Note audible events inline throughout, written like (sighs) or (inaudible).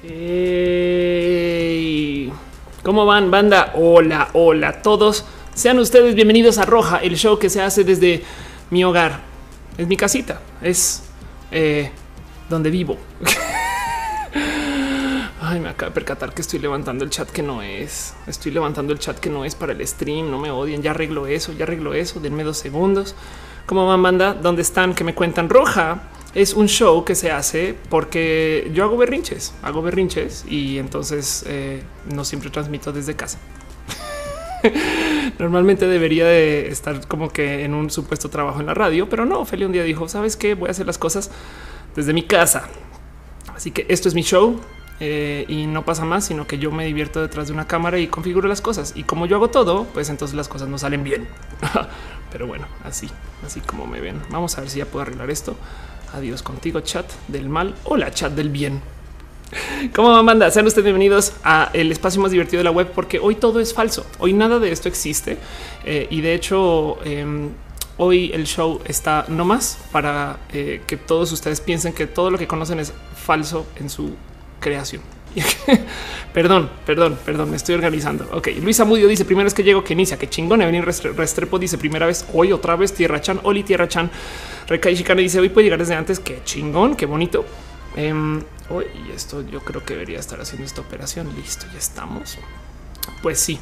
¿Cómo van, banda? Hola, hola a todos. Sean ustedes bienvenidos a Roja, el show que se hace desde mi hogar. Es mi casita, es eh, donde vivo. (laughs) Ay, me acaba de percatar que estoy levantando el chat que no es. Estoy levantando el chat que no es para el stream. No me odien. Ya arreglo eso, ya arreglo eso. Denme dos segundos. ¿Cómo van, banda? ¿Dónde están? Que me cuentan roja es un show que se hace porque yo hago berrinches, hago berrinches y entonces eh, no siempre transmito desde casa. (laughs) Normalmente debería de estar como que en un supuesto trabajo en la radio, pero no, Feli un día dijo, ¿sabes qué? Voy a hacer las cosas desde mi casa. Así que esto es mi show eh, y no pasa más, sino que yo me divierto detrás de una cámara y configuro las cosas. Y como yo hago todo, pues entonces las cosas no salen bien. (laughs) pero bueno, así, así como me ven. Vamos a ver si ya puedo arreglar esto. Adiós contigo, chat del mal. Hola, chat del bien. ¿Cómo va, manda? Sean ustedes bienvenidos a el espacio más divertido de la web, porque hoy todo es falso. Hoy nada de esto existe. Eh, y de hecho, em, hoy el show está no más para eh, que todos ustedes piensen que todo lo que conocen es falso en su creación. (laughs) perdón, perdón, perdón, me estoy organizando. Ok, Luisa Mudio dice: Primero es que llego que inicia, que chingón. Evelyn Restrepo dice: Primera vez hoy, otra vez. Tierra Chan, Oli Tierra Chan. Rekai Shikane dice: Hoy puede llegar desde antes. Qué chingón, qué bonito. Um, y esto yo creo que debería estar haciendo esta operación. Listo, ya estamos. Pues sí.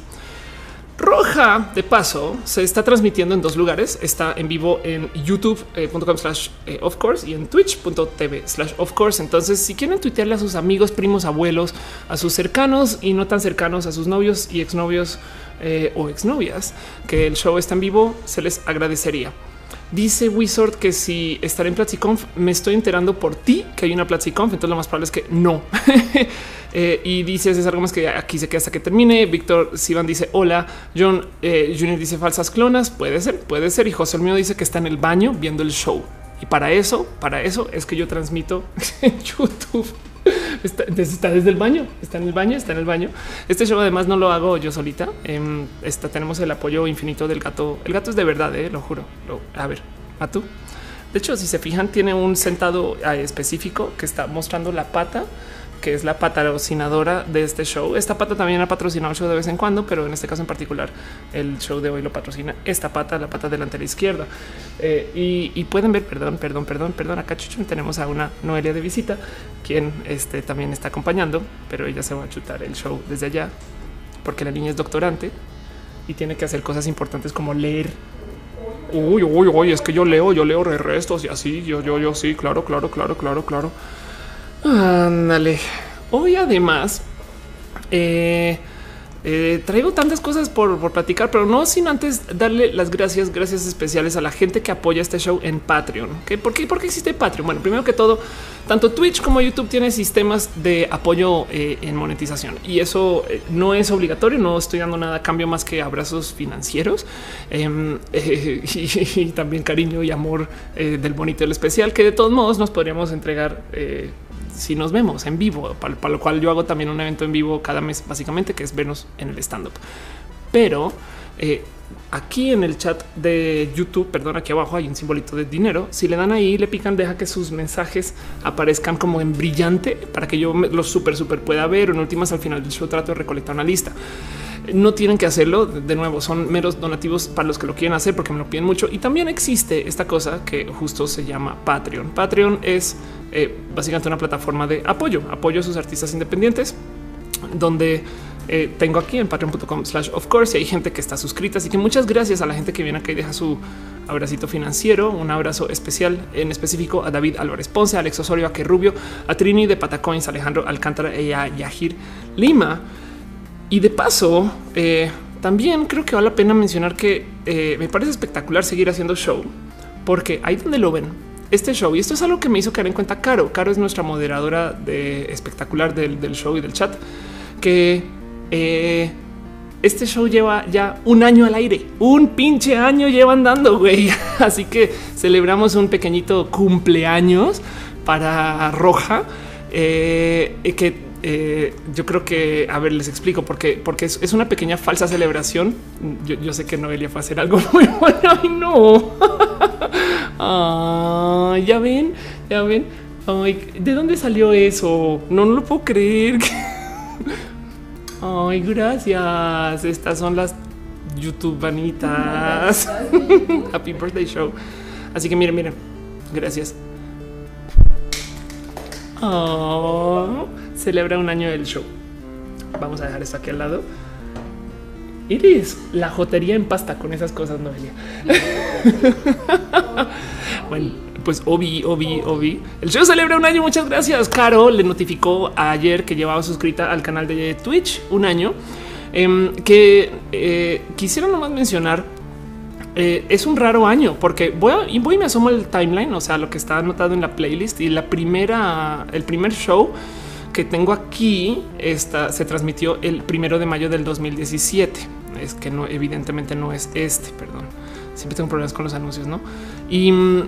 Roja, de paso, se está transmitiendo en dos lugares. Está en vivo en youtube.com slash eh, of course y en twitch.tv slash of course. Entonces, si quieren tuitearle a sus amigos, primos, abuelos, a sus cercanos y no tan cercanos, a sus novios y exnovios eh, o exnovias, que el show está en vivo, se les agradecería. Dice Wizard que si estaré en PlatziConf, me estoy enterando por ti que hay una PlatziConf, entonces lo más probable es que no. (laughs) Eh, y dice César Gómez que aquí se queda hasta que termine. Víctor Sivan dice hola. John eh, Junior dice falsas clonas. Puede ser, puede ser. Y José el mío dice que está en el baño viendo el show. Y para eso, para eso es que yo transmito (laughs) en YouTube. Está, desde el baño, está en el baño, está en el baño. Este show además no lo hago yo solita. Em, tenemos el apoyo infinito del gato. El gato es de verdad, eh, lo juro. a ver, a tú. De hecho, si se fijan, tiene un sentado eh, específico que está mostrando la pata que es la patrocinadora de este show. Esta pata también ha patrocinado el show de vez en cuando, pero en este caso en particular el show de hoy lo patrocina esta pata, la pata delantera izquierda. Eh, y, pueden ver, perdón, perdón, perdón, perdón, acá tenemos a una Noelia de visita, quien este, también está acompañando, pero ella se va a chutar el show desde allá, porque la niña es doctorante y tiene que hacer cosas importantes como leer uy, uy, uy, es que yo leo, yo leo restos y así, yo, yo, yo, sí, claro, claro, claro, claro, claro. Ándale. Hoy además eh, eh, traigo tantas cosas por, platicar, pero no sin antes darle las gracias, gracias especiales a la gente que apoya este show en Patreon. ¿Por, qué? ¿Por qué existe Patreon? Bueno, primero que todo, tanto Twitch como YouTube tienen sistemas de apoyo eh, en monetización y eso no es obligatorio. No estoy dando nada a cambio más que abrazos financieros em, (laughs) y, también cariño y amor del bonito y el especial que de todos modos nos podríamos entregar si nos vemos en vivo, para, lo cual yo hago también un evento en vivo cada mes, básicamente, que es vernos en el stand up. Pero eh, aquí en el chat de YouTube, perdón, aquí abajo hay un simbolito de dinero. Si le dan ahí, le pican, deja que sus mensajes aparezcan como en brillante para que yo los súper, súper pueda ver. En últimas, al final del trato de recolectar una lista no tienen que hacerlo. De nuevo, son meros donativos para los que lo quieren hacer porque me lo piden mucho. Y también existe esta cosa que justo se llama Patreon. Patreon es eh, básicamente una plataforma de apoyo, apoyo a sus artistas independientes, donde eh, tengo aquí en patreon.com slash of course y hay gente que está suscrita. Así que muchas gracias a la gente que viene acá y deja su abracito financiero. Un abrazo especial en específico a David Álvarez Ponce, a Alex Osorio, a Que Rubio, a Trini de Patacoins, Alejandro Alcántara y a Yahir Lima. Y de paso, eh, también creo que vale la pena mencionar que me parece espectacular seguir haciendo show, porque ahí donde lo ven, este show, y esto es algo que me hizo caer en cuenta Caro. Caro es nuestra moderadora de espectacular del, show y del chat, que eh, este show lleva ya un año al aire, un pinche año llevan dando, güey. (laughs) Así que celebramos un pequeñito cumpleaños para Roja, que eh, yo creo que, a ver, les explico porque, porque es, una pequeña falsa celebración. Yo, sé que Noelia fue a hacer algo (laughs) muy bueno. Ay, no. (laughs) Ah, ya ven, ya ven. Ay, ¿de dónde salió eso? No, no lo puedo creer. (laughs) Ay, gracias. Estas son las YouTube vanitas. Happy birthday show. Así que miren, miren. Gracias. Oh, celebra un año del show. Vamos a dejar esto aquí al lado. Iris, la jotería en pasta con esas cosas, Noelia. (laughs) bueno, pues Obi, Obi, Obi. El show celebra un año. Muchas gracias. Caro le notificó ayer que llevaba suscrita al canal de Twitch un año. Em, que eh, quisiera nomás mencionar eh, es un raro año porque voy y voy y me asomo el timeline, o sea, lo que está anotado en la playlist y la primera, el primer show que tengo aquí está, se transmitió el primero de mayo del 2017. Es que no, evidentemente no es este, perdón. Siempre tengo problemas con los anuncios, no? Y mm,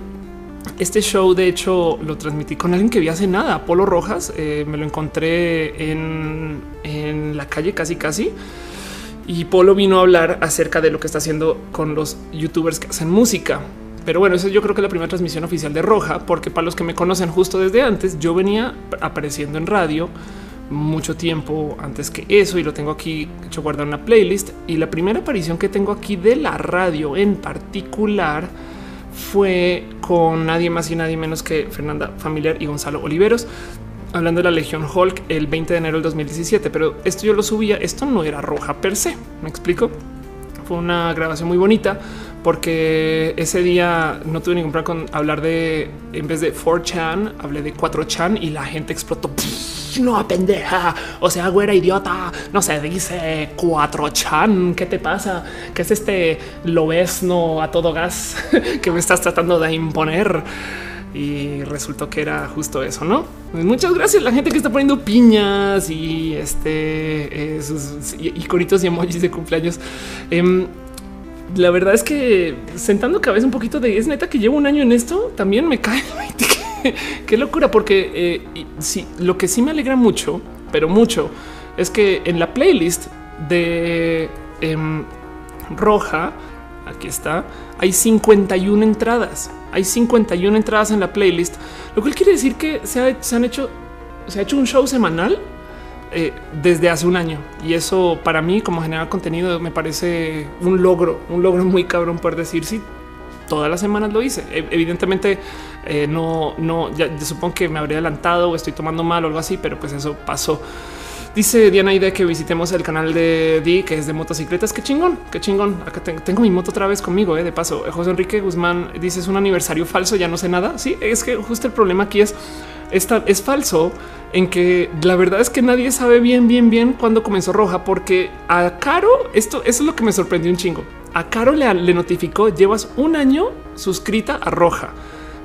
este show, de hecho, lo transmití con alguien que vi hace nada, Polo Rojas. Eh, me lo encontré en, en la calle casi, casi. Y Polo vino a hablar acerca de lo que está haciendo con los youtubers que hacen música. Pero bueno, eso yo creo que la primera transmisión oficial de Roja, porque para los que me conocen justo desde antes, yo venía apareciendo en radio mucho tiempo antes que eso y lo tengo aquí hecho guardar una playlist. Y la primera aparición que tengo aquí de la radio en particular fue con nadie más y nadie menos que Fernanda Familiar y Gonzalo Oliveros hablando de la Legión Hulk el 20 de enero del 2017, pero esto yo lo subía, esto no era roja per se, me explico. Fue una grabación muy bonita porque ese día no tuve ningún problema con hablar de, en vez de 4chan, hablé de 4chan y la gente explotó. No, pendeja. O sea, güera idiota. No se dice 4chan. ¿Qué te pasa? ¿Qué es este lobesno a todo gas (laughs) que me estás tratando de imponer? y resultó que era justo eso, ¿no? Pues muchas gracias la gente que está poniendo piñas y este eh, sus iconitos y emojis de cumpleaños. Em, la verdad es que sentando cabeza un poquito de es neta que llevo un año en esto, también me cae. (laughs) Qué locura, porque eh, sí, lo que sí me alegra mucho, pero mucho, es que en la playlist de em, Roja, aquí está, hay 51 entradas. Hay 51 entradas en la playlist, lo cual quiere decir que se, se han hecho, se ha hecho un show semanal eh, desde hace un año. Y eso para mí, como generar contenido, me parece un logro, un logro muy cabrón poder decir sí. Todas las semanas lo hice. E, evidentemente, eh, no, no, ya supongo que me habría adelantado o estoy tomando mal o algo así, pero pues eso pasó. Dice Diana Ide que visitemos el canal de Di, que es de motocicletas. Qué chingón, qué chingón. Acá tengo mi moto otra vez conmigo. Eh, de paso, José Enrique Guzmán dice es un aniversario falso. Ya no sé nada. Sí, es que justo el problema aquí es esta es falso en que la verdad es que nadie sabe bien, bien, bien cuándo comenzó Roja, porque a Caro esto eso es lo que me sorprendió un chingo. A Caro le, le notificó llevas un año suscrita a Roja,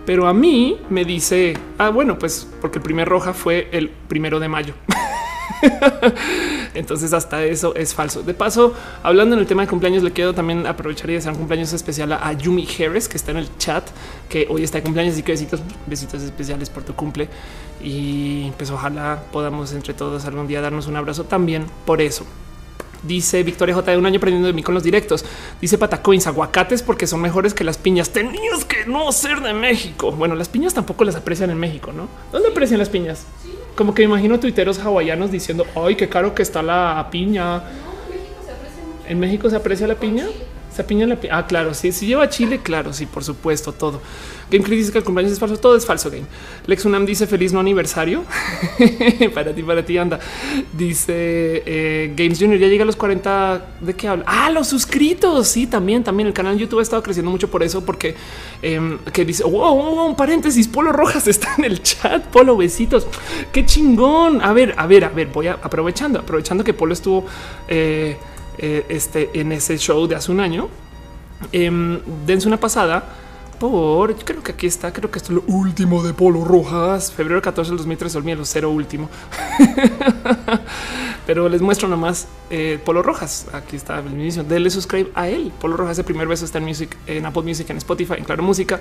pero a mí me dice ah, bueno, pues porque el primer Roja fue el primero de mayo. (laughs) (laughs) Entonces hasta eso es falso. De paso, hablando en el tema de cumpleaños, le quiero también aprovechar y desear un cumpleaños especial a, Yumi Harris, que está en el chat, que hoy está de cumpleaños, así que besitos, besitos especiales por tu cumple. Y pues ojalá podamos entre todos algún día darnos un abrazo también por eso. Dice Victoria J de un año aprendiendo de mí con los directos. Dice Patacoins, aguacates porque son mejores que las piñas. Tenías que no ser de México. Bueno, las piñas tampoco las aprecian en México, ¿no? ¿Dónde aprecian las piñas? Como que imagino tuiteros hawaianos diciendo, ay, qué caro que está la piña. ¿En México se aprecia la piña? Se piña la. Ah, claro, sí, si lleva chile, claro, sí, por supuesto, todo. Game dice que el cumpleaños es falso, todo es falso. Game Lex Unam dice feliz no aniversario (laughs) para ti, para ti. Anda, dice eh, Games Junior ya llega a los 40. ¿De qué habla? Ah, los suscritos. Sí, también, también el canal de YouTube ha estado creciendo mucho por eso, porque em, que dice wow, un paréntesis. Polo Rojas (laughs) está en el chat. Polo, besitos. Qué chingón. A ver, a ver, a ver, voy a aprovechando, aprovechando que Polo estuvo eh, eh, este, en ese show de hace un año. Em, dense una pasada por creo que aquí está. Creo que esto es lo último de Polo Rojas, febrero 14 del 2003. Olvídalo, cero último, (laughs) pero les muestro nomás eh, Polo Rojas. Aquí está el inicio. Denle subscribe a él. Polo Rojas, el primer beso está en Music, en Apple Music, en Spotify, en Claro Música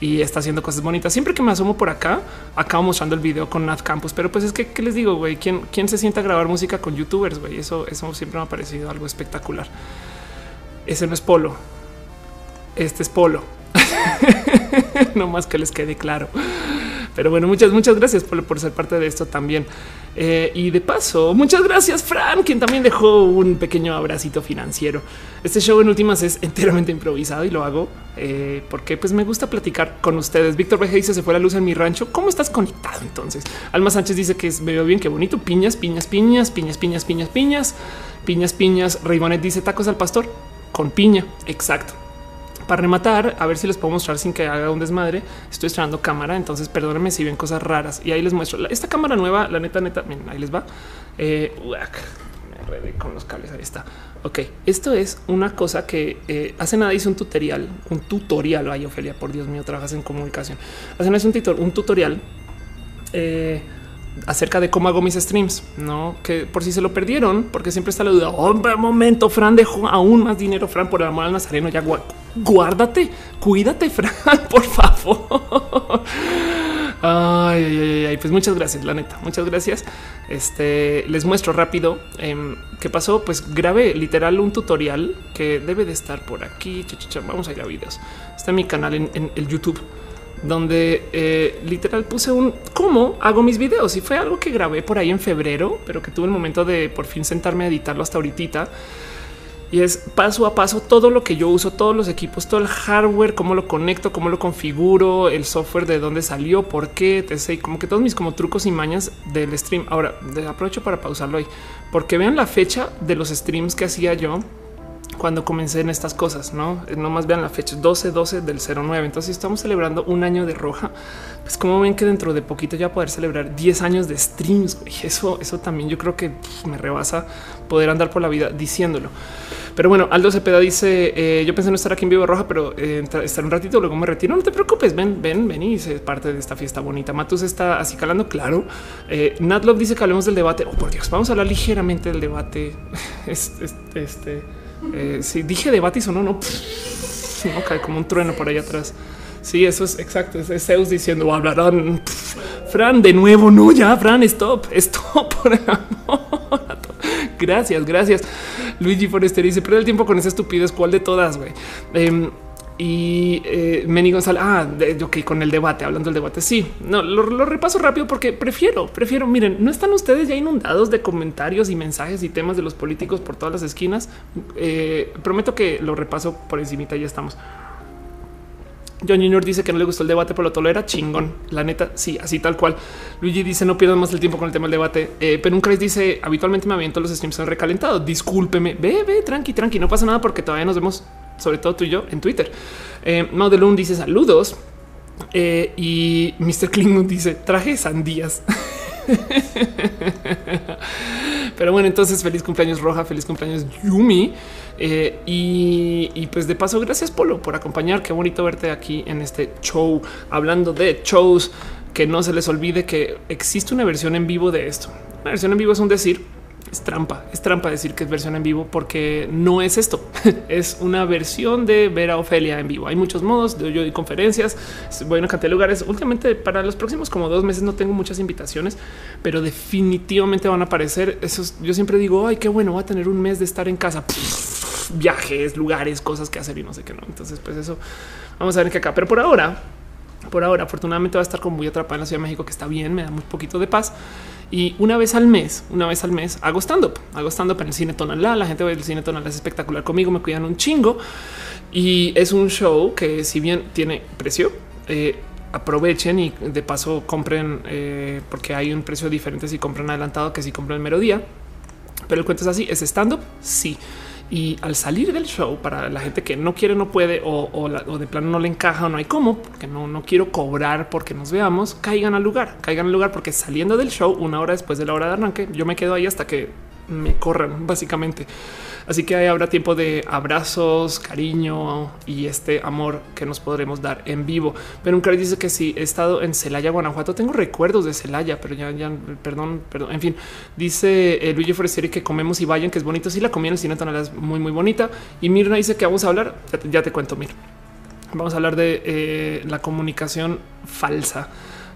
y está haciendo cosas bonitas. Siempre que me asomo por acá, acabo mostrando el video con Nat Campus, pero pues es que, ¿qué les digo? Güey, ¿Quién, quién se sienta a grabar música con youtubers? Güey, eso, eso siempre me ha parecido algo espectacular. Ese no es Polo. Este es Polo. (laughs) no más que les quede claro. Pero bueno, muchas, muchas gracias por, por ser parte de esto también. Eh, y de paso, muchas gracias, Fran, quien también dejó un pequeño abracito financiero. Este show en últimas es enteramente improvisado y lo hago eh, porque pues me gusta platicar con ustedes. Víctor Veje dice se fue la luz en mi rancho. ¿Cómo estás conectado entonces? Alma Sánchez dice que me veo bien, qué bonito. Piñas, piñas, piñas, piñas, piñas, piñas, piñas, piñas, piñas. Reybonet dice tacos al pastor con piña. Exacto para rematar, a ver si les puedo mostrar sin que haga un desmadre. Estoy estrenando cámara, entonces perdónenme si ven cosas raras y ahí les muestro esta cámara nueva. La neta, neta, miren, ahí les va. Eh, me con los cables. Ahí está. Ok, esto es una cosa que eh, hace nada hice un tutorial, un tutorial. Ay, Ofelia, por Dios mío, trabajas en comunicación. Hace nada es un, tutor, un tutorial. Eh, acerca de cómo hago mis streams, no que por si se lo perdieron, porque siempre está la duda. Un momento, Fran dejó aún más dinero. Fran, por el amor al nazareno, ya guárdate, cuídate, Fran, (laughs) por favor. Ay, ay, ay, pues muchas gracias, la neta, muchas gracias. Este les muestro rápido eh, qué pasó. Pues grabé literal un tutorial que debe de estar por aquí. Vamos a ir a videos. Está en mi canal en, el YouTube donde eh, literal puse un cómo hago mis videos y fue algo que grabé por ahí en febrero, pero que tuve el momento de por fin sentarme a editarlo hasta ahorita y es paso a paso todo lo que yo uso, todos los equipos, todo el hardware, cómo lo conecto, cómo lo configuro, el software de dónde salió, por qué, etc. como que todos mis como trucos y mañas del stream. Ahora aprovecho para pausarlo ahí porque vean la fecha de los streams que hacía yo cuando comencé en estas cosas, no? No más vean la fecha 12 12 del 09. Entonces estamos celebrando un año de roja. Pues como ven que dentro de poquito ya poder celebrar 10 años de streams. Eso, eso también yo creo que me rebasa poder andar por la vida diciéndolo. Pero bueno, Aldo Cepeda dice: eh, Yo pensé no estar aquí en vivo roja, pero eh, estar un ratito, luego me retiro. No te preocupes, ven, ven, ven y se parte de esta fiesta bonita. Matus está así calando, claro. Eh, dice que hablemos del debate. Oh, por Dios, vamos a hablar ligeramente del debate. (laughs) este, este eh, si dije debate y sonó, no, no cae como un trueno por ahí atrás. Sí, eso es exacto. Es Zeus diciendo hablarán. Fran, de nuevo, no, ya, Fran, stop, stop (laughs) por amor. Gracias, gracias. Luigi Forester dice: Pero el tiempo con esa estupidez. ¿Cuál de todas? Güey? Em, y eh, Meni González, ah, ok, con el debate, hablando del debate. Sí, no lo, repaso rápido porque prefiero, prefiero. Miren, no están ustedes ya inundados de comentarios y mensajes y temas de los políticos por todas las esquinas. Eh, prometo que lo repaso por encima. Ya estamos. John Junior dice que no le gustó el debate, pero lo tolera chingón. La neta, sí, así tal cual. Luigi dice no pierdan más el tiempo con el tema del debate. Eh, pero un Chris dice habitualmente me aviento los streams recalentados. Discúlpeme, ve, ve, tranqui, tranqui, no pasa nada porque todavía nos vemos sobre todo tú y yo en Twitter. Eh, Modelun dice saludos eh, y Mr. Klingon dice traje sandías. (laughs) Pero bueno, entonces feliz cumpleaños Roja, feliz cumpleaños Yumi. Eh, y, pues de paso, gracias Polo por acompañar. Qué bonito verte aquí en este show. Hablando de shows, que no se les olvide que existe una versión en vivo de esto. La versión en vivo es un decir es trampa, es trampa decir que es versión en vivo porque no es esto. (laughs) es una versión de ver a Ofelia en vivo. Hay muchos modos. Yo doy conferencias, voy a una cantidad de lugares. Últimamente, para los próximos como dos meses, no tengo muchas invitaciones, pero definitivamente van a aparecer esos. Yo siempre digo, ay, qué bueno, va a tener un mes de estar en casa. (laughs) viajes, lugares, cosas que hacer y no sé qué no. Entonces, pues eso vamos a ver que acá, pero por ahora, por ahora, afortunadamente va a estar como muy atrapada en la Ciudad de México, que está bien, me da muy poquito de paz. Y una vez al mes, una vez al mes hago stand up, hago stand up en el cine tonalá. La gente del cine tonalá es espectacular conmigo, me cuidan un chingo y es un show que, si bien tiene precio, eh, aprovechen y de paso compren eh, porque hay un precio diferente si compran adelantado que si compran el mero día. Pero el cuento es así: es stand up. Sí. Y al salir del show, para la gente que no quiere, no puede o, de plano no le encaja o no hay cómo, porque no, no quiero cobrar porque nos veamos, caigan al lugar, caigan al lugar, porque saliendo del show, una hora después de la hora de arranque, yo me quedo ahí hasta que me corran, básicamente. Así que ahí habrá tiempo de abrazos, cariño y este amor que nos podremos dar en vivo. Pero un dice que si he estado en Celaya, Guanajuato, tengo recuerdos de Celaya, pero ya, ya, perdón, perdón. En fin, dice eh, Luigi Forestieri que comemos y vayan, que es bonito. Si la comida en el cine es muy, muy bonita. Y Mirna dice que vamos a hablar. Ya te, cuento, Mir. Vamos a hablar de eh, la comunicación falsa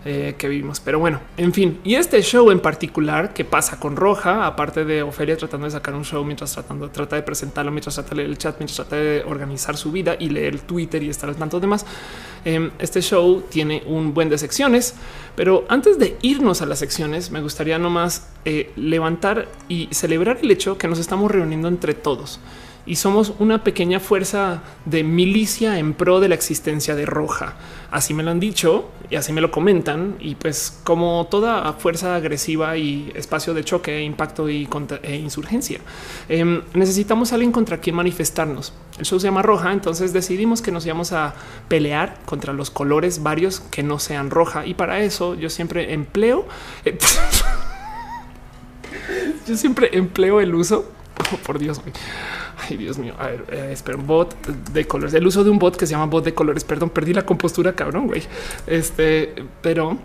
eh, que vivimos. Pero bueno, en fin, y este show en particular que pasa con Roja, aparte de Ofelia tratando de sacar un show mientras tratando, trata de presentarlo, mientras trata de leer el chat, mientras trata de organizar su vida y leer Twitter y estar al tanto demás. Em, este show tiene un buen de secciones, pero antes de irnos a las secciones, me gustaría nomás eh, levantar y celebrar el hecho que nos estamos reuniendo entre todos y somos una pequeña fuerza de milicia en pro de la existencia de Roja. Así me lo han dicho y así me lo comentan. Y pues como toda fuerza agresiva y espacio de choque, impacto y e insurgencia, em, necesitamos alguien contra quien manifestarnos. El show se llama Roja, entonces decidimos que nos íbamos a pelear contra los colores varios que no sean roja. Y para eso yo siempre empleo... (laughs) yo siempre empleo el uso. (laughs) Por Dios. Ay, Dios mío. A ver, eh, bot de colores. El uso de un bot que se llama bot de colores. Perdón, perdí la compostura, cabrón, güey. Este, pero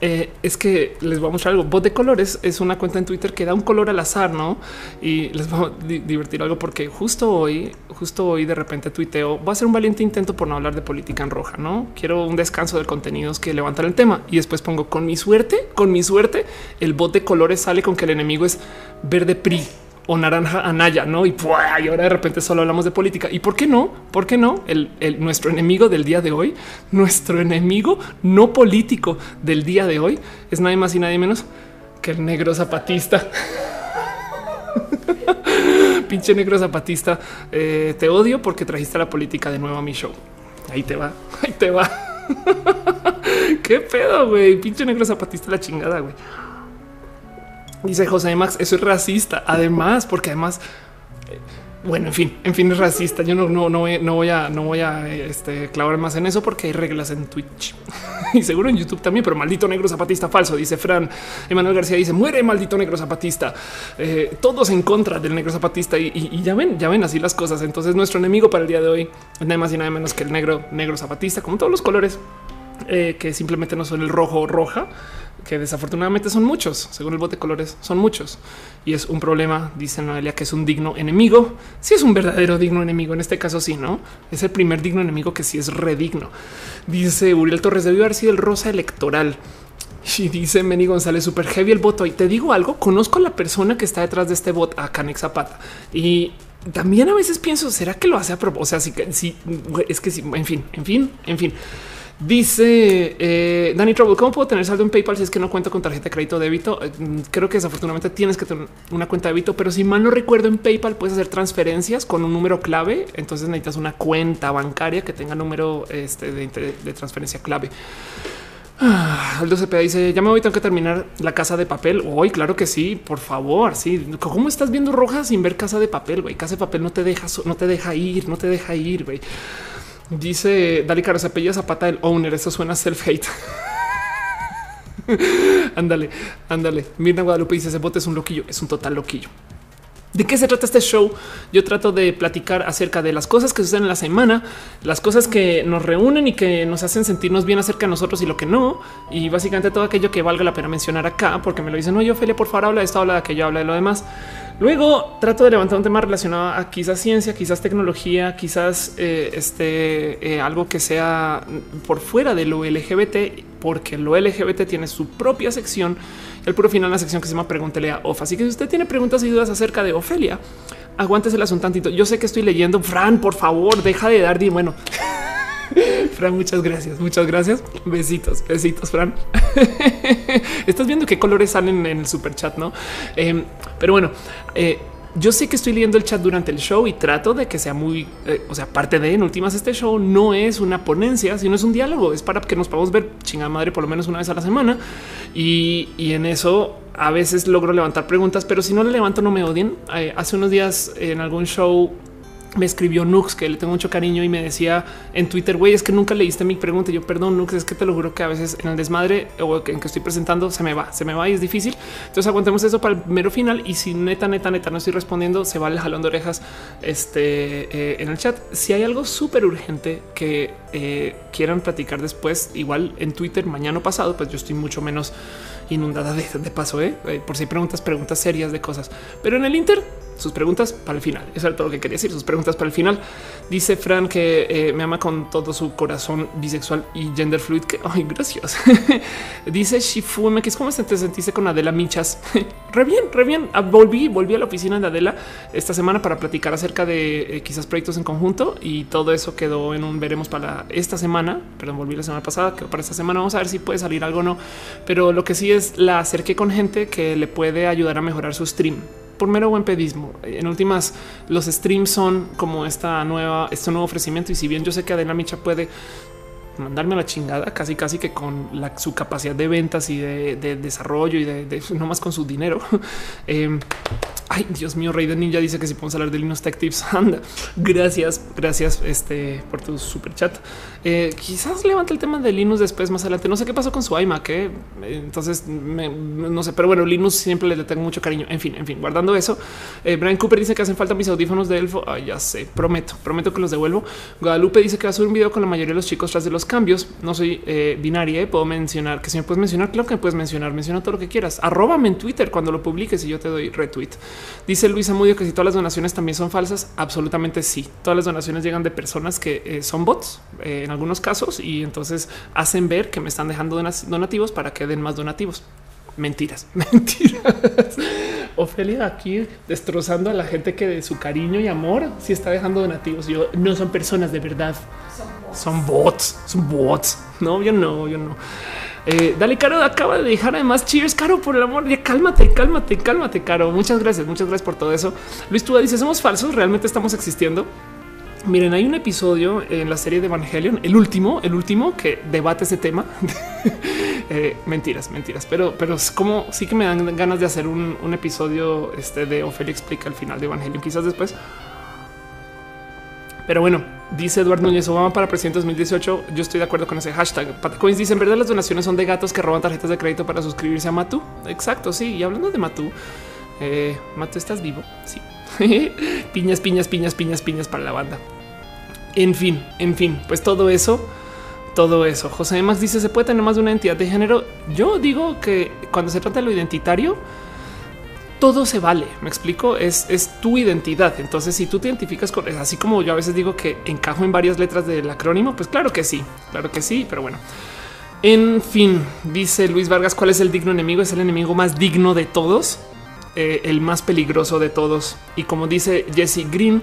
eh, es que les voy a mostrar algo. Bot de colores es una cuenta en Twitter que da un color al azar, no? Y les voy a divertir algo porque justo hoy, justo hoy de repente tuiteo. Voy a hacer un valiente intento por no hablar de política en roja. No quiero un descanso de contenidos que levantan el tema y después pongo con mi suerte, con mi suerte, el bot de colores sale con que el enemigo es verde PRI o naranja Anaya, no? Y, ahora de repente solo hablamos de política. Y por qué no? ¿Por qué no? El, nuestro enemigo del día de hoy, nuestro enemigo no político del día de hoy es nadie más y nadie menos que el negro zapatista. (laughs) Pinche negro zapatista, eh, te odio porque trajiste la política de nuevo a mi show. Ahí te va, ahí te va. (laughs) Qué pedo, güey. Pinche negro zapatista, la chingada, güey. Dice José Max, eso es racista. Además, porque además, eh, bueno, en fin, en fin, es racista. Yo no, no, no, voy, no voy a, no voy a este, clavar más en eso porque hay reglas en Twitch (laughs) y seguro en YouTube también. Pero maldito negro zapatista falso, dice Fran. Emanuel García dice muere maldito negro zapatista. Eh, todos en contra del negro zapatista y, ya ven, ya ven así las cosas. Entonces, nuestro enemigo para el día de hoy es nada más y nada menos que el negro, negro zapatista, como todos los colores eh, que simplemente no son el rojo o roja que desafortunadamente son muchos, según el bote de colores, son muchos. Y es un problema, dice Noelia, que es un digno enemigo. Si es un verdadero digno enemigo, en este caso sí, ¿no? Es el primer digno enemigo que sí es redigno. Dice Uriel Torres, debió haber sido el rosa electoral. Y dice Meni González, super heavy el voto. Y te digo algo, conozco a la persona que está detrás de este bot, a Canex Zapata. Y también a veces pienso, ¿será que lo hace a propósito? O sea, sí, sí, es que sí, en fin, en fin, en fin. Dice eh, Danny Trouble, ¿cómo puedo tener saldo en PayPal si es que no cuento con tarjeta de crédito débito? Eh, creo que desafortunadamente tienes que tener una cuenta de débito, pero si mal no recuerdo en PayPal puedes hacer transferencias con un número clave. Entonces necesitas una cuenta bancaria que tenga número este, de, transferencia clave. Ah, Aldo Cepeda dice ya me voy, tengo que terminar la casa de papel hoy. Claro que sí, por favor. Sí, ¿cómo estás viendo roja sin ver casa de papel? Güey, casa de papel no te deja, no te deja ir, no te deja ir. Güey. Dice Dali Caro, se apella Zapata el owner. Eso suena self hate. (laughs) ándale, ándale. Mirna Guadalupe dice ese bote es un loquillo, es un total loquillo. ¿De qué se trata este show? Yo trato de platicar acerca de las cosas que suceden en la semana, las cosas que nos reúnen y que nos hacen sentirnos bien acerca de nosotros y lo que no. Y básicamente todo aquello que valga la pena mencionar acá, porque me lo dicen, no, yo Ophelia, por favor, habla de esto, habla de aquello, habla de lo demás. Luego trato de levantar un tema relacionado a quizás ciencia, quizás tecnología, quizás eh, este, eh, algo que sea por fuera de lo LGBT, porque lo LGBT tiene su propia sección. El puro final, la sección que se llama Pregúntele a Of. Así que si usted tiene preguntas y dudas acerca de Ofelia, aguánteselas un tantito. Yo sé que estoy leyendo. Fran, por favor, deja de dar. Bueno, (laughs) Fran, muchas gracias, muchas gracias. Besitos, besitos, Fran. (laughs) Estás viendo qué colores salen en el super chat, no? Em, pero bueno, eh, yo sé que estoy leyendo el chat durante el show y trato de que sea muy, eh, o sea, parte de en últimas, este show no es una ponencia, sino es un diálogo. Es para que nos podamos ver chingada madre por lo menos una vez a la semana. Y, en eso a veces logro levantar preguntas, pero si no le levanto, no me odien. Eh, hace unos días en algún show me escribió Nux, que le tengo mucho cariño y me decía en Twitter, güey, es que nunca leíste mi pregunta. Yo, perdón, Nux, es que te lo juro que a veces en el desmadre o en que estoy presentando se me va, se me va y es difícil. Entonces aguantemos eso para el mero final. Y si neta, neta, neta no estoy respondiendo, se va el jalón de orejas este, eh, en el chat. Si hay algo súper urgente que eh, quieran platicar después, igual en Twitter mañana pasado, pues yo estoy mucho menos inundada de, paso, ¿eh? por si hay preguntas, preguntas serias de cosas. Pero en el Inter, sus preguntas para el final. Eso era todo lo que quería decir. Sus preguntas para el final. Dice Fran que eh, me ama con todo su corazón bisexual y gender fluid. Que ay, gracias. (laughs) Dice Shifume que es como te sentiste con Adela Michas. (laughs) re bien, re bien. Ah, volví, volví a la oficina de Adela esta semana para platicar acerca de eh, quizás proyectos en conjunto y todo eso quedó en un veremos para esta semana. Perdón, volví la semana pasada, que para esta semana vamos a ver si puede salir algo o no. Pero lo que sí es la acerqué con gente que le puede ayudar a mejorar su stream por mero buen pedismo. En últimas, los streams son como esta nueva, este nuevo ofrecimiento. Y si bien yo sé que Adela Micha puede mandarme a la chingada, casi casi que con su capacidad de ventas y de, desarrollo y de, no más con su dinero. (laughs) Em, ay, Dios mío, Rey de Ninja dice que si podemos hablar de Linux Tech Tips, (laughs) anda. Gracias, gracias este, por tu super chat. Eh, quizás levante el tema de Linux después más adelante. No sé qué pasó con su iMac, ¿eh? entonces no sé, pero bueno, Linux siempre le tengo mucho cariño. En fin, en fin, guardando eso, eh, Brian Cooper dice que hacen falta mis audífonos de Elfo. Ay, ya sé, prometo, prometo que los devuelvo. Guadalupe dice que va a subir un video con la mayoría de los chicos tras de los cambios. No soy binaria, puedo mencionar que si me puedes mencionar, claro que me puedes mencionar, menciona todo lo que quieras. Arróbame en Twitter cuando lo publiques y yo te doy retweet. Dice Luisa Mudio que si todas las donaciones también son falsas, absolutamente sí. Todas las donaciones llegan de personas que son bots en algunos casos y entonces hacen ver que me están dejando donativos para que den más donativos. Mentiras, (laughs) mentiras. Ofelia aquí destrozando a la gente que de su cariño y amor sí está dejando donativos. Yo no son personas de verdad, son bots, son bots. No, yo no, yo no. Eh, dale, Caro acaba de dejar además. Cheers, Caro, por el amor. Ya cálmate, cálmate, cálmate, Caro. Muchas gracias, muchas gracias por todo eso. Luis Tuda dice: Somos falsos, realmente estamos existiendo. Miren, hay un episodio en la serie de Evangelion, el último, el último que debate ese tema. (laughs) Eh, mentiras, mentiras, pero, pero es como sí que me dan ganas de hacer un, episodio este de Ophelia explica el final de Evangelion, quizás después. Pero bueno, dice Eduardo Núñez Obama para presidente 2018. Yo estoy de acuerdo con ese hashtag. Patacoins dice en verdad las donaciones son de gatos que roban tarjetas de crédito para suscribirse a Matu. Exacto. Sí. Y hablando de Matu, eh, Matu, estás vivo. Sí. (laughs) piñas, piñas, piñas, piñas, piñas para la banda. En fin, en fin, pues todo eso, todo eso. José Max dice: ¿Se puede tener más de una entidad de género? Yo digo que cuando se trata de lo identitario, todo se vale. Me explico, es, es tu identidad. Entonces, si tú te identificas con así como yo a veces digo que encajo en varias letras del acrónimo, pues claro que sí, claro que sí, pero bueno. En fin, dice Luis Vargas, ¿cuál es el digno enemigo? Es el enemigo más digno de todos. Eh, el más peligroso de todos. Y como dice Jesse Green,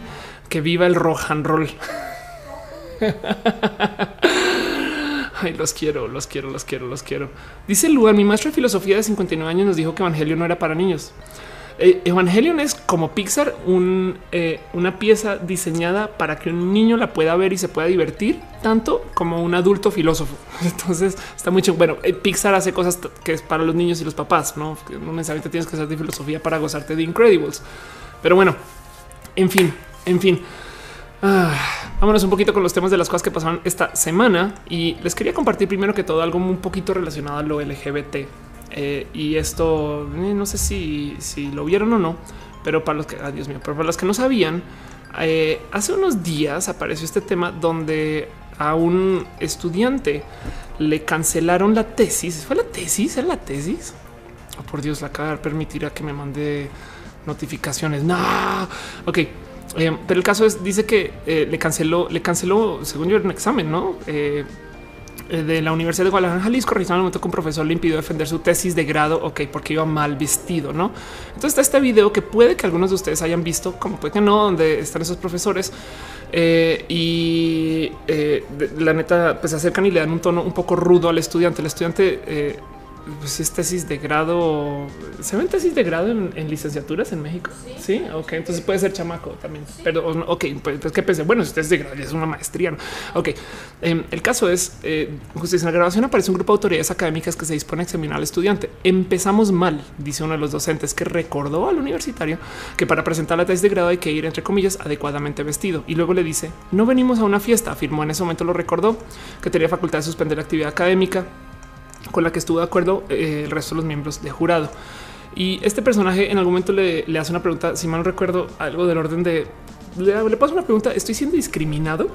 que viva el rock and roll. (laughs) (laughs) Ay, los quiero, los quiero, los quiero, los quiero. Dice Lugar, mi maestro de filosofía de 59 años nos dijo que Evangelio no era para niños. Eh, Evangelion es como Pixar, eh, una pieza diseñada para que un niño la pueda ver y se pueda divertir tanto como un adulto filósofo. (laughs) Entonces está mucho. Bueno, eh, Pixar hace cosas que es para los niños y los papás, no, no necesariamente tienes que hacer de filosofía para gozarte de Incredibles. Pero bueno, en fin, en fin. Ah, vámonos un poquito con los temas de las cosas que pasaron esta semana y les quería compartir primero que todo algo un poquito relacionado a lo LGBT. Eh, y esto eh, no sé si, si, lo vieron o no, pero para los que, adiós mío, pero para los que no sabían, eh, hace unos días apareció este tema donde a un estudiante le cancelaron la tesis. ¿Fue la tesis? ¿Era la tesis? Oh, por Dios, la cara permitirá que me mande notificaciones. No, ok. Eh, pero el caso es, dice que eh, le canceló, le canceló, según yo, un examen, ¿no? Eh, de la Universidad de Guadalajara, Jalisco, en el momento que un profesor le impidió defender su tesis de grado, ok, porque iba mal vestido, ¿no? Entonces está este video que puede que algunos de ustedes hayan visto, como puede que no, donde están esos profesores y la neta, pues se acercan y le dan un tono un poco rudo al estudiante. El estudiante pues es tesis de grado. ¿Se ven tesis de grado en, licenciaturas en México? Sí. ok. Entonces puede ser chamaco también. Pero, ok, pues, pues que pensé, bueno, si es de grado es una maestría. Ok. Em, el caso es, eh, justicia en la grabación aparece un grupo de autoridades académicas que se dispone a examinar al estudiante. Empezamos mal, dice uno de los docentes que recordó al universitario que para presentar la tesis de grado hay que ir, entre comillas, adecuadamente vestido. Y luego le dice, no venimos a una fiesta, afirmó en ese momento, lo recordó, que tenía facultad de suspender la actividad académica con la que estuvo de acuerdo eh, el resto de los miembros de jurado. Y este personaje en algún momento le, hace una pregunta, si mal no recuerdo, algo del orden de le, paso una pregunta. Estoy siendo discriminado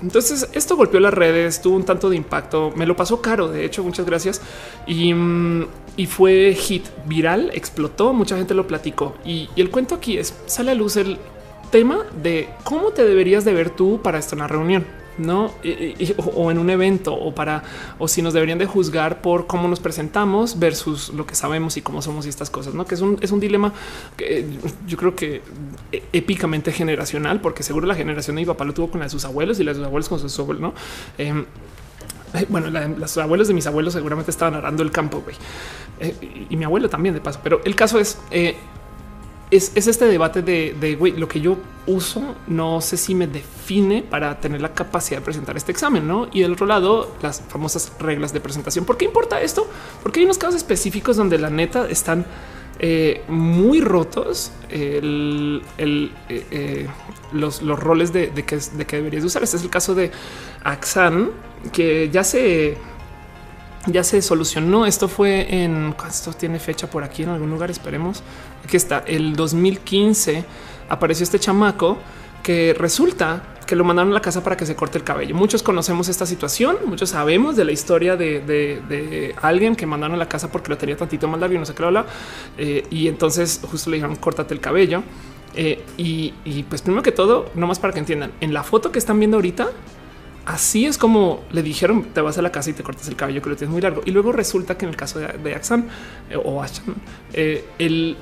Entonces esto golpeó las redes, tuvo un tanto de impacto, me lo pasó caro, de hecho, muchas gracias. Y, mm, y fue hit viral, explotó, mucha gente lo platicó. Y, el cuento aquí es, sale a luz el tema de cómo te deberías de ver tú para esta una reunión no o, en un evento o para o si nos deberían de juzgar por cómo nos presentamos versus lo que sabemos y cómo somos y estas cosas, no que es un, es un dilema que yo creo que e, épicamente generacional, porque seguro la generación de mi papá lo tuvo con la de sus abuelos y las de sus abuelos con sus abuelos, no? Em, eh, bueno, los abuelos de mis abuelos seguramente estaban arando el campo, güey. Eh, y mi abuelo también de paso, pero el caso es eh, es, este debate de, güey, lo que yo uso, no sé si me define para tener la capacidad de presentar este examen, ¿no? Y del otro lado, las famosas reglas de presentación. ¿Por qué importa esto? Porque hay unos casos específicos donde la neta están eh, muy rotos el, eh, eh, los, roles de, que, de que deberías usar. Este es el caso de Axan, que ya se ya se solucionó. Esto fue en esto tiene fecha por aquí en algún lugar. Esperemos. Aquí está el 2015. Apareció este chamaco que resulta que lo mandaron a la casa para que se corte el cabello. Muchos conocemos esta situación, muchos sabemos de la historia de, alguien que mandaron a la casa porque lo tenía tantito más largo y no sé qué habla. Eh, y entonces justo le dijeron córtate el cabello. Eh, y, y pues primero que todo, no más para que entiendan, en la foto que están viendo ahorita, Así es como le dijeron, te vas a la casa y te cortas el cabello que lo tienes muy largo. Y luego resulta que en el caso de, de Axan eh, o Achan, eh, él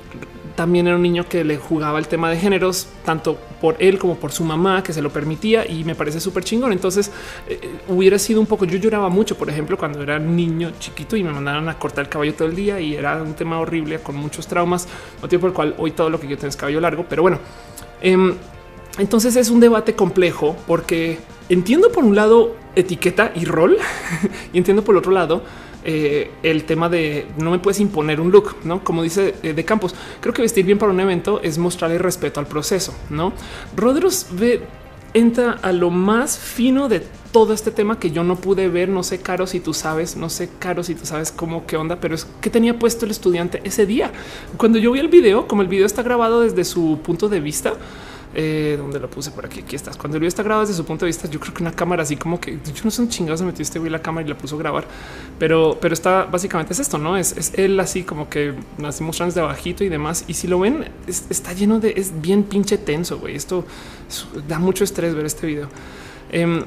también era un niño que le jugaba el tema de géneros, tanto por él como por su mamá, que se lo permitía y me parece súper chingón. Entonces eh, hubiera sido un poco, yo lloraba mucho, por ejemplo, cuando era niño chiquito y me mandaron a cortar el cabello todo el día y era un tema horrible con muchos traumas, motivo por el cual hoy todo lo que yo tengo es cabello largo, pero bueno. Entonces es un debate complejo porque entiendo por un lado etiqueta y rol (laughs) y entiendo por el otro lado eh, el tema de no me puedes imponer un look, no como dice eh, de Campos. Creo que vestir bien para un evento es mostrarle respeto al proceso. No Rodros ve, entra a lo más fino de todo este tema que yo no pude ver. No sé, Caro, si tú sabes, no sé, Caro, si tú sabes cómo qué onda, pero es que tenía puesto el estudiante ese día. Cuando yo vi el video, como el video está grabado desde su punto de vista, eh, donde lo puse por aquí. Aquí estás. Cuando el video está grabado desde su punto de vista, yo creo que una cámara así como que yo no son chingados, se metió este güey la cámara y la puso a grabar, pero, pero está básicamente es esto, no es, él así como que así mostrando de abajito y demás. Y si lo ven, está lleno de es bien pinche tenso. Güey, esto da mucho estrés ver este video. Em,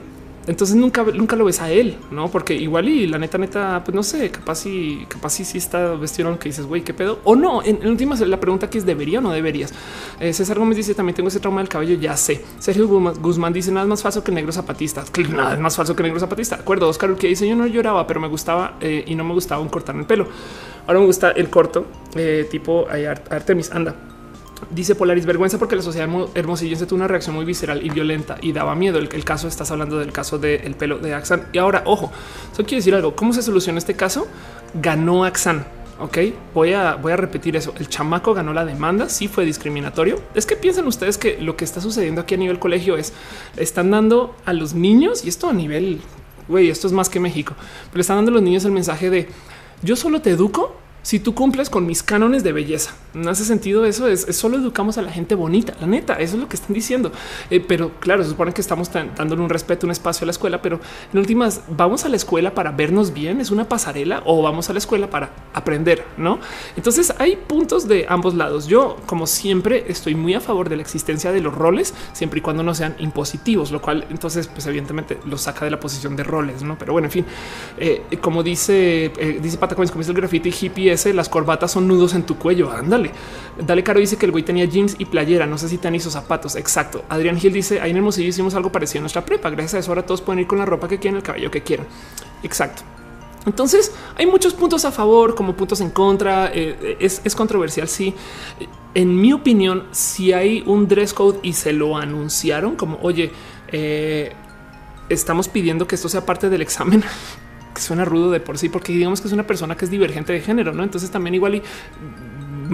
entonces nunca, nunca lo ves a él, no? Porque igual y la neta, neta, pues no sé, capaz y capaz sí, sí está vestido que dices, güey, qué pedo o no. En, en últimas, la pregunta aquí es: debería o no deberías. Eh, César Gómez dice también tengo ese trauma del cabello. Ya sé. Sergio Guzmán dice nada más falso que negro zapatista. Nada es más falso que negro zapatista. Acuerdo. Oscar que dice yo no lloraba, pero me gustaba eh, y no me gustaba un cortar el pelo. Ahora me gusta el corto eh, tipo Artemis. Anda. Dice Polaris vergüenza porque la sociedad hermosillense tuvo una reacción muy visceral y violenta y daba miedo. El, el caso estás hablando del caso del pelo de Axan. Y ahora, ojo, eso quiere decir algo. ¿Cómo se soluciona este caso? Ganó Axan. Ok, voy a, voy a repetir eso. El chamaco ganó la demanda. Sí fue discriminatorio. Es que piensan ustedes que lo que está sucediendo aquí a nivel colegio es están dando a los niños y esto a nivel güey, esto es más que México, pero están dando a los niños el mensaje de yo solo te educo si tú cumples con mis cánones de belleza. No hace sentido eso, es, solo educamos a la gente bonita, la neta, eso es lo que están diciendo. Eh, pero claro, se supone que estamos dándole un respeto, un espacio a la escuela, pero en últimas, ¿vamos a la escuela para vernos bien? ¿Es una pasarela o vamos a la escuela para aprender? ¿No? Entonces hay puntos de ambos lados. Yo, como siempre, estoy muy a favor de la existencia de los roles, siempre y cuando no sean impositivos, lo cual entonces, pues evidentemente lo saca de la posición de roles, ¿no? Pero bueno, en fin, eh, como dice, eh, dice Pata como dice el graffiti hippie las corbatas son nudos en tu cuello. Ándale. Dale Caro dice que el güey tenía jeans y playera. No sé si tenis o zapatos. Exacto. Adrián Gil dice ahí en Hermosillo hicimos algo parecido a nuestra prepa. Gracias a eso ahora todos pueden ir con la ropa que quieran, el cabello que quieran. Exacto. Entonces hay muchos puntos a favor como puntos en contra. Eh, es, controversial. Sí, en mi opinión, si hay un dress code y se lo anunciaron como oye, eh, estamos pidiendo que esto sea parte del examen que suena rudo de por sí, porque digamos que es una persona que es divergente de género, ¿no? Entonces también igual y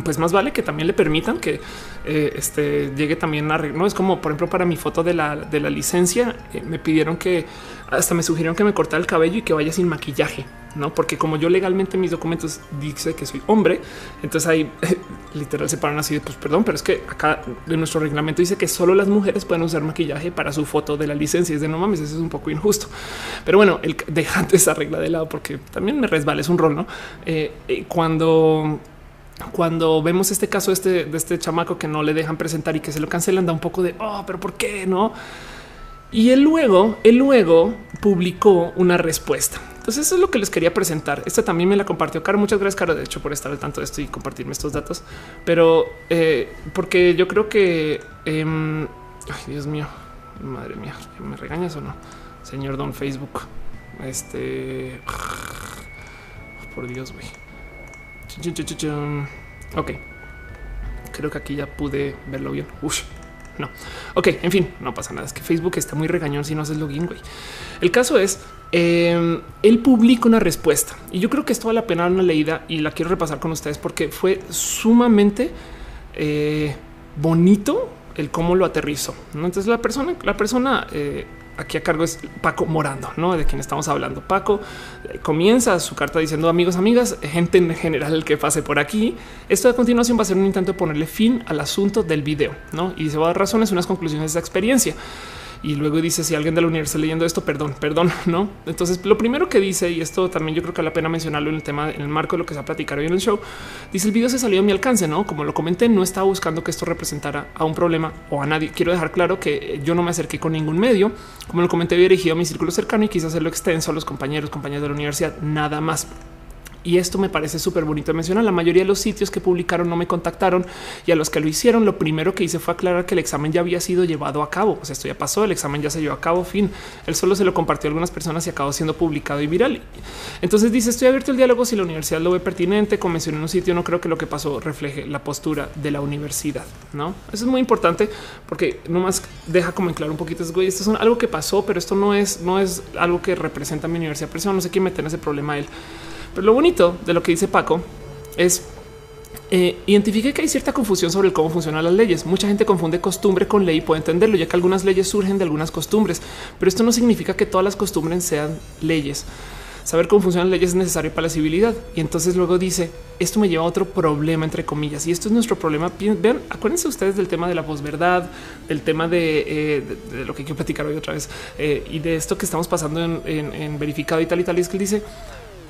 pues más vale que también le permitan que eh, este llegue también a no es como por ejemplo para mi foto de la, de la licencia eh, me pidieron que hasta me sugirieron que me cortara el cabello y que vaya sin maquillaje, no? Porque como yo legalmente mis documentos dice que soy hombre, entonces ahí (laughs) literal se paran así de pues perdón, pero es que acá de nuestro reglamento dice que solo las mujeres pueden usar maquillaje para su foto de la licencia. Es de no mames, eso es un poco injusto. Pero bueno, el, dejando esa regla de lado porque también me resbala, es un rol, ¿no? Eh, cuando cuando vemos este caso este, de este chamaco que no le dejan presentar y que se lo cancelan, da un poco de, oh, pero ¿por qué no? Y él luego, él luego publicó una respuesta. Entonces eso es lo que les quería presentar. Esta también me la compartió Caro. Muchas gracias, Caro, de hecho, por estar al tanto de esto y compartirme estos datos. Pero eh, porque yo creo que, em, ay, Dios mío, madre mía, ¿me regañas o no? Señor Don Facebook. Este, (sighs) por Dios, güey. Ok, creo que aquí ya pude verlo bien. Uf. No. Ok, en fin, no pasa nada. Es que Facebook está muy regañón si no haces login, güey. El caso es, eh, él publica una respuesta y yo creo que esto vale la pena una leída y la quiero repasar con ustedes porque fue sumamente eh, bonito el cómo lo aterrizó. Entonces la persona, la persona eh, aquí a cargo es Paco Morando, ¿no? De quien estamos hablando. Paco eh, comienza su carta diciendo amigos, amigas, gente en general que pase por aquí. Esto a continuación va a ser un intento de ponerle fin al asunto del video, ¿no? Y se va a dar razones, unas conclusiones de esa experiencia y luego dice si alguien de la universidad leyendo esto, perdón, perdón, (laughs) no. Entonces, lo primero que dice, y esto también yo creo que vale la pena mencionarlo en el tema, en el marco de lo que se va a platicar hoy en el show, dice el video se salió a mi alcance, no? Como lo comenté, no estaba buscando que esto representara a un problema o a nadie. Quiero dejar claro que yo no me acerqué con ningún medio, como lo comenté, dirigido a mi círculo cercano y quise hacerlo extenso a los compañeros, compañeros de la universidad, nada más. Y esto me parece súper bonito mencionar. La mayoría de los sitios que publicaron no me contactaron y a los que lo hicieron, lo primero que hice fue aclarar que el examen ya había sido llevado a cabo. O sea, esto ya pasó, el examen ya se llevó a cabo. Fin, él solo se lo compartió a algunas personas y acabó siendo publicado y viral. Entonces dice: Estoy abierto al diálogo si la universidad lo ve pertinente. Como mencioné en un sitio, no creo que lo que pasó refleje la postura de la universidad. No, eso es muy importante porque nomás deja como en claro un poquito. Esto es algo que pasó, pero esto no es, no es algo que representa a mi universidad. Pero eso no sé quién meter en ese problema él. Pero lo bonito de lo que dice Paco es eh, identifique que hay cierta confusión sobre cómo funcionan las leyes. Mucha gente confunde costumbre con ley y puede entenderlo, ya que algunas leyes surgen de algunas costumbres, pero esto no significa que todas las costumbres sean leyes. Saber cómo funcionan leyes es necesario para la civilidad. Y entonces luego dice, esto me lleva a otro problema, entre comillas, y esto es nuestro problema. Vean, acuérdense ustedes del tema de la posverdad, del tema de, eh, lo que quiero platicar hoy otra vez, eh, y de esto que estamos pasando en, en verificado y tal y tal, y es que él dice,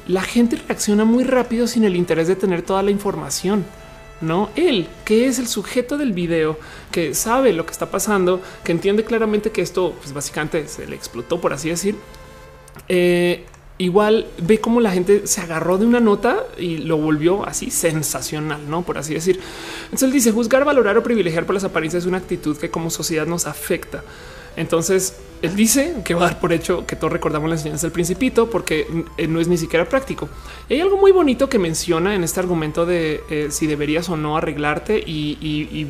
la gente reacciona muy rápido sin el interés de tener toda la información. No él, que es el sujeto del video, que sabe lo que está pasando, que entiende claramente que esto pues básicamente se le explotó, por así decir. Eh, igual ve cómo la gente se agarró de una nota y lo volvió así sensacional, no por así decir. Entonces él dice juzgar, valorar o privilegiar por las apariencias es una actitud que como sociedad nos afecta. Entonces él dice que va a dar por hecho que todos recordamos la enseñanza del principito porque eh, no es ni siquiera práctico. hay algo muy bonito que menciona en este argumento de eh, si deberías o no arreglarte y,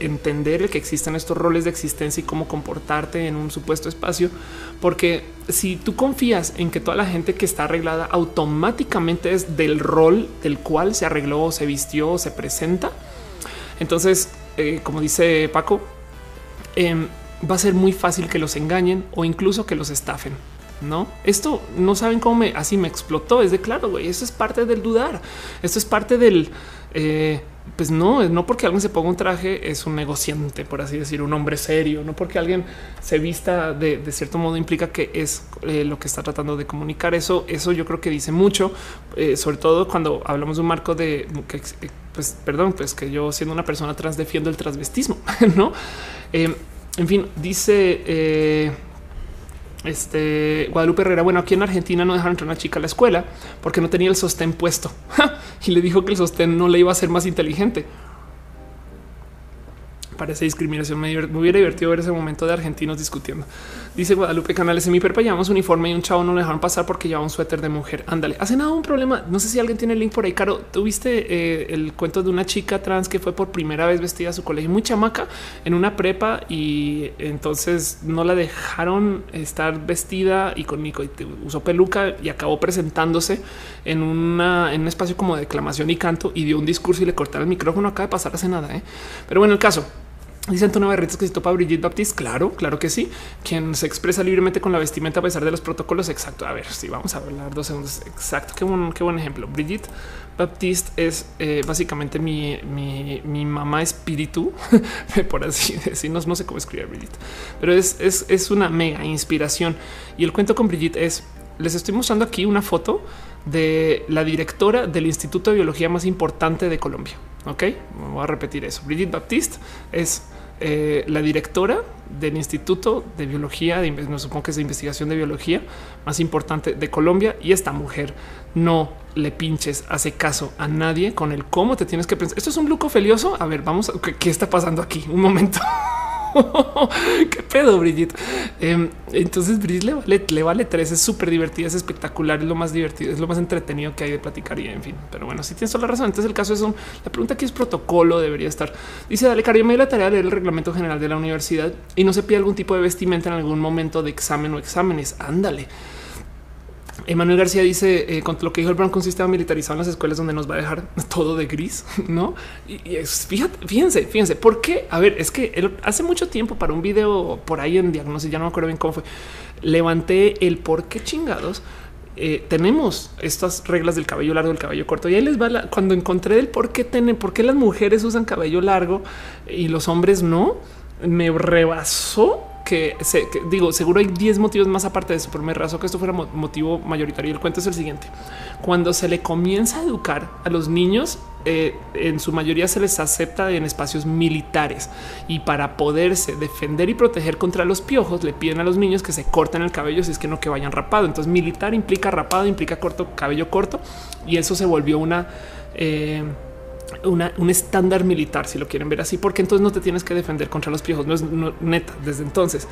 entender el que existen estos roles de existencia y cómo comportarte en un supuesto espacio. Porque si tú confías en que toda la gente que está arreglada automáticamente es del rol del cual se arregló, se vistió, o se presenta, entonces, eh, como dice Paco, em, va a ser muy fácil que los engañen o incluso que los estafen. No, esto no saben cómo me así me explotó. Es de claro, güey. Eso es parte del dudar. Esto es parte del eh, pues no, no porque alguien se ponga un traje es un negociante, por así decir, un hombre serio. No porque alguien se vista de, cierto modo implica que es eh, lo que está tratando de comunicar. Eso, eso yo creo que dice mucho, eh, sobre todo cuando hablamos de un marco de que, pues, perdón, pues que yo siendo una persona trans defiendo el transvestismo, (laughs) no? En fin, dice eh, este Guadalupe Herrera. Bueno, aquí en Argentina no dejaron entrar a una chica a la escuela porque no tenía el sostén puesto (laughs) y le dijo que el sostén no le iba a ser más inteligente parece discriminación. Me, hubiera divertido ver ese momento de argentinos discutiendo. Dice Guadalupe Canales en mi perpa llevamos uniforme y un chavo no le dejaron pasar porque llevaba un suéter de mujer. Ándale, hace nada un problema. No sé si alguien tiene el link por ahí. Caro, tuviste eh, el cuento de una chica trans que fue por primera vez vestida a su colegio, muy chamaca en una prepa y entonces no la dejaron estar vestida y con usó peluca y acabó presentándose en un espacio como de declamación y canto y dio un discurso y le cortaron el micrófono. Acaba de pasar hace nada. ¿eh? Pero bueno, el caso Dice Antonio Berritos que si topa Brigitte Baptiste. Claro, claro que sí. Quien se expresa libremente con la vestimenta a pesar de los protocolos. Exacto. A ver, sí, vamos a hablar dos segundos. Exacto. Qué buen, qué buen ejemplo. Brigitte Baptiste es eh, básicamente mi, mi, mi, mamá espíritu, (laughs) por así decirnos. No sé cómo escribir Brigitte, pero es, es, es una mega inspiración. Y el cuento con Brigitte es les estoy mostrando aquí una foto de la directora del Instituto de Biología más importante de Colombia. Ok, voy a repetir eso. Brigitte Baptiste es eh, la directora del Instituto de Biología, de, supongo que es de investigación de biología más importante de Colombia. Y esta mujer no le pinches, hace caso a nadie con el cómo te tienes que pensar. Esto es un luco felioso. A ver, vamos, ¿qué, qué está pasando aquí? Un momento. (laughs) (laughs) ¿Qué pedo, Brigitte? Em, entonces, Brigitte le vale, le vale tres. Es súper divertida, es espectacular, es lo más divertido, es lo más entretenido que hay de platicar y en fin. Pero bueno, si tienes toda la razón. Entonces, el caso es un, la pregunta aquí es protocolo, debería estar. Dice, dale, cariño, me dio la tarea de leer el reglamento general de la universidad y no se pide algún tipo de vestimenta en algún momento de examen o exámenes. Ándale. Emanuel García dice eh, con lo que dijo el Brown con sistema militarizado en las escuelas donde nos va a dejar (laughs) todo de gris, (laughs) no? Y, fíjate, fíjense, fíjense por qué. A ver, es que hace mucho tiempo para un video por ahí en diagnóstico, ya no me acuerdo bien cómo fue. Levanté el por qué chingados eh, tenemos estas reglas del cabello largo, del cabello corto. Y ahí les va la, cuando encontré el por qué tienen, por qué las mujeres usan cabello largo y los hombres no, me rebasó que, digo, seguro hay 10 motivos más aparte de eso, pero me que esto fuera motivo mayoritario. El cuento es el siguiente. Cuando se le comienza a educar a los niños, eh, en su mayoría se les acepta en espacios militares y para poderse defender y proteger contra los piojos le piden a los niños que se corten el cabello si es que no que vayan rapado. Entonces militar implica rapado, implica corto, cabello corto y eso se volvió una... Eh, un estándar militar, si lo quieren ver así, porque entonces no te tienes que defender contra los piojos. No es neta desde entonces.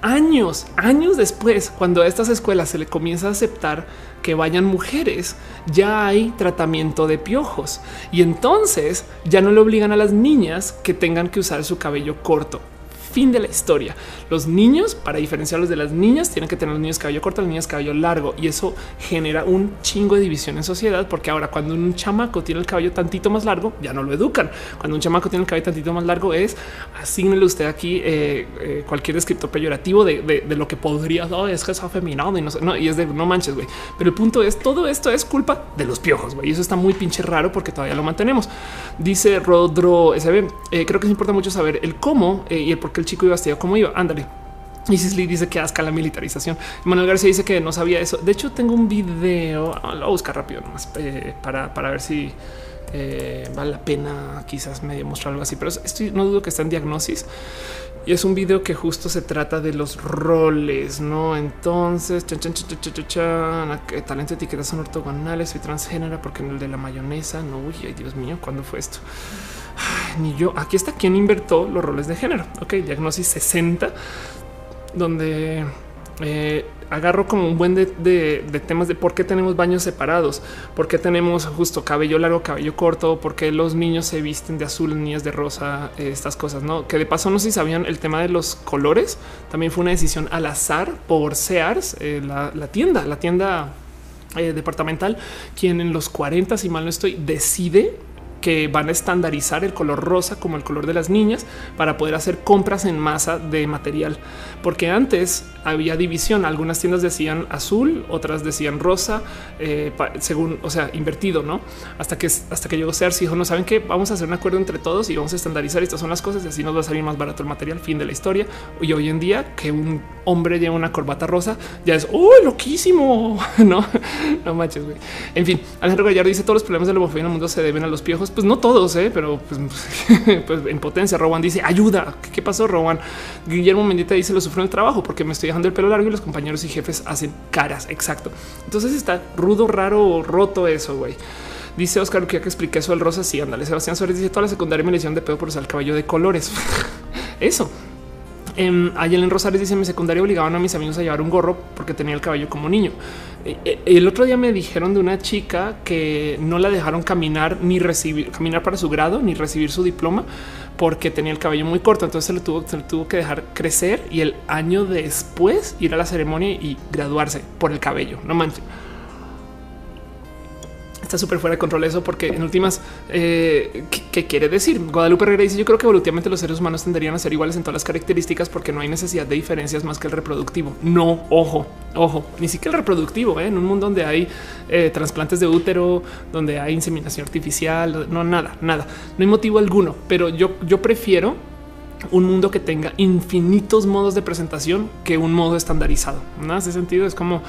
Años, años después, cuando a estas escuelas se le comienza a aceptar que vayan mujeres, ya hay tratamiento de piojos y entonces ya no le obligan a las niñas que tengan que usar su cabello corto fin de la historia. Los niños, para diferenciarlos de las niñas, tienen que tener los niños cabello corto, los niños cabello largo y eso genera un chingo de división en sociedad porque ahora cuando un chamaco tiene el cabello tantito más largo, ya no lo educan. Cuando un chamaco tiene el cabello tantito más largo es asignele usted aquí eh, eh, cualquier descriptor peyorativo de, lo que podría oh, es que es afeminado y no, no, y es de no manches, güey. Pero el punto es todo esto es culpa de los piojos güey. y eso está muy pinche raro porque todavía lo mantenemos. Dice Rodro SB. Eh, creo que es importante mucho saber el cómo y el por qué el chico iba vestido como iba. Ándale. Y Sisley dice que asca la militarización. Manuel García dice que no sabía eso. De hecho, tengo un video, ah, lo voy a buscar rápido nomás eh, para, para ver si eh, vale la pena quizás medio mostrar algo así, pero estoy no dudo que está en diagnosis y es un video que justo se trata de los roles, no? Entonces, chan, chan, chan, talento etiquetas son ortogonales, soy transgénera porque en el de la mayonesa, no, uy, ay, Dios mío, ¿cuándo fue esto? Ni yo. Aquí está quien invertó los roles de género. Ok, diagnosis 60, donde eh, agarro como un buen de, temas de por qué tenemos baños separados, por qué tenemos justo cabello largo, cabello corto, por qué los niños se visten de azul, niñas de rosa, eh, estas cosas, no? Que de paso no sé si sabían el tema de los colores. También fue una decisión al azar por Sears, eh, la, tienda, la tienda departamental, quien en los 40, si mal no estoy, decide que van a estandarizar el color rosa como el color de las niñas para poder hacer compras en masa de material. Porque antes había división. Algunas tiendas decían azul, otras decían rosa, eh, según, o sea, invertido, no? Hasta que hasta que llegó Sears dijo, no saben qué, vamos a hacer un acuerdo entre todos y vamos a estandarizar. Estas son las cosas y así nos va a salir más barato el material. Fin de la historia. Y hoy en día que un hombre lleva una corbata rosa ya es oh, loquísimo. (laughs) No, no manches. Güey. En fin, Alejandro Gallardo dice todos los problemas de la homofobia en el mundo se deben a los piojos. Pues no todos, ¿eh? pero pues, (laughs) pues, en potencia. Rowan dice ayuda. ¿Qué pasó, Rowan? Guillermo Mendita dice lo sufrió en el trabajo porque me estoy dejando el pelo largo y los compañeros y jefes hacen caras. Exacto. Entonces está rudo, raro, roto eso, güey. Dice Oscar que que expliqué eso del rosa. Sí, ándale. Sebastián Suárez dice toda la secundaria me de pedo por usar el cabello de colores. (laughs) eso. Eh, en Rosales dice mi secundaria obligaban a mis amigos a llevar un gorro porque tenía el cabello como niño. Eh, eh, el otro día me dijeron de una chica que no la dejaron caminar ni recibir caminar para su grado ni recibir su diploma porque tenía el cabello muy corto. Entonces se lo tuvo, se tuvo que dejar crecer y el año después ir a la ceremonia y graduarse por el cabello. No manches. Está súper fuera de control eso porque en últimas, eh, ¿qué, quiere decir? Guadalupe Herrera dice yo creo que evolutivamente los seres humanos tenderían a ser iguales en todas las características porque no hay necesidad de diferencias más que el reproductivo. No, ojo, ojo, ni siquiera el reproductivo, ¿eh? en un mundo donde hay eh, trasplantes de útero, donde hay inseminación artificial, no, nada, nada, no hay motivo alguno, pero yo, yo prefiero un mundo que tenga infinitos modos de presentación que un modo estandarizado. En ese sentido es como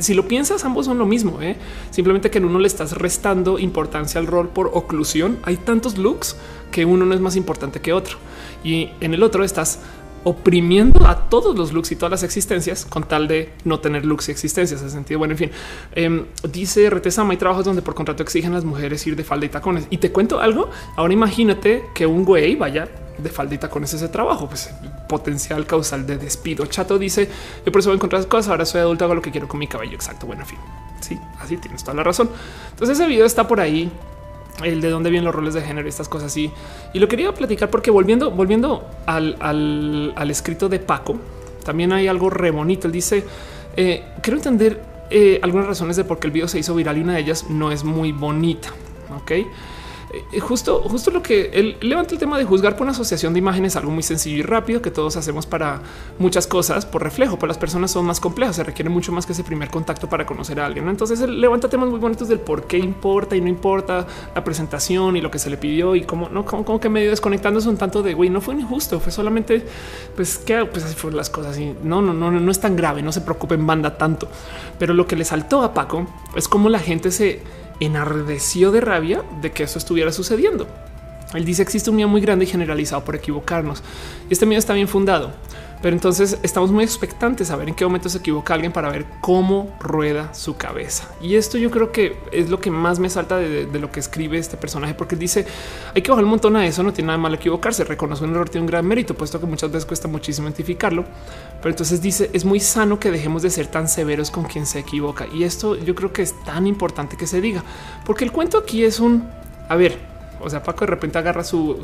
si lo piensas, ambos son lo mismo. ¿eh? Simplemente que en uno le estás restando importancia al rol por oclusión. Hay tantos looks que uno no es más importante que otro y en el otro estás oprimiendo a todos los looks y todas las existencias con tal de no tener looks y existencias. En sentido, bueno, en fin, eh, dice Retesama hay trabajos donde por contrato exigen las mujeres ir de falda y tacones. Y te cuento algo. Ahora imagínate que un güey vaya de faldita con ese, trabajo, pues potencial causal de despido. Chato dice yo por eso voy a encontrar cosas. Ahora soy adulto, hago lo que quiero con mi cabello. Exacto. Bueno, en fin, sí, así tienes toda la razón. Entonces, ese video está por ahí, el de dónde vienen los roles de género, estas cosas así. Y lo quería platicar porque volviendo, volviendo al, al, escrito de Paco, también hay algo re bonito. Él dice: eh, Quiero entender eh, algunas razones de por qué el video se hizo viral y una de ellas no es muy bonita. Ok. Eh, justo, justo lo que él levanta el tema de juzgar por una asociación de imágenes, algo muy sencillo y rápido que todos hacemos para muchas cosas por reflejo. Pero las personas son más complejas, se requiere mucho más que ese primer contacto para conocer a alguien. Entonces él levanta temas muy bonitos del por qué importa y no importa la presentación y lo que se le pidió y cómo no, como, que medio desconectándose un tanto de güey, no fue injusto, fue solamente pues que pues así fueron las cosas y no, no, no, no es tan grave, no se preocupen banda tanto. Pero lo que le saltó a Paco es como la gente se enardeció de rabia de que eso estuviera sucediendo. Él dice existe un miedo muy grande y generalizado por equivocarnos. Este miedo está bien fundado. Pero entonces estamos muy expectantes a ver en qué momento se equivoca alguien para ver cómo rueda su cabeza. Y esto yo creo que es lo que más me salta de, lo que escribe este personaje, porque dice hay que bajar un montón a eso. No tiene nada malo equivocarse. Reconoce un error, tiene un gran mérito, puesto que muchas veces cuesta muchísimo identificarlo. Pero entonces dice es muy sano que dejemos de ser tan severos con quien se equivoca. Y esto yo creo que es tan importante que se diga, porque el cuento aquí es un a ver, o sea, Paco de repente agarra su,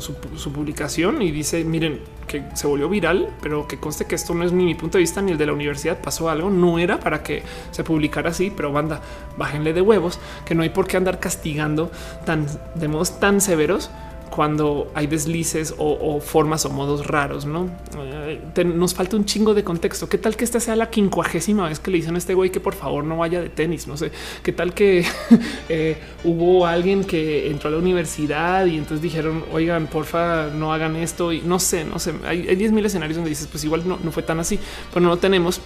publicación y dice, miren, que se volvió viral, pero que conste que esto no es ni mi punto de vista ni el de la universidad. Pasó algo, no era para que se publicara así, pero banda, bájenle de huevos, que no hay por qué andar castigando tan de modos tan severos cuando hay deslices o, formas o modos raros, no eh, nos falta un chingo de contexto. ¿Qué tal que esta sea la quincuagésima vez que le dicen a este güey que por favor no vaya de tenis? No sé qué tal que (laughs) eh, hubo alguien que entró a la universidad y entonces dijeron, oigan, porfa, no hagan esto y no sé, no sé. Hay, 10 mil escenarios donde dices, pues igual no, no fue tan así, pero no lo tenemos.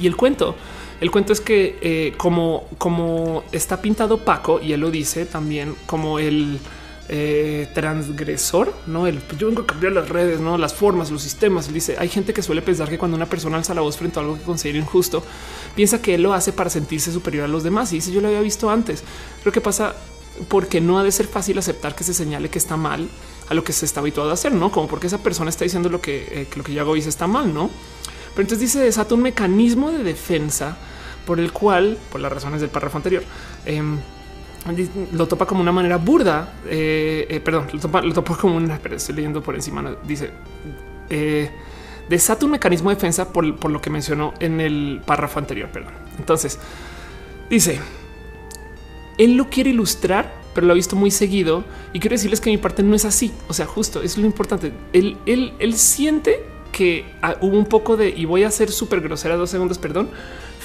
Y el cuento, el cuento es que eh, como, como está pintado Paco y él lo dice también como el eh, transgresor, no el yo vengo a cambiar las redes, no las formas, los sistemas. Dice: Hay gente que suele pensar que cuando una persona alza la voz frente a algo que considera injusto, piensa que él lo hace para sentirse superior a los demás. Y dice: Yo lo había visto antes. Creo que pasa porque no ha de ser fácil aceptar que se señale que está mal a lo que se está habituado a hacer, no como porque esa persona está diciendo lo que, eh, lo que yo hago dice está mal, no? Pero entonces dice desata un mecanismo de defensa por el cual, por las razones del párrafo anterior, em, lo topa como una manera burda. Eh, eh, perdón, lo topa, como una. Pero estoy leyendo por encima. Dice eh, desata un mecanismo de defensa por, por, lo que mencionó en el párrafo anterior. Perdón. Entonces dice él lo quiere ilustrar, pero lo ha visto muy seguido y quiero decirles que mi parte no es así. O sea, justo es lo importante. Él, él, él siente que ah, hubo un poco de y voy a ser súper grosera dos segundos, perdón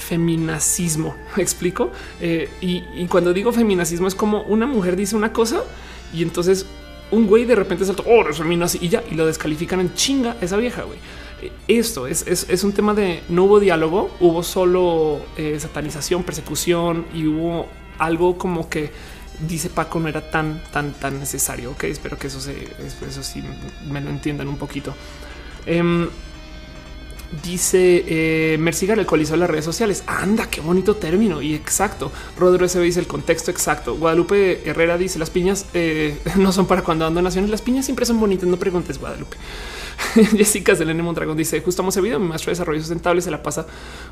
feminacismo. ¿Me explico? Eh, y, cuando digo feminacismo es como una mujer dice una cosa y entonces un güey de repente salta, oh, es feminazi y ya, y lo descalifican en chinga esa vieja, güey. Eh, esto es, es, un tema de no hubo diálogo, hubo solo eh, satanización, persecución y hubo algo como que dice Paco no era tan, tan, tan necesario. Ok, espero que eso se, eso sí me lo entiendan un poquito. Em, Dice eh, Mercigar, de las redes sociales. Anda, qué bonito término. Y exacto. Rodrigo se dice el contexto exacto. Guadalupe Herrera dice las piñas eh, (laughs) no son para cuando ando naciones. Las piñas siempre son bonitas. No preguntes, Guadalupe. (laughs) Jessica Selene Mondragón dice justo hemos video. Mi maestro de desarrollo sustentable se la pasa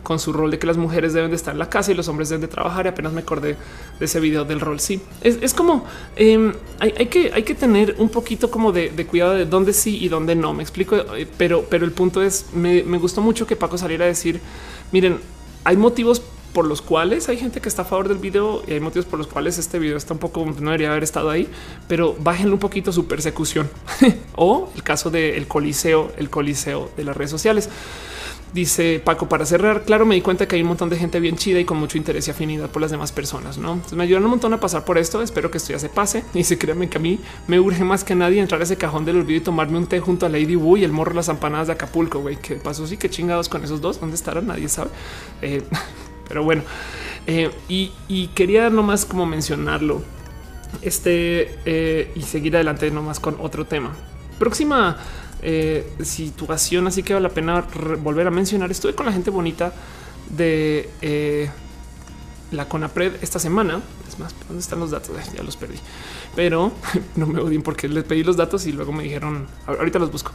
con su rol de que las mujeres deben de estar en la casa y los hombres deben de trabajar. Y apenas me acordé de ese video del rol. Sí, es, como em, hay, que, hay que tener un poquito como de, cuidado de dónde sí y dónde no. Me explico, eh, pero, pero el punto es me, me gustó mucho que Paco saliera a decir miren, hay motivos por los cuales hay gente que está a favor del video y hay motivos por los cuales este video está un poco, no debería haber estado ahí, pero bajen un poquito su persecución (laughs) o el caso del coliseo, el coliseo de las redes sociales. Dice Paco, para cerrar, claro, me di cuenta que hay un montón de gente bien chida y con mucho interés y afinidad por las demás personas, ¿no? Me ayudan un montón a pasar por esto, espero que esto ya se pase. (laughs) Y se créanme que a mí me urge más que nadie entrar a ese cajón del olvido y tomarme un té junto a Lady Wu y el morro las empanadas de Acapulco, güey. ¿Qué pasó? Sí, que chingados con esos dos, ¿dónde estarán? Nadie sabe. Eh, (laughs) pero bueno, eh, y, y, quería nomás como mencionarlo este eh, y seguir adelante nomás con otro tema. Próxima eh, situación, así que vale la pena volver a mencionar. Estuve con la gente bonita de la Conapred esta semana. Es más, ¿dónde están los datos? Ya los perdí, pero (laughs) no me odien porque les pedí los datos y luego me dijeron, ahorita los busco,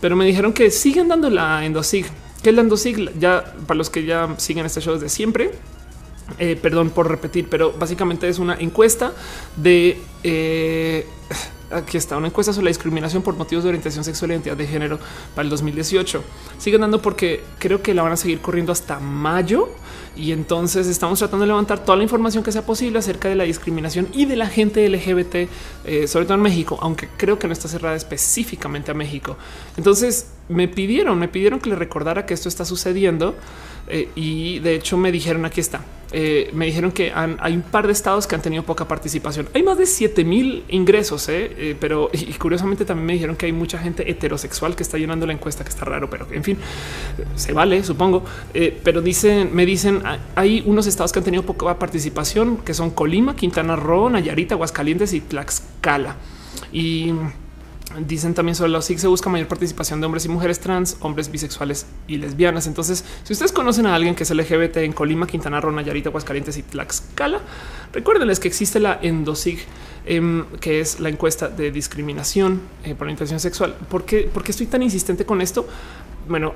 pero me dijeron que siguen dando la Endosig. que es la Endosig? Ya para los que ya siguen este show desde siempre, eh, perdón por repetir, pero básicamente es una encuesta de eh, aquí está una encuesta sobre la discriminación por motivos de orientación sexual e identidad de género para el 2018. Siguen dando porque creo que la van a seguir corriendo hasta mayo y entonces estamos tratando de levantar toda la información que sea posible acerca de la discriminación y de la gente LGBT, eh, sobre todo en México, aunque creo que no está cerrada específicamente a México. Entonces me pidieron, me pidieron que le recordara que esto está sucediendo eh, y de hecho me dijeron aquí está. Eh, me dijeron que hay un par de estados que han tenido poca participación. Hay más de 7 mil ingresos, eh, pero y curiosamente también me dijeron que hay mucha gente heterosexual que está llenando la encuesta, que está raro, pero en fin, se vale, supongo. pero dicen, me dicen, hay unos estados que han tenido poca participación, que son Colima, Quintana Roo, Nayarit, Aguascalientes y Tlaxcala. Y Dicen también sobre los SIG se busca mayor participación de hombres y mujeres trans, hombres bisexuales y lesbianas. Entonces, si ustedes conocen a alguien que es LGBT en Colima, Quintana Roo, Nayarit, Aguascalientes y Tlaxcala, recuérdenles que existe la Endosig, em, que es la encuesta de discriminación eh, por la intención sexual. ¿Por qué, ¿Por qué estoy tan insistente con esto? Bueno,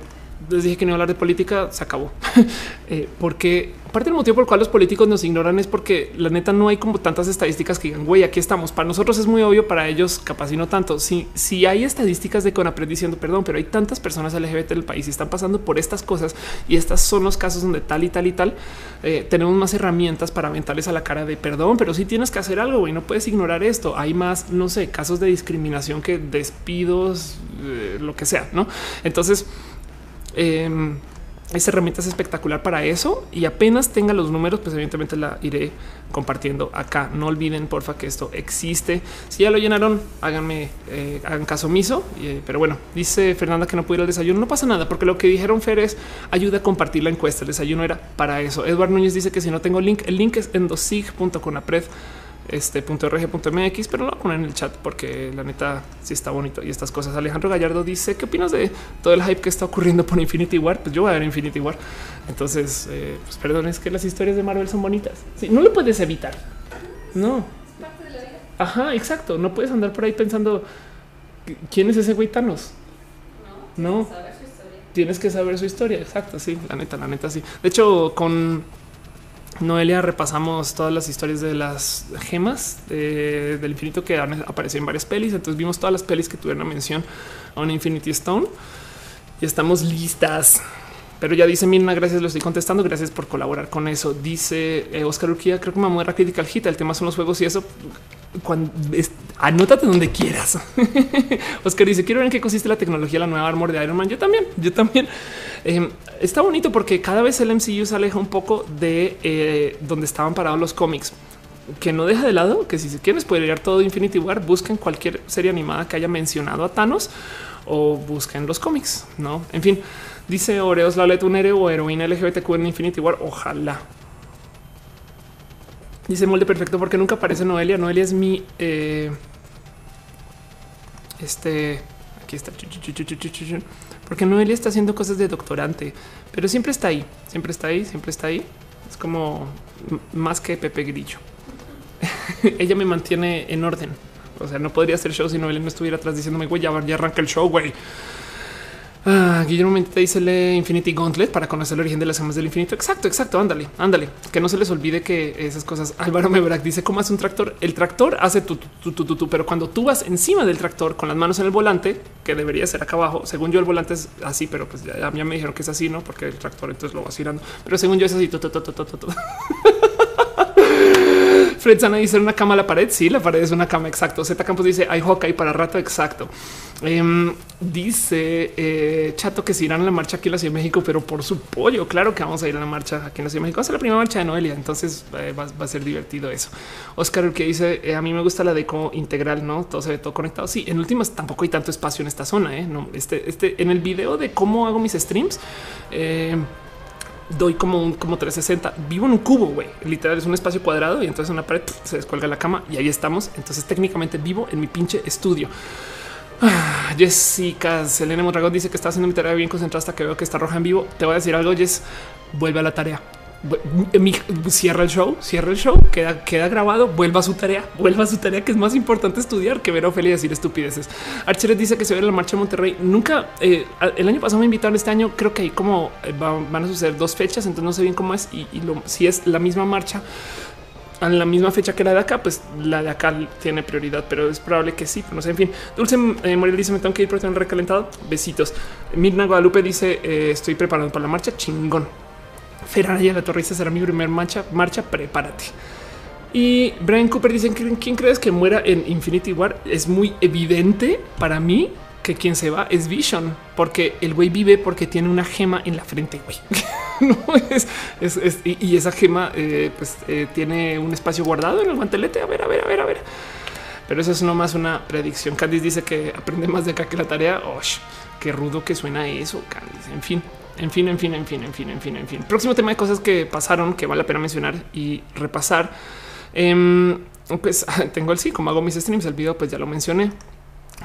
les dije que no hablar de política, se acabó. (laughs) Eh, porque parte del motivo por el cual los políticos nos ignoran es porque la neta no hay como tantas estadísticas que digan, güey, aquí estamos. Para nosotros es muy obvio, para ellos capaz y no tanto. Si, si hay estadísticas de Conapred diciendo, perdón, pero hay tantas personas LGBT en el país y están pasando por estas cosas y estas son los casos donde tal y tal y tal, eh, tenemos más herramientas para aventarles a la cara de perdón, pero si tienes que hacer algo y no puedes ignorar esto. Hay más, no sé, casos de discriminación que despidos, eh, lo que sea, ¿no? Entonces, eh, esa herramienta es espectacular para eso y apenas tenga los números, pues evidentemente la iré compartiendo acá. No olviden, porfa, que esto existe. Si ya lo llenaron, háganme, eh, hagan caso omiso. Eh, pero bueno, dice Fernanda que no pudo ir al desayuno. No pasa nada, porque lo que dijeron Fer es ayuda a compartir la encuesta. El desayuno era para eso. Edward Núñez dice que si no tengo link, el link es en dosig.conapred este punto .mx, pero lo voy a poner en el chat porque la neta sí está bonito y estas cosas. Alejandro Gallardo dice qué opinas de todo el hype que está ocurriendo por Infinity War. Pues yo voy a ver Infinity War. Entonces, eh, pues perdón, es que las historias de Marvel son bonitas. Sí, no lo puedes evitar. No. Ajá, exacto. No puedes andar por ahí pensando quién es ese güey Thanos. No, no. Tienes que saber su historia. Exacto. Sí, la neta, la neta, sí. De hecho, con Noelia repasamos todas las historias de las gemas del infinito que han aparecido en varias pelis. Entonces vimos todas las pelis que tuvieron una mención a un Infinity Stone y estamos listas. Pero ya dice Mirna, gracias, lo estoy contestando. Gracias por colaborar con eso. Dice eh, Oscar Urquía, creo que me muera Critical Hit. El tema son los juegos y eso. Cuando anótate donde quieras. (laughs) Oscar dice: Quiero ver en qué consiste la tecnología, la nueva armor de Iron Man. Yo también, yo también. Em, está bonito porque cada vez el MCU se aleja un poco de eh, donde estaban parados los cómics que no deja de lado que si se quieren spoilear todo Infinity War, busquen cualquier serie animada que haya mencionado a Thanos o busquen los cómics, no? En fin, dice Oreos la un héroe o heroína LGBTQ en Infinity War. Ojalá. Dice molde perfecto porque nunca aparece Noelia. Noelia es mi eh, este aquí está porque Noelia está haciendo cosas de doctorante, pero siempre está ahí, siempre está ahí, siempre está ahí. Es como más que Pepe Grillo. (laughs) Ella me mantiene en orden. O sea, no podría hacer show si Noelia no estuviera atrás diciéndome, güey, ya, arranca el show, güey. Ah, Guillermo te dice le Infinity Gauntlet para conocer el origen de las gemas del infinito. Exacto, exacto. Ándale, ándale. Que no se les olvide que esas cosas. Álvaro Mebrac dice cómo hace un tractor. El tractor hace tu, tu, tu, tu, pero cuando tú vas encima del tractor con las manos en el volante, que debería ser acá abajo, según yo, el volante es así, pero pues ya, ya me dijeron que es así, no? Porque el tractor entonces lo va girando, pero según yo es así. Fred Sana dice una cama a la pared. Sí, la pared es una cama. Exacto. Z Campos dice hay hockey para rato. Exacto. Em, dice eh, Chato que se irán a la marcha aquí en la Ciudad de México, pero por su pollo. Claro que vamos a ir a la marcha aquí en la Ciudad de México. Va a la primera marcha de Noelia. Entonces eh, va, a ser divertido eso. Oscar, el que dice eh, a mí me gusta la deco integral, no todo se ve todo conectado. Sí, en últimas tampoco hay tanto espacio en esta zona. No, este, este en el video de cómo hago mis streams doy como un como 360. Vivo en un cubo, güey. Literal es un espacio cuadrado y entonces una pared se descuelga la cama y ahí estamos. Entonces técnicamente vivo en mi pinche estudio. Ah, Jessica Selena Mondragón dice que está haciendo mi tarea bien concentrada hasta que veo que está roja en vivo. Te voy a decir algo, Jess. Vuelve a la tarea cierra el show, cierra el show, queda, queda grabado, vuelva a su tarea, vuelva a su tarea, que es más importante estudiar que ver a Ofelia decir estupideces. Archer dice que se ve la marcha de Monterrey. Nunca, eh, el año pasado me invitaron, este año creo que hay como eh, van a suceder dos fechas, entonces no sé bien cómo es y, si es la misma marcha en la misma fecha que la de acá, pues la de acá tiene prioridad, pero es probable que sí, no sé. En fin, Dulce eh, Morel dice: Me tengo que ir por tener recalentado. Besitos. Mirna Guadalupe dice: Estoy preparado para la marcha. Chingón. Ferrari la Torre será mi primer marcha, marcha, prepárate. Y Brian Cooper dice, ¿quién crees que muera en Infinity War? Es muy evidente para mí que quien se va es Vision, porque el güey vive porque tiene una gema en la frente, güey. (laughs) y, esa gema eh, pues eh, tiene un espacio guardado en el guantelete. A ver, a ver, a ver, a ver. Pero eso es nomás una predicción. Candice dice que aprende más de acá que la tarea. Oh, qué rudo que suena eso, Candice. En fin. En fin, en fin, en fin, en fin, en fin, en fin. Próximo tema de cosas que pasaron que vale la pena mencionar y repasar. Em, pues (laughs) tengo el sí, como hago mis streams, el video pues ya lo mencioné.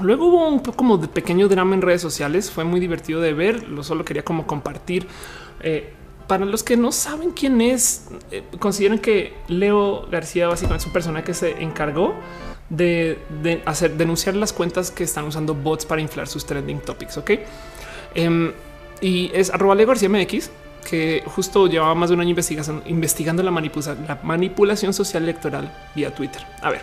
Luego hubo un poco como de pequeño drama en redes sociales. Fue muy divertido de ver. Lo solo quería como compartir. Eh, para los que no saben quién es, eh, consideren que Leo García básicamente es un personaje que se encargó de, hacer denunciar las cuentas que están usando bots para inflar sus trending topics. Ok. Em, y es arroba García MX, que justo llevaba más de un año investigando la, la manipulación social electoral vía Twitter. A ver,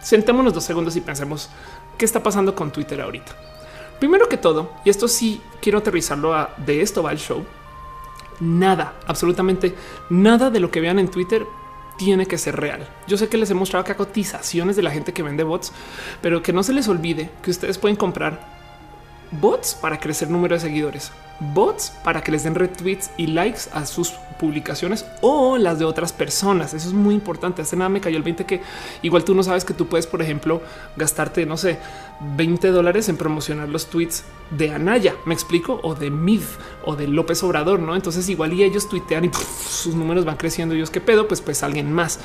sentémonos dos segundos y pensemos qué está pasando con Twitter ahorita. Primero que todo, y esto sí quiero aterrizarlo a de esto va el show. Nada, absolutamente nada de lo que vean en Twitter tiene que ser real. Yo sé que les he mostrado acá cotizaciones de la gente que vende bots, pero que no se les olvide que ustedes pueden comprar bots para crecer número de seguidores, bots para que les den retweets y likes a sus publicaciones o las de otras personas. Eso es muy importante. Hace nada me cayó el 20 que igual tú no sabes que tú puedes, por ejemplo, gastarte, no sé, 20 dólares en promocionar los tweets de Anaya, me explico, o de Mid o de López Obrador, no? Entonces, igual y ellos tuitean y sus números van creciendo. Y ellos qué pedo, pues, pues alguien más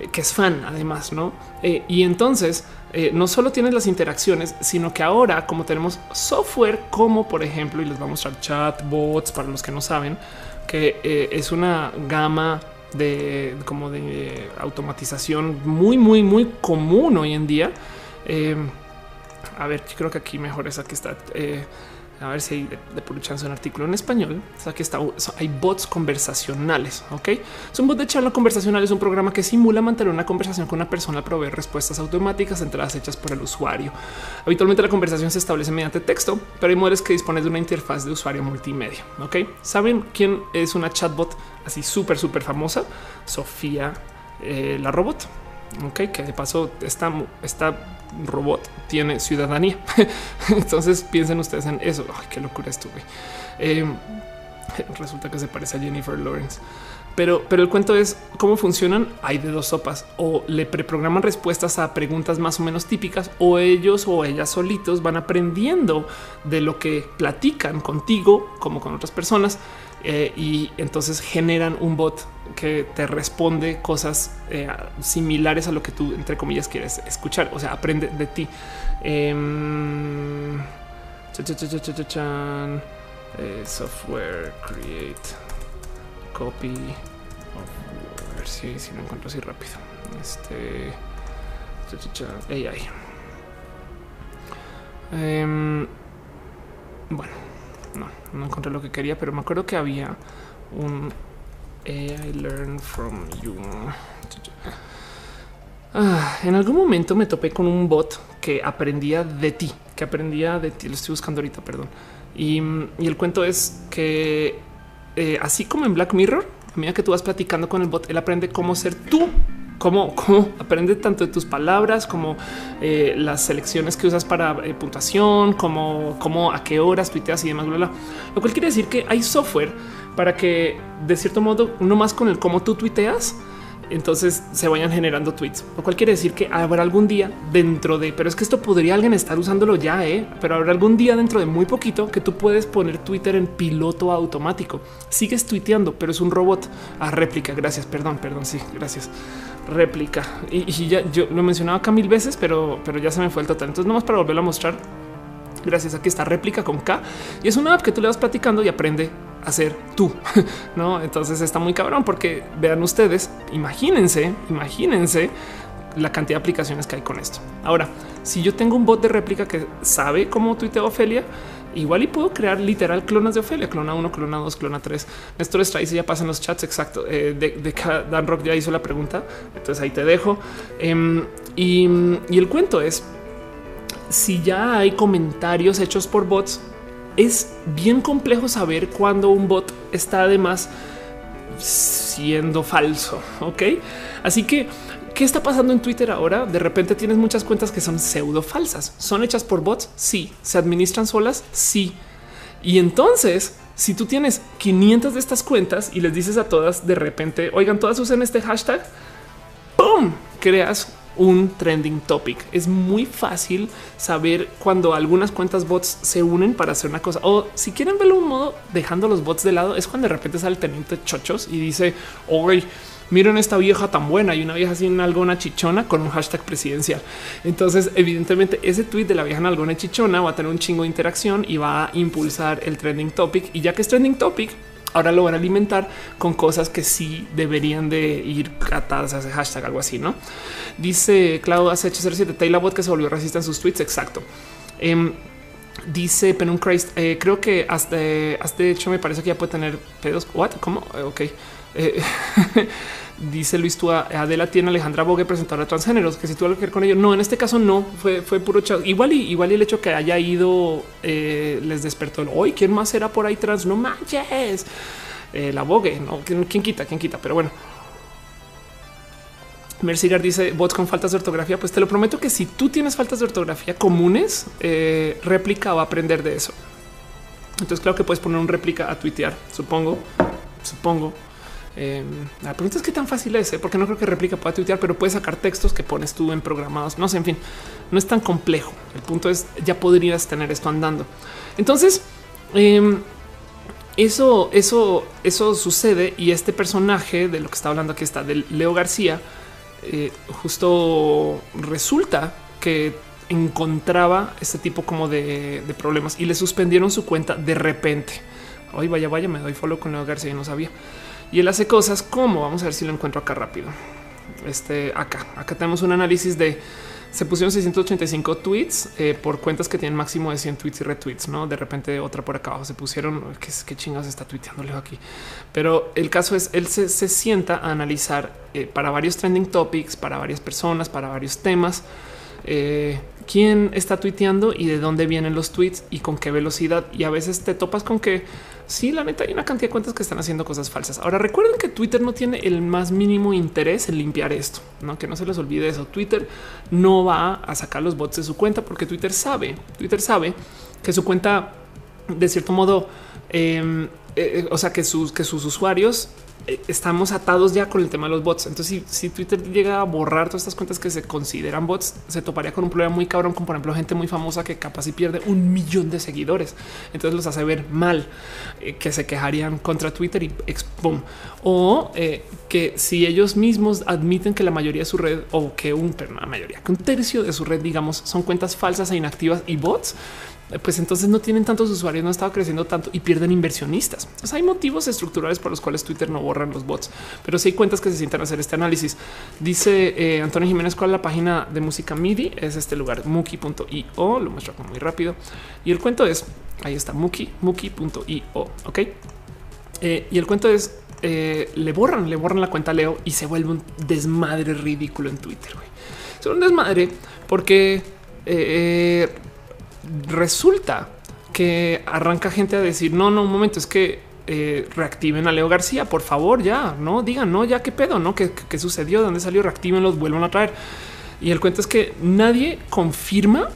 eh, que es fan, además, no? Eh, y entonces eh, no solo tienes las interacciones, sino que ahora, como tenemos software, como por ejemplo, y les vamos a mostrar chatbots para los que no saben, que es una gama de como de automatización muy, muy, muy común hoy en día a ver, creo que aquí mejor es aquí está. Eh, a ver si hay de, por chance un artículo en español. O aquí está. Hay bots conversacionales. Ok, es un bot de charla conversacional. Es un programa que simula mantener una conversación con una persona, proveer respuestas automáticas entradas hechas por el usuario. Habitualmente la conversación se establece mediante texto, pero hay modelos que disponen de una interfaz de usuario multimedia. Ok, saben quién es una chatbot así súper, súper famosa? Sofía, eh, la robot. Ok, que de paso está robot tiene ciudadanía. (laughs) Entonces piensen ustedes en eso. Ay, qué locura esto. Eh, resulta que se parece a Jennifer Lawrence. Pero, pero el cuento es cómo funcionan. Hay de dos sopas o le preprograman respuestas a preguntas más o menos típicas o ellos o ellas solitos van aprendiendo de lo que platican contigo como con otras personas eh, y entonces generan un bot que te responde cosas eh, similares a lo que tú, entre comillas, quieres escuchar. O sea, aprende de ti. Em, eh, software create copy. a ver si, si lo encuentro así rápido. Este AI. Em, bueno no, no encontré lo que quería, pero me acuerdo que había un I learn from you. Ah, en algún momento me topé con un bot que aprendía de ti, que aprendía de ti. Lo estoy buscando ahorita, perdón. Y, el cuento es que eh, así como en Black Mirror, a medida que tú vas platicando con el bot, él aprende cómo ser tú cómo, aprende tanto de tus palabras como eh, las selecciones que usas para eh, puntuación, como, como a qué horas tuiteas y demás, bla, bla. Lo cual quiere decir que hay software para que de cierto modo, no más con el cómo tú tuiteas, entonces se vayan generando tweets, lo cual quiere decir que habrá algún día dentro de, pero es que esto podría alguien estar usándolo ya, ¿eh? pero habrá algún día dentro de muy poquito que tú puedes poner Twitter en piloto automático. Sigues tuiteando, pero es un robot a réplica. Gracias, perdón, perdón, sí, gracias réplica. Y, ya yo lo mencionaba acá mil veces, pero, pero ya se me fue el total. Entonces, nomás para volverlo a mostrar. Gracias. Aquí está réplica con K y es una app que tú le vas platicando y aprende a ser tú. (laughs) No, entonces está muy cabrón porque vean ustedes, imagínense, imagínense la cantidad de aplicaciones que hay con esto. Ahora, si yo tengo un bot de réplica que sabe cómo tuitea Ofelia, igual y puedo crear literal clonas de Ofelia, clona 1, clona 2, clona 3. Néstor Strays ya pasa en los chats exacto. Eh, de, Dan Rock ya hizo la pregunta, entonces ahí te dejo. Em, y, y el cuento es si ya hay comentarios hechos por bots, es bien complejo saber cuando un bot está además siendo falso. Ok, así que ¿Qué está pasando en Twitter ahora? De repente tienes muchas cuentas que son pseudo falsas. ¿Son hechas por bots? Sí. ¿Se administran solas? Sí. Y entonces, si tú tienes 500 de estas cuentas y les dices a todas de repente, oigan, todas usen este hashtag, ¡pum! Creas un trending topic. Es muy fácil saber cuando algunas cuentas bots se unen para hacer una cosa. O si quieren verlo un modo dejando los bots de lado, es cuando de repente sale el teniente chochos y dice, oye, miren esta vieja tan buena y una vieja sin algona chichona con un hashtag presidencial. Entonces, evidentemente, ese tweet de la vieja en algona chichona va a tener un chingo de interacción y va a impulsar el trending topic. Y ya que es trending topic, ahora lo van a alimentar con cosas que sí deberían de ir atadas a ese hashtag, algo así, ¿no? Dice Claudio H07, Taylor Bot que se volvió racista en sus tweets, exacto. Em, dice Penum Christ, eh, creo que hasta, hasta, de hecho me parece que ya puede tener pedos. What? ¿Cómo? Eh, ok. Eh, (laughs) dice Luis tú Adela tiene Alejandra Bogue presentadora transgéneros, que si tú algo que ver con ello. No, en este caso no, fue, fue puro chat. Igual y igual y el hecho que haya ido eh, les despertó el hoy. ¿Quién más era por ahí trans? No manches. Eh, la Bogue, no, ¿quién quita? ¿Quién quita? Pero bueno. Mercigar dice bots con faltas de ortografía. Pues te lo prometo que si tú tienes faltas de ortografía comunes, réplica va a aprender de eso. Entonces, claro que puedes poner un réplica a tuitear, supongo, supongo. Em, la pregunta es qué tan fácil es, ¿eh? porque no creo que réplica pueda tuitear, pero puedes sacar textos que pones tú en programados. No sé, en fin, no es tan complejo. El punto es ya podrías tener esto andando. Entonces, em, eso, eso, eso sucede y este personaje de lo que está hablando aquí está de Leo García. Eh, justo resulta que encontraba este tipo como de, de, problemas y le suspendieron su cuenta de repente. Hoy vaya, vaya, me doy follow con Leo García, no sabía. Y él hace cosas como vamos a ver si lo encuentro acá rápido. Este acá, acá tenemos un análisis de se pusieron 685 tweets eh, por cuentas que tienen máximo de 100 tweets y retweets. No de repente otra por acá abajo se pusieron que qué chingados está tuiteándole aquí. Pero el caso es él se, sienta a analizar eh, para varios trending topics, para varias personas, para varios temas. Eh, quién está tuiteando y de dónde vienen los tweets y con qué velocidad. Y a veces te topas con que sí, la neta hay una cantidad de cuentas que están haciendo cosas falsas. Ahora recuerden que Twitter no tiene el más mínimo interés en limpiar esto, no que no se les olvide eso. Twitter no va a sacar los bots de su cuenta porque Twitter sabe, Twitter sabe que su cuenta de cierto modo, em, eh, eh, o sea, que sus, que sus usuarios estamos atados ya con el tema de los bots. Entonces, si, Twitter llega a borrar todas estas cuentas que se consideran bots, se toparía con un problema muy cabrón, como por ejemplo gente muy famosa que capaz y pierde un millón de seguidores. Entonces los hace ver mal, eh, que se quejarían contra Twitter y expum. O eh, que si ellos mismos admiten que la mayoría de su red o que un, pero la mayoría, que un tercio de su red, digamos, son cuentas falsas e inactivas y bots, pues entonces no tienen tantos usuarios, no estado creciendo tanto y pierden inversionistas. Hay motivos estructurales por los cuales Twitter no borran los bots, pero si hay cuentas que se sientan a hacer este análisis. Dice eh, Antonio Jiménez, ¿cuál es la página de música MIDI? Es este lugar, muki.io, lo muestro muy rápido. Y el cuento es Ahí está Muki, muki.io. Ok. Eh, y el cuento es eh, le borran, le borran la cuenta a Leo y se vuelve un desmadre ridículo en Twitter. Es un desmadre porque eh, resulta que arranca gente a decir no, no, un momento, es que reactiven a Leo García, por favor, ya no digan, no, ya qué pedo, no, qué, qué sucedió, dónde salió, reactiven, los vuelvan a traer. Y el cuento es que nadie confirma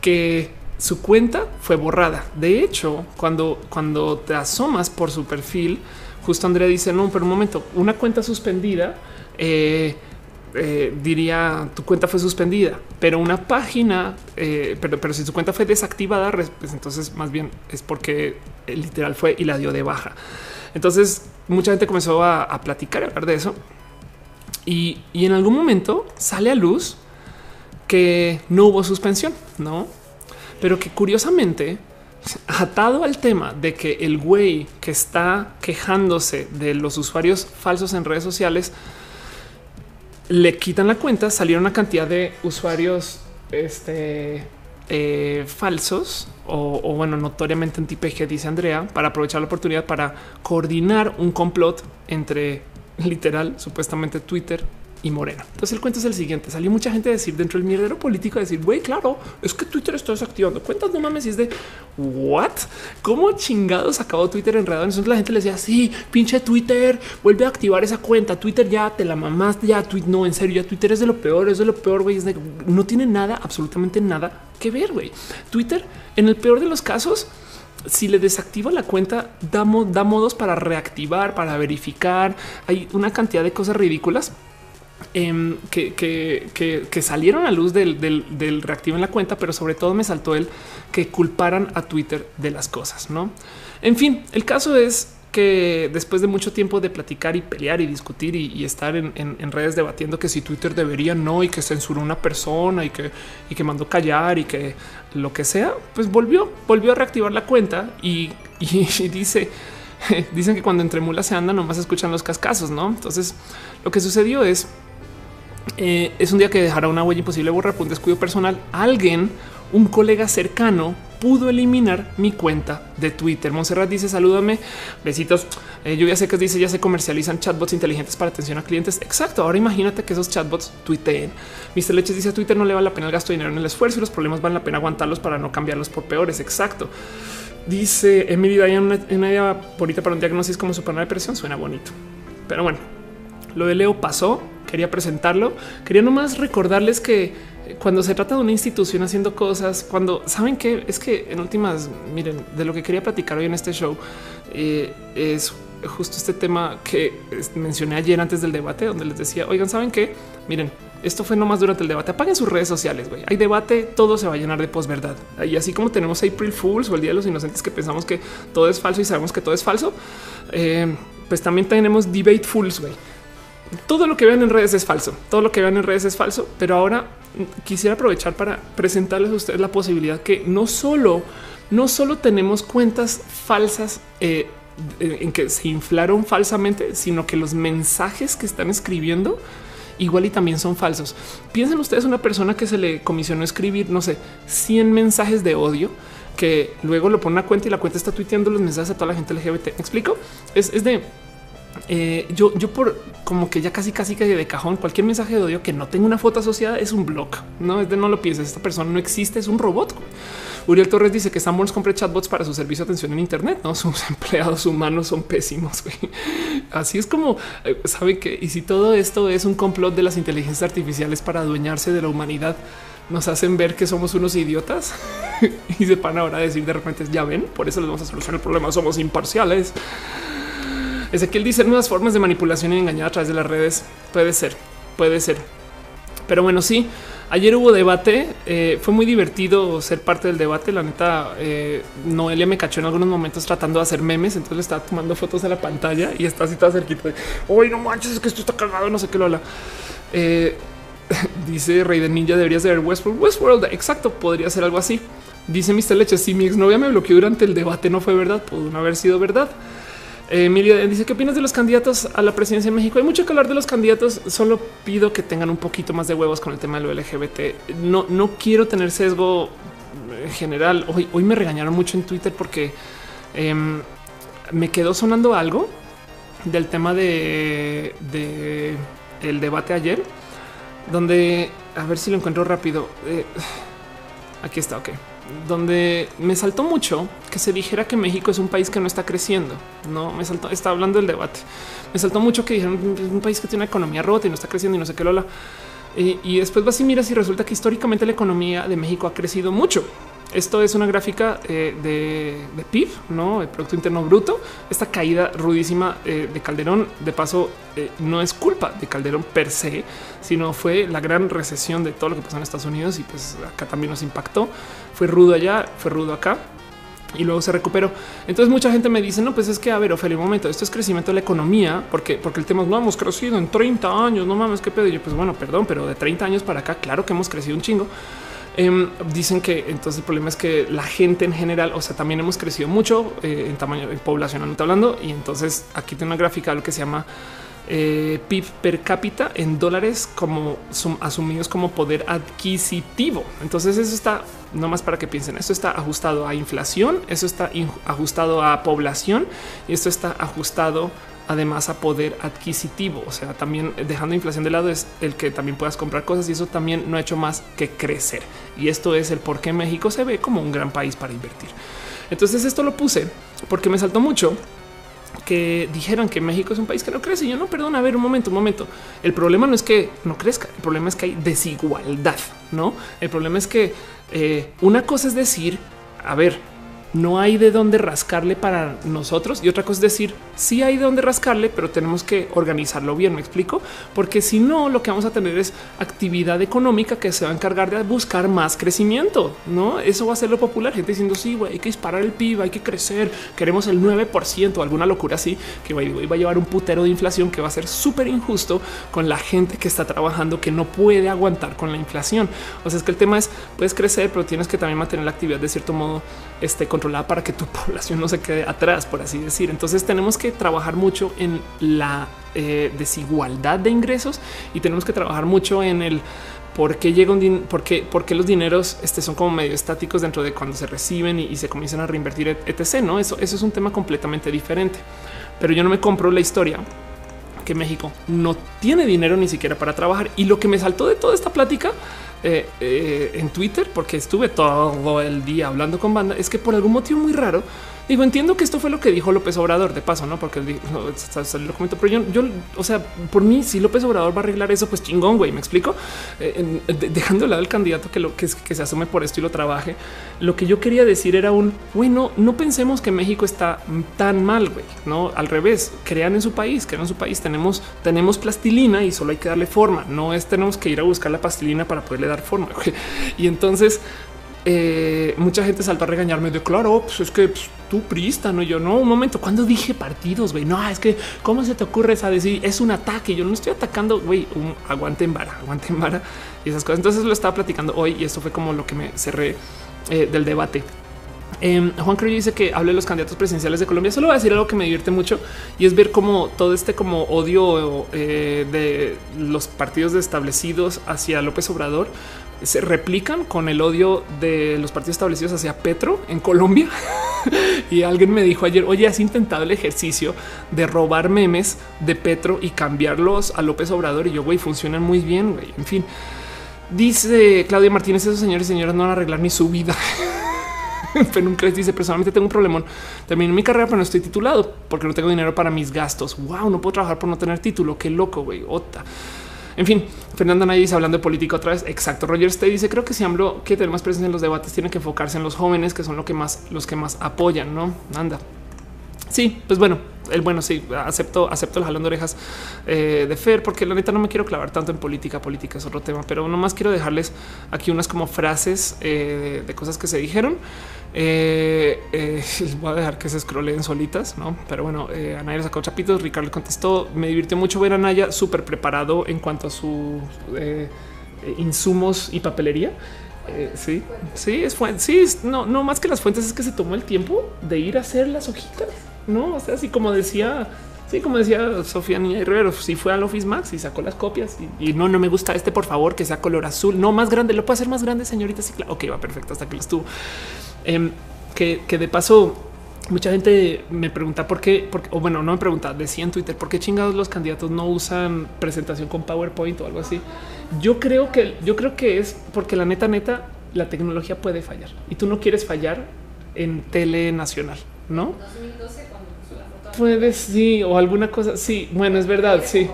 que su cuenta fue borrada. De hecho, cuando, cuando te asomas por su perfil, justo Andrea dice, no, pero un momento, una cuenta suspendida, eh, eh, diría tu cuenta fue suspendida, pero una página, eh, pero, si su cuenta fue desactivada, pues entonces más bien es porque literal fue y la dio de baja. Entonces mucha gente comenzó a, platicar y hablar de eso. Y en algún momento sale a luz que no hubo suspensión, no? Pero que curiosamente atado al tema de que el güey que está quejándose de los usuarios falsos en redes sociales le quitan la cuenta, salieron una cantidad de usuarios este, eh, falsos o, o, bueno, notoriamente anti-PG, dice Andrea, para aprovechar la oportunidad para coordinar un complot entre (laughs) literal, supuestamente Twitter y Morena. Entonces el cuento es el siguiente. Salió mucha gente a decir dentro del mierdero político a decir, güey, claro, es que Twitter está desactivando cuentas. No mames, y es de what? ¿Cómo chingados acabó Twitter enredado? Entonces la gente le decía, sí, pinche Twitter, vuelve a activar esa cuenta. Twitter ya te la mamaste, ya tweet. No, en serio, ya Twitter es de lo peor, es de lo peor, güey. no tiene nada, absolutamente nada que ver, güey. Twitter, en el peor de los casos, si le desactiva la cuenta, da modos para reactivar, para verificar. Hay una cantidad de cosas ridículas Em, que, salieron a luz del, del, reactivo en la cuenta, pero sobre todo me saltó el que culparan a Twitter de las cosas. No, en fin, el caso es que después de mucho tiempo de platicar y pelear y discutir y, estar en, redes debatiendo que si Twitter debería no y que censuró una persona y que, y que mandó callar y que lo que sea, pues volvió, volvió a reactivar la cuenta y, dice, (laughs) dicen que cuando entre mulas se andan nomás escuchan los cascazos, ¿no? Entonces lo que sucedió es eh, es un día que dejará una huella imposible borrar por un descuido personal. Alguien, un colega cercano, pudo eliminar mi cuenta de Twitter. Monserrat dice salúdame, besitos. Eh, yo ya sé que dice ya se comercializan chatbots inteligentes para atención a clientes. Exacto. Ahora imagínate que esos chatbots tuiteen. Mr. Leches dice a Twitter no le vale la pena el gasto de dinero en el esfuerzo y los problemas valen la pena aguantarlos para no cambiarlos por peores. Exacto. Dice Emily Dayan una, una idea bonita para un diagnóstico como su panel de presión. Suena bonito, pero bueno, lo de Leo pasó quería presentarlo. Quería nomás recordarles que cuando se trata de una institución haciendo cosas, cuando saben que es que en últimas, miren, de lo que quería platicar hoy en este show eh, es justo este tema que mencioné ayer antes del debate, donde les decía, oigan, saben que miren, esto fue nomás durante el debate. Apaguen sus redes sociales. güey. Hay debate, todo se va a llenar de posverdad. Y así como tenemos April Fools o el Día de los Inocentes que pensamos que todo es falso y sabemos que todo es falso, eh, pues también tenemos Debate Fools. güey todo lo que vean en redes es falso, todo lo que vean en redes es falso, pero ahora quisiera aprovechar para presentarles a ustedes la posibilidad que no solo, no solo tenemos cuentas falsas eh, en que se inflaron falsamente, sino que los mensajes que están escribiendo igual y también son falsos. Piensen ustedes una persona que se le comisionó escribir, no sé, 100 mensajes de odio que luego lo pone a cuenta y la cuenta está tuiteando los mensajes a toda la gente LGBT. ¿Me explico? Es, es de eh, yo, yo por como que ya casi casi que de cajón cualquier mensaje de odio que no tenga una foto asociada es un blog. No es de no lo pienses. Esta persona no existe, es un robot. Uriel Torres dice que Sanborns compre chatbots para su servicio de atención en Internet. No, (laughs) sus empleados humanos son pésimos. Así es como eh, sabe que y si todo esto es un complot de las inteligencias artificiales para adueñarse de la humanidad, nos hacen ver que somos unos idiotas (laughs) y se van ahora a decir de repente ya ven, por eso les vamos a solucionar el problema. Somos imparciales. Ezequiel dice nuevas formas de manipulación y engañar a través de las redes. Puede ser, puede ser. Pero bueno, sí, ayer hubo debate. Eh, fue muy divertido ser parte del debate. La neta, eh, Noelia me cachó en algunos momentos tratando de hacer memes. Entonces le estaba tomando fotos de la pantalla y está así toda cerquita de no manches, es que esto está cagado. No sé qué lo habla. Eh, (laughs) dice Rey de Ninja, deberías de ver Westworld. Westworld, exacto, podría ser algo así. Dice Mr. Leche, si mi exnovia me bloqueó durante el debate, no fue verdad, pudo no haber sido verdad. Emilia dice qué opinas de los candidatos a la presidencia de México. Hay mucho que hablar de los candidatos. Solo pido que tengan un poquito más de huevos con el tema de lo LGBT. No, no quiero tener sesgo eh, en general, hoy, hoy me regañaron mucho en Twitter porque em, me quedó sonando algo del tema de el debate ayer, donde a ver si lo encuentro rápido. Eh, aquí está, ok. Donde me saltó mucho que se dijera que México es un país que no está creciendo. No me saltó, está hablando del debate. Me saltó mucho que dijeron un país que tiene una economía rota y no está creciendo y no sé qué, Lola. Y, y después vas y miras y resulta que históricamente la economía de México ha crecido mucho. Esto es una gráfica eh, de, PIB, no el Producto Interno Bruto. Esta caída rudísima eh, de Calderón, de paso, eh, no es culpa de Calderón per se, sino fue la gran recesión de todo lo que pasó en Estados Unidos y pues acá también nos impactó. Fue rudo allá, fue rudo acá y luego se recuperó. Entonces mucha gente me dice, no, pues es que, a ver, Ophelia, un momento, esto es crecimiento de la economía, porque, porque el tema es, no hemos crecido en 30 años, no mames, qué pedo. Y yo, pues bueno, perdón, pero de 30 años para acá, claro que hemos crecido un chingo. Em, dicen que entonces el problema es que la gente en general, o sea, también hemos crecido mucho eh, en tamaño, en poblacionalmente hablando. Y entonces aquí tiene una gráfica, lo que se llama eh, PIB per cápita en dólares como son asumidos como poder adquisitivo. Entonces eso está no más para que piensen. Esto está ajustado a inflación, eso está ajustado a población y esto está ajustado además a poder adquisitivo. O sea, también dejando inflación de lado es el que también puedas comprar cosas y eso también no ha hecho más que crecer. Y esto es el por qué México se ve como un gran país para invertir. Entonces esto lo puse porque me saltó mucho que dijeran que México es un país que no crece. Y yo no, perdón, a ver un momento, un momento. El problema no es que no crezca, el problema es que hay desigualdad, no? El problema es que eh, una cosa es decir, a ver, no hay de dónde rascarle para nosotros. Y otra cosa es decir, sí hay de dónde rascarle, pero tenemos que organizarlo bien. Me explico, porque si no, lo que vamos a tener es actividad económica que se va a encargar de buscar más crecimiento. No, eso va a ser lo popular. Gente diciendo, sí, güey, hay que disparar el PIB, hay que crecer, queremos el 9%, alguna locura así, que va a llevar un putero de inflación que va a ser súper injusto con la gente que está trabajando, que no puede aguantar con la inflación. O sea, es que el tema es, puedes crecer, pero tienes que también mantener la actividad de cierto modo este, para que tu (laughs) población no se quede atrás, por así decir. Entonces tenemos que trabajar mucho en la eh, desigualdad de ingresos y tenemos que trabajar mucho en el por qué llega un por qué, por qué los dineros este, son como medio estáticos dentro de cuando se reciben y, se comienzan a reinvertir, etc. No, eso, eso es un tema completamente diferente. Pero yo no me compro la historia que México no tiene dinero ni siquiera para trabajar. Y lo que me saltó de toda esta plática eh, eh, en Twitter, porque estuve todo el día hablando con banda, es que por algún motivo muy raro Digo, entiendo que esto fue lo que dijo López Obrador de paso, no? Porque no, lo comento, pero yo, yo, o sea, por mí, si López Obrador va a arreglar eso, pues chingón, güey. Me explico, eh, dejando de lado el candidato que lo que, que se asume por esto y lo trabaje. Lo que yo quería decir era un bueno, no pensemos que México está tan mal, güey. No al revés, crean en su país, crean en su país. Tenemos, tenemos plastilina y solo hay que darle forma. No es tenemos que ir a buscar la plastilina para poderle dar forma. Y entonces eh, mucha gente saltó a regañarme de claro, pues es que pues, tú prista, no yo no un momento cuando dije partidos, güey, no es que cómo se te ocurre esa decir es un ataque. Yo no estoy atacando, güey, un aguante en vara, aguante en vara y esas cosas. Entonces lo estaba platicando hoy y esto fue como lo que me cerré eh, del debate. Eh, Juan Cruz dice que hable de los candidatos presidenciales de Colombia. Solo voy a decir algo que me divierte mucho y es ver cómo todo este como odio eh, de los partidos establecidos hacia López Obrador se replican con el odio de los partidos establecidos hacia Petro en Colombia. (laughs) y alguien me dijo ayer, oye, has intentado el ejercicio de robar memes de Petro y cambiarlos a López Obrador. Y yo, güey, funcionan muy bien. Güey. En fin, dice Claudia Martínez, esos señores y señoras no van a arreglar ni su vida. (laughs) les dice personalmente tengo un problema. Terminé mi carrera, pero no estoy titulado porque no tengo dinero para mis gastos. Wow, no puedo trabajar por no tener título. Qué loco, güey. Ota. En fin, Fernanda Nayis hablando de política otra vez. Exacto. Roger te dice creo que si AMLO que tener más presencia en los debates tiene que enfocarse en los jóvenes que son lo que más los que más apoyan. No anda. Sí, pues bueno, el bueno, sí, acepto, acepto el jalón de orejas eh, de Fer, porque la neta no me quiero clavar tanto en política. Política es otro tema, pero nomás quiero dejarles aquí unas como frases eh, de cosas que se dijeron. Eh, eh, (laughs) voy a dejar que se scrollen solitas, no? Pero bueno, eh, Anaya sacó chapitos. Ricardo le contestó. Me divirtió mucho ver a Anaya súper preparado en cuanto a sus insumos y papelería. sí, sí, es fuente. Sí, no, no más que las fuentes, es que se tomó el tiempo de ir a hacer las hojitas, no? O sea, así como decía Sí, como decía Sofía Niña Rivero, si fue al Office Max y sacó las copias y, no, no me gusta este, por favor, que sea color azul, no más grande, lo puede hacer más grande, señorita. Sí, claro. Ok, va perfecto hasta que lo estuvo. Em, que, que de paso, mucha gente me pregunta por qué, o bueno, no me pregunta, decía en Twitter, por qué chingados los candidatos no usan presentación con PowerPoint o algo así. Yo creo que yo creo que es porque la neta, neta, la tecnología puede fallar y tú no quieres fallar en tele nacional, no? 2012 Puedes, sí, o alguna cosa. Sí, bueno, es verdad. Sí,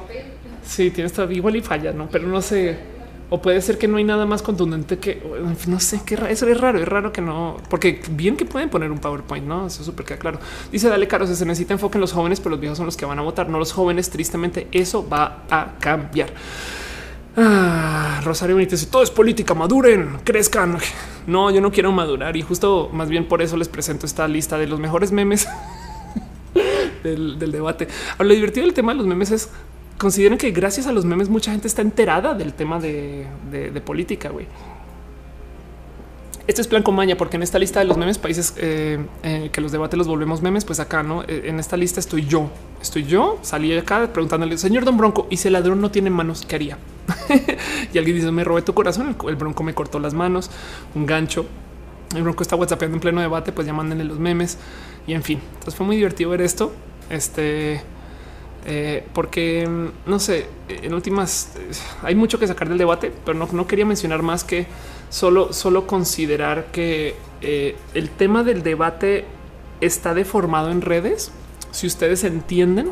sí, tienes todo igual y falla, no? Pero no sé o puede ser que no hay nada más contundente que no sé qué eso es raro. Es raro que no, porque bien que pueden poner un PowerPoint, no? Eso súper queda claro. Dice Dale Caro, se necesita enfoque en los jóvenes, pero los viejos son los que van a votar, no los jóvenes. Tristemente, eso va a cambiar. Ah, Rosario Benítez, todo es política, maduren, crezcan. No, yo no quiero madurar y justo más bien por eso les presento esta lista de los mejores memes (laughs) (laughs) del, debate. lo divertido del tema de los memes es consideren que gracias a los memes mucha gente está enterada del tema de, política, güey. Esto es plan comaña, porque en esta lista de los memes países eh, eh, que los debates los volvemos memes, pues acá no eh, en esta lista estoy yo. Estoy yo, salí acá preguntándole, señor Don Bronco, y si el ladrón no tiene manos, ¿qué haría? (laughs) y alguien dice, me robé tu corazón. El, Bronco me cortó las manos, un gancho. El Bronco está whatsappeando en pleno debate, pues ya mándenle los memes y en fin. Entonces fue muy divertido ver esto. Este eh, porque mm, no sé, en últimas hay mucho que sacar del debate, pero no, quería mencionar más que solo, solo considerar que eh, el tema del debate está deformado en redes. Si ustedes entienden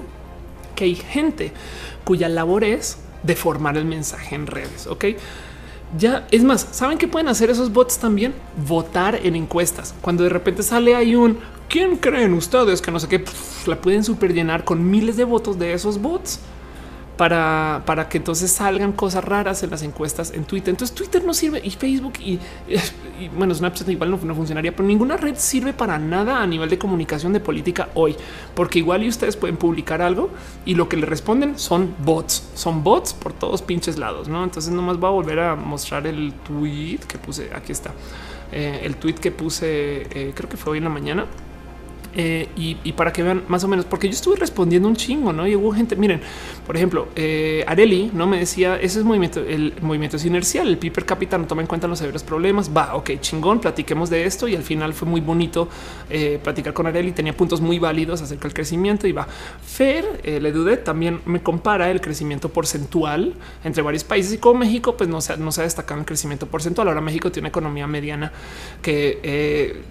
que hay gente cuya labor es deformar el mensaje en redes, ok? Ya es más, saben que pueden hacer esos bots también votar en encuestas. Cuando de repente sale ahí un ¿Quién creen ustedes que no sé qué? la pueden super llenar con miles de votos de esos bots para, para que entonces salgan cosas raras en las encuestas en Twitter. Entonces Twitter no sirve y Facebook y, (laughs) y bueno, Snapchat igual no, no, funcionaría, pero ninguna red sirve para nada a nivel de comunicación de política hoy, porque igual y ustedes pueden publicar algo y lo que le responden son bots, son bots por todos pinches lados, ¿no? Entonces nomás voy a volver a mostrar el tweet que puse, aquí está, eh, el tweet que puse, eh, creo que fue hoy en la mañana eh, y, para que vean más o menos, porque yo estuve respondiendo un chingo, no? Y hubo gente, miren, por ejemplo, eh, Areli no me decía ese es movimiento, el movimiento es inercial. El piper capital no toma en cuenta los severos problemas. Va, ok, chingón, platiquemos de esto. Y al final fue muy bonito eh, platicar con Areli. Tenía puntos muy válidos acerca del crecimiento y va. Fer, le dudé, también me compara el crecimiento porcentual entre varios países y como México, pues no se, no se ha destacado el crecimiento porcentual. Ahora México tiene una economía mediana que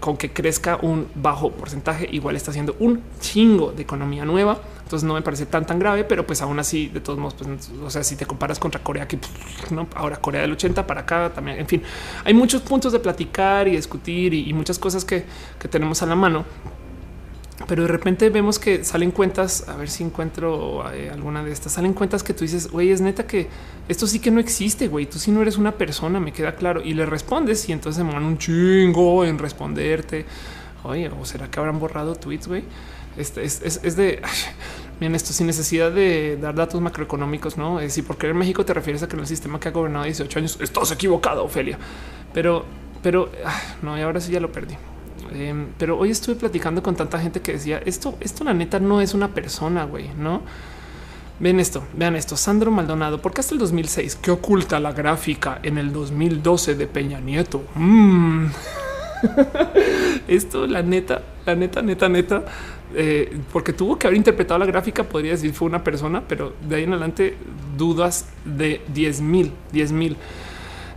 con que crezca un bajo porcentaje igual está haciendo un chingo de economía nueva. Entonces no me parece tan tan grave, pero pues aún así, de todos modos, pues, o sea, si te comparas contra Corea, que no ahora Corea del 80 para acá también. En fin, hay muchos puntos de platicar y discutir y, muchas cosas que, tenemos a la mano pero de repente vemos que salen cuentas, a ver si encuentro eh, alguna de estas, salen cuentas que tú dices, güey, es neta que esto sí que no existe, güey, tú sí no eres una persona, me queda claro, y le respondes y entonces se mandan un chingo en responderte. Oye, o será que habrán borrado tweets, güey. Este es, de bien esto sin necesidad de dar datos macroeconómicos, no? Si por querer México te refieres a que el sistema que ha gobernado 18 años estás equivocado, Ofelia, pero, pero no, y ahora sí ya lo perdí. Em, pero hoy estuve platicando con tanta gente que decía esto, esto la neta no es una persona, güey, no? Ven esto, vean esto. Sandro Maldonado, porque hasta el 2006 que oculta la gráfica en el 2012 de Peña Nieto. Mm. (laughs) Esto, la neta, la neta, neta, neta, eh, porque tuvo que haber interpretado la gráfica, podría decir fue una persona, pero de ahí en adelante dudas de 10 mil, 10 mil.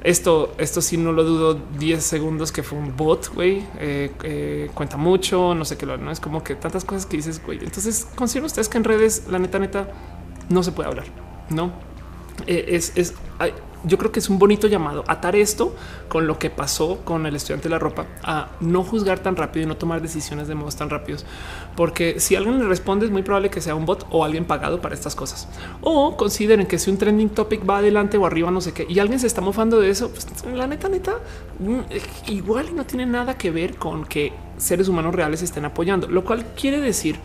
Esto, esto sí no lo dudo 10 segundos que fue un bot, güey. Eh, eh, cuenta mucho, no sé qué lo no es como que tantas cosas que dices, güey. Entonces considero ustedes que en redes, la neta, neta, no se puede hablar, no es, es yo creo que es un bonito llamado atar esto con lo que pasó con el estudiante de la ropa a no juzgar tan rápido y no tomar decisiones de modos tan rápidos, porque si alguien le responde es muy probable que sea un bot o alguien pagado para estas cosas. O consideren que si un trending topic va adelante o arriba, no sé qué, y alguien se está mofando de eso, pues la neta, neta, mm, igual no tiene nada que ver con que seres humanos reales estén apoyando, lo cual quiere decir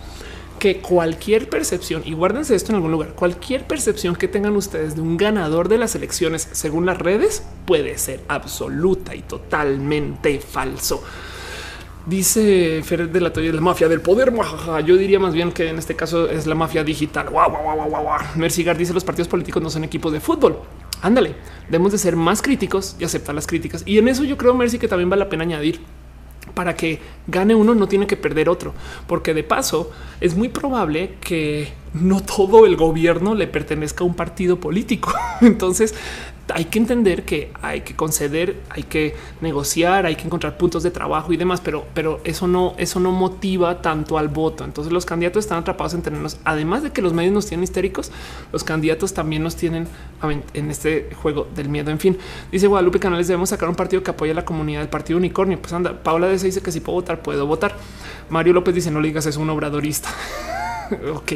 que cualquier percepción, y guárdense esto en algún lugar, cualquier percepción que tengan ustedes de un ganador de las elecciones según las redes puede ser absoluta y totalmente falso. Dice Fer de la Toya, la mafia del poder. Yo diría más bien que en este caso es la mafia digital. Mercigar dice los partidos políticos no son equipos de fútbol. Ándale, debemos de ser más críticos y aceptar las críticas. Y en eso yo creo, Mercy, que también vale la pena añadir para que gane uno no tiene que perder otro, porque de paso es muy probable que no todo el gobierno le pertenezca a un partido político. (laughs) Entonces hay que entender que hay que conceder, hay que negociar, hay que encontrar puntos de trabajo y demás, pero, pero eso no, eso no motiva tanto al voto. Entonces los candidatos están atrapados en tenernos, además de que los medios nos tienen histéricos, los candidatos también nos tienen en este juego del miedo. En fin, dice Guadalupe Canales, debemos sacar un partido que apoye a la comunidad del partido unicornio. Pues anda, Paula de dice que si puedo votar, puedo votar. Mario López dice no le digas es un obradorista. (laughs) (laughs) ok.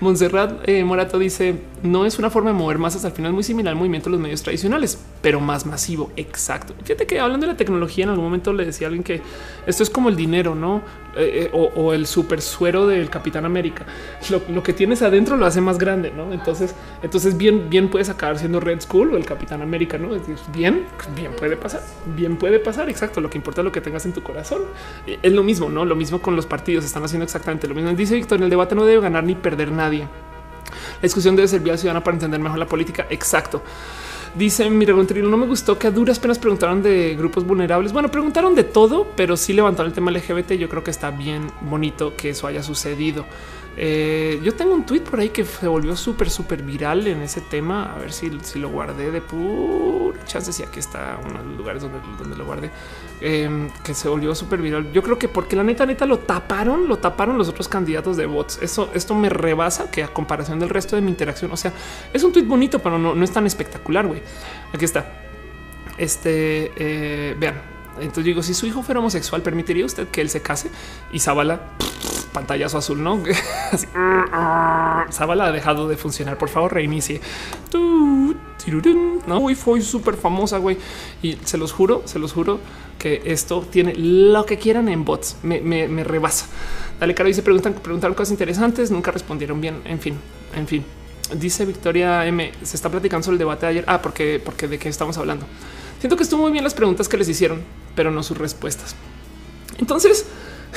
Montserrat eh, Morato dice no es una forma de mover masas. Al final muy similar al movimiento de los medios tradicionales, pero más masivo. Exacto. Fíjate que hablando de la tecnología, en algún momento le decía alguien que esto es como el dinero, no? Eh, eh, o, el super suero del Capitán América. Lo, que tienes adentro lo hace más grande, no? Entonces, entonces bien, bien puedes acabar siendo Red Skull o el Capitán América, no? Bien, bien puede pasar, bien puede pasar. Exacto. Lo que importa es lo que tengas en tu corazón. Es lo mismo, no? Lo mismo con los partidos. Están haciendo exactamente lo mismo. Dice Víctor, el debate no debe ganar ni perder nadie. La discusión debe servir a la ciudadana para entender mejor la política. Exacto. Dice mi Regontrilo, no me gustó que a duras penas preguntaron de grupos vulnerables. Bueno, preguntaron de todo, pero sí levantaron el tema LGBT. Yo creo que está bien bonito que eso haya sucedido. Eh, yo tengo un tweet por ahí que se volvió súper, súper viral en ese tema. A ver si, si lo guardé de puro chances. Y aquí está uno de los lugares donde, donde lo guardé, em, que se volvió súper viral. Yo creo que porque la neta, neta lo taparon, lo taparon los otros candidatos de bots. Eso, esto me rebasa que a comparación del resto de mi interacción, o sea, es un tweet bonito, pero no, es tan espectacular. Güey, aquí está. Este eh, vean, entonces digo, si su hijo fuera homosexual, ¿permitiría usted que él se case? Y Zabala, pantallazo azul, ¿no? (laughs) Así, Zabala ha dejado de funcionar. Por favor, reinicie. No, güey, fue súper famosa, güey. Y se los juro, se los juro que esto tiene lo que quieran en bots. Me, me, rebasa. Dale, cara, y se preguntan, preguntaron cosas interesantes, nunca respondieron bien. En fin, en fin. Dice Victoria M. Se está platicando sobre el debate de ayer. Ah, porque, porque de qué estamos hablando. Siento que estuvo muy bien las preguntas que les hicieron, pero no sus respuestas. Entonces,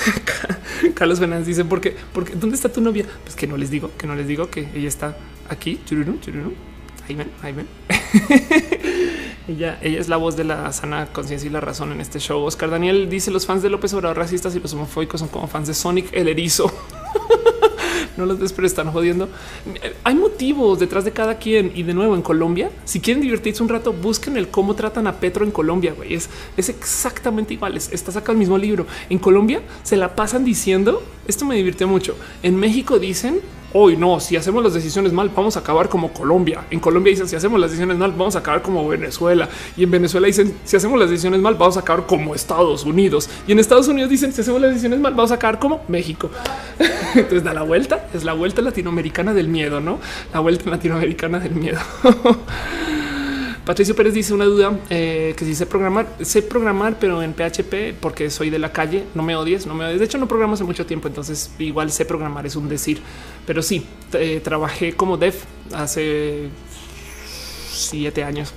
(laughs) Carlos Fernández dice, ¿por qué? Porque ¿dónde está tu novia? Pues que no les digo, que no les digo que ella está aquí. Ahí ven, ahí ven. (laughs) ella, ella es la voz de la sana conciencia y la razón en este show. Oscar Daniel dice los fans de López Obrador racistas y los homofóbicos son como fans de Sonic el erizo. (laughs) (laughs) no los ves, pero están jodiendo. Hay motivos detrás de cada quien. Y de nuevo, en Colombia, si quieren divertirse un rato, busquen el cómo tratan a Petro en Colombia. Güey. Es, es exactamente igual. Está sacado el mismo libro. En Colombia se la pasan diciendo esto me divirtió mucho. En México dicen hoy no, si hacemos las decisiones mal, vamos a acabar como Colombia. En Colombia dicen si hacemos las decisiones mal, vamos a acabar como Venezuela. Y en Venezuela dicen si hacemos las decisiones mal, vamos a acabar como Estados Unidos. Y en Estados Unidos dicen si hacemos las decisiones mal, vamos a acabar como México. (laughs) Entonces da la vuelta, es la vuelta latinoamericana del miedo, no la vuelta latinoamericana del miedo. (laughs) Patricio Pérez dice una duda eh, que si sé programar, sé programar, pero en PHP porque soy de la calle. No me odies, no me odies. De hecho, no programo hace mucho tiempo, entonces igual sé programar, es un decir. Pero sí, eh, trabajé como dev hace siete años.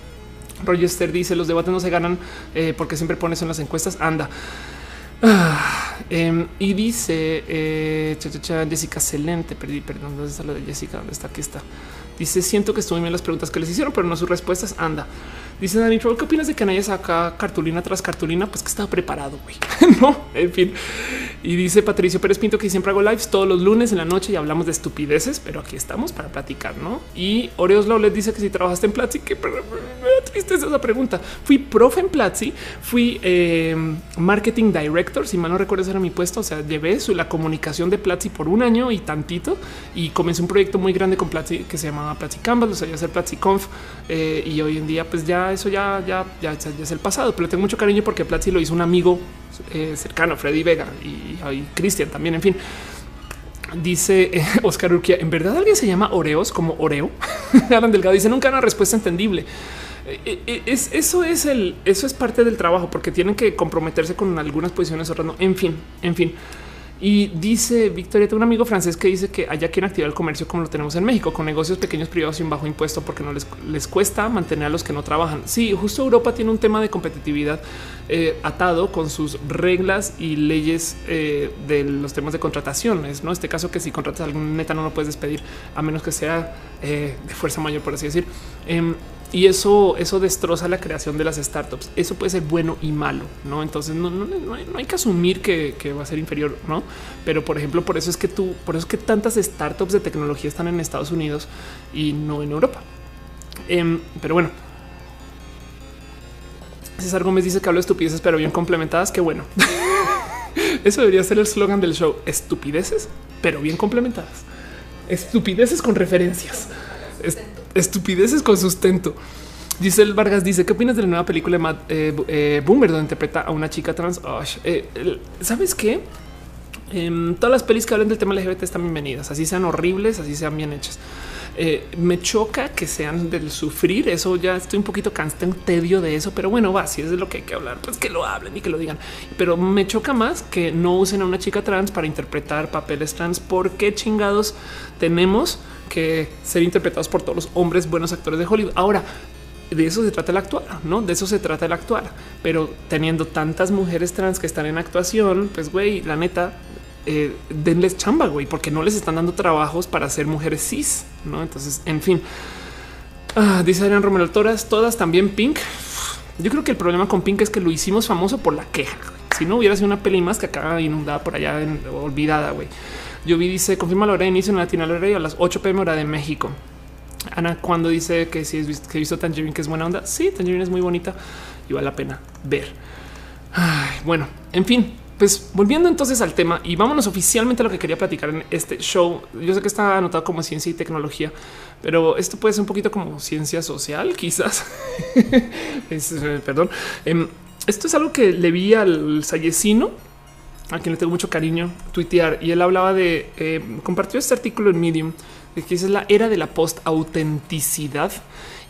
Roger dice los debates no se ganan eh, porque siempre pones en las encuestas. Anda. Ah, em, y dice Jessica excelente. Perdí, perdón, ¿dónde está lo de Jessica? ¿Dónde está? Aquí está. Dice, siento que estuve bien las preguntas que les hicieron, pero no sus respuestas. Anda. Dice Dani ¿qué opinas de que nadie saca cartulina tras cartulina? Pues que estaba preparado, güey. (laughs) no, en fin. Y dice Patricio Pérez Pinto que siempre hago lives todos los lunes en la noche y hablamos de estupideces, pero aquí estamos para platicar, ¿no? Y Oreos les dice que si trabajaste en Platzi, que me da tristeza esa pregunta. Fui profe en Platzi, fui eh, marketing director, si mal no recuerdo era mi puesto, o sea, llevé la comunicación de Platzi por un año y tantito y comencé un proyecto muy grande con Platzi que se llamaba Platzi Canvas, lo sabía hacer Platzi Conf eh, y hoy en día pues ya eso ya, ya, ya, es el pasado, pero tengo mucho cariño porque Platzi lo hizo un amigo eh, cercano, Freddy Vega y, Cristian también. En fin, dice eh, (laughs) Oscar Urquia, ¿en verdad alguien se llama Oreos como Oreo? (laughs) Alan Delgado dice, nunca una respuesta entendible. Eh, es, eso es el, eso es parte del trabajo porque tienen que comprometerse con algunas posiciones otras no. En fin, en fin. Y dice Victoria, tengo un amigo francés que dice que allá quieren activar el comercio como lo tenemos en México, con negocios pequeños privados un bajo impuesto porque no les, les cuesta mantener a los que no trabajan. Sí, justo Europa tiene un tema de competitividad eh, atado con sus reglas y leyes eh, de los temas de contrataciones. No este caso que si contratas a algún neta no lo puedes despedir a menos que sea eh, de fuerza mayor, por así decir. Y eso, eso destroza la creación de las startups. Eso puede ser bueno y malo, no? Entonces no, hay, que asumir que, va a ser inferior, no? Pero por ejemplo, por eso es que tú, por eso es que tantas startups de tecnología están en Estados Unidos y no en Europa. Em, pero bueno, César Gómez dice que hablo de estupideces, pero bien complementadas. Qué bueno. (laughs) Eso debería ser el slogan del show: estupideces, pero bien complementadas. Estupideces con referencias estupideces con sustento. Giselle Vargas dice: ¿Qué opinas de la nueva película de eh, eh, Boomer, donde interpreta a una chica trans? Eh, ¿Sabes qué? Em, todas las pelis que hablan del tema LGBT están bienvenidas, así sean horribles, así sean bien hechas. me choca que sean del sufrir. Eso ya estoy un poquito cansado, tedio de eso, pero bueno, va. Si es de lo que hay que hablar, pues que lo hablen y que lo digan. Pero me choca más que no usen a una chica trans para interpretar papeles trans. ¿Por qué chingados tenemos? Que ser interpretados por todos los hombres buenos actores de Hollywood. Ahora, de eso se trata el actuar, no de eso se trata el actuar, pero teniendo tantas mujeres trans que están en actuación, pues güey, la neta, eh, denles chamba, güey, porque no les están dando trabajos para ser mujeres cis, no? Entonces, en fin, ah, dice Adrián Romero Toras, todas también Pink. Yo creo que el problema con Pink es que lo hicimos famoso por la queja. Si no hubiera sido una peli más que acaba inundada por allá, en, olvidada, güey. Yo vi, dice, confirma la hora de inicio en Latina Radio a las 8 pm hora de México. Ana, cuando dice que si es que visto Tangerine, que es buena onda. Sí, Tangerine es muy bonita y vale la pena ver. bueno, en fin, pues volviendo entonces al tema y vámonos oficialmente a lo que quería platicar en este show. Yo sé que está anotado como ciencia y tecnología, pero esto puede ser un poquito como ciencia social, (laughs) quizás. Eh, perdón. Em, esto es algo que le vi al Sayesino a quien le tengo mucho cariño, tuitear y él hablaba de eh, compartió este artículo en Medium de que es la era de la post autenticidad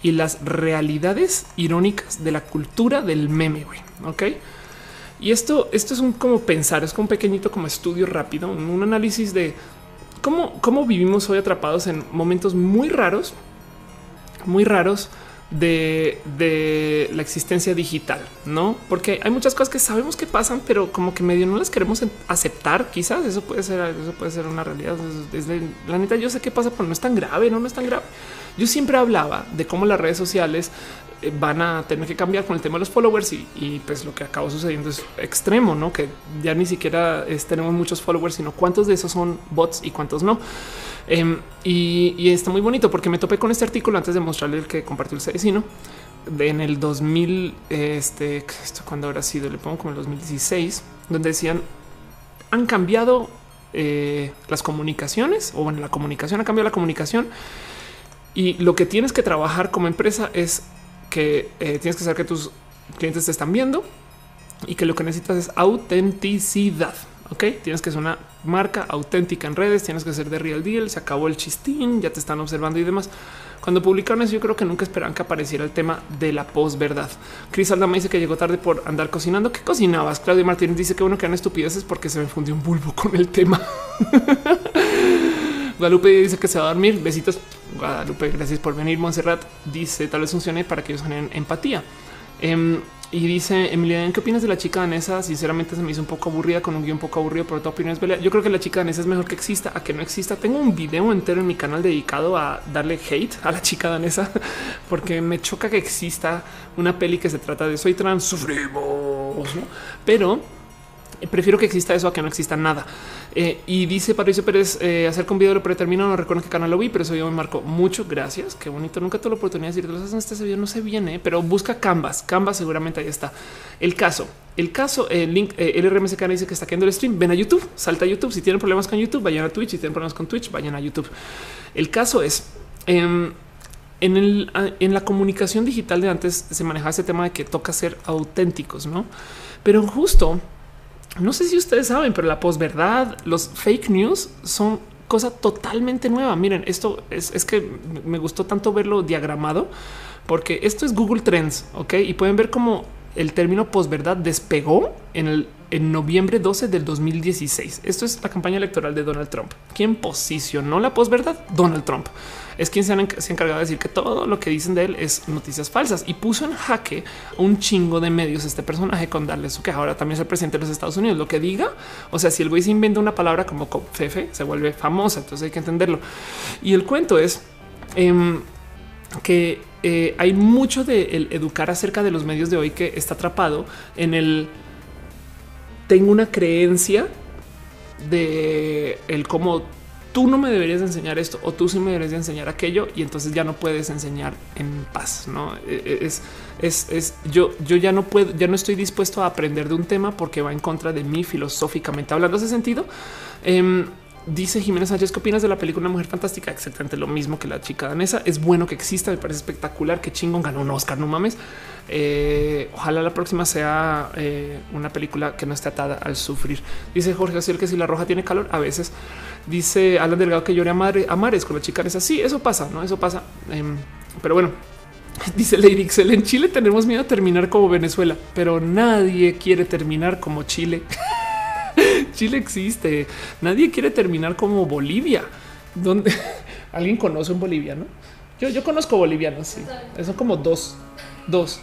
y las realidades irónicas de la cultura del meme. Ok. Y esto, esto es un como pensar, es como un pequeño como estudio rápido, un, análisis de cómo, cómo vivimos hoy atrapados en momentos muy raros, muy raros de, la existencia digital, no? Porque hay muchas cosas que sabemos que pasan, pero como que medio no las queremos aceptar. Quizás eso puede ser, eso puede ser una realidad. Desde la neta, yo sé qué pasa, pero no es tan grave, no, no es tan grave. Yo siempre hablaba de cómo las redes sociales van a tener que cambiar con el tema de los followers y, pues lo que acaba sucediendo es extremo, no? Que ya ni siquiera tenemos muchos followers, sino cuántos de esos son bots y cuántos no. Em, y, está muy bonito porque me topé con este artículo antes de mostrarle el que compartió el vecino en el 2000, este, esto cuando habrá sido, le pongo como el 2016, donde decían han cambiado eh, las comunicaciones o bueno, la comunicación ha cambiado la comunicación y lo que tienes que trabajar como empresa es que eh, tienes que saber que tus clientes te están viendo y que lo que necesitas es autenticidad. Ok, tienes que ser una marca auténtica en redes, tienes que ser de real deal. Se acabó el chistín, ya te están observando y demás. Cuando publicaron eso, yo creo que nunca esperaban que apareciera el tema de la posverdad. Cris Aldama dice que llegó tarde por andar cocinando. ¿Qué cocinabas? Claudia Martínez dice que bueno que eran estupideces porque se me fundió un bulbo con el tema. (laughs) Guadalupe dice que se va a dormir. Besitos. Guadalupe, gracias por venir. Montserrat dice tal vez funcione para que ellos generen empatía. Em, y dice Emilia, ¿qué opinas de la chica danesa? Sinceramente se me hizo un poco aburrida con un guion un poco aburrido, pero tu opinión es Yo creo que la chica danesa es mejor que exista a que no exista. Tengo un video entero en mi canal dedicado a darle hate a la chica danesa (laughs) porque me choca que exista una peli que se trata de soy trans, sufrimos, pero prefiero que exista eso a que no exista nada. Eh, y dice Patricio Pérez eh, hacer con video pero termino. No recuerdo qué canal lo vi, pero eso yo me marcó mucho. Gracias. Qué bonito. Nunca tuve la oportunidad de decirte este video. No se viene, pero busca Canvas. Canvas seguramente ahí está. El caso, el caso, el link, eh, el RMSK dice que está quedando el stream. Ven a YouTube, salta a YouTube. Si tienen problemas con YouTube, vayan a Twitch. Si tienen problemas con Twitch, vayan a YouTube. El caso es em, en, el, en la comunicación digital de antes se manejaba ese tema de que toca ser auténticos, no? Pero justo no sé si ustedes saben, pero la posverdad, los fake news son cosa totalmente nueva. Miren, esto es, que me gustó tanto verlo diagramado porque esto es Google Trends, ok? Y pueden ver cómo el término posverdad despegó en el en noviembre 12 del 2016. Esto es la campaña electoral de Donald Trump. ¿Quién posicionó la posverdad? Donald Trump. Es quien se, ha encargado de decir que todo lo que dicen de él es noticias falsas y puso en jaque un chingo de medios este personaje con darle su que ahora también es el presidente de los Estados Unidos. Lo que diga, o sea, si el güey se inventa una palabra como fefe, se vuelve famosa. Entonces hay que entenderlo. Y el cuento es em, que eh, hay mucho de educar acerca de los medios de hoy que está atrapado en el tengo una creencia de el cómo tú no me deberías enseñar esto o tú sí me deberías enseñar aquello y entonces ya no puedes enseñar en paz. No e, e, es, es, es, yo, yo ya no puedo, ya no estoy dispuesto a aprender de un tema porque va en contra de mí filosóficamente hablando ese sentido. Em, Dice Jiménez Sánchez, ¿qué opinas de la película Mujer Fantástica? Exactamente lo mismo que la chica danesa. Es bueno que exista, me parece espectacular. Que chingón ganó un Oscar, no mames. Eh, ojalá la próxima sea eh, una película que no esté atada al sufrir. Dice Jorge Asiel que si la roja tiene calor, a veces. Dice Alan Delgado que llore a, madre, a mares con la chica danesa. Sí, eso pasa, no? Eso pasa. Em, pero bueno, (laughs) Dice Lady Excel, en Chile tenemos miedo a terminar como Venezuela, pero nadie quiere terminar como Chile. (laughs) Chile existe. Nadie quiere terminar como Bolivia, donde (laughs) alguien conoce un boliviano. Yo, yo conozco bolivianos. Sí, son como dos, dos.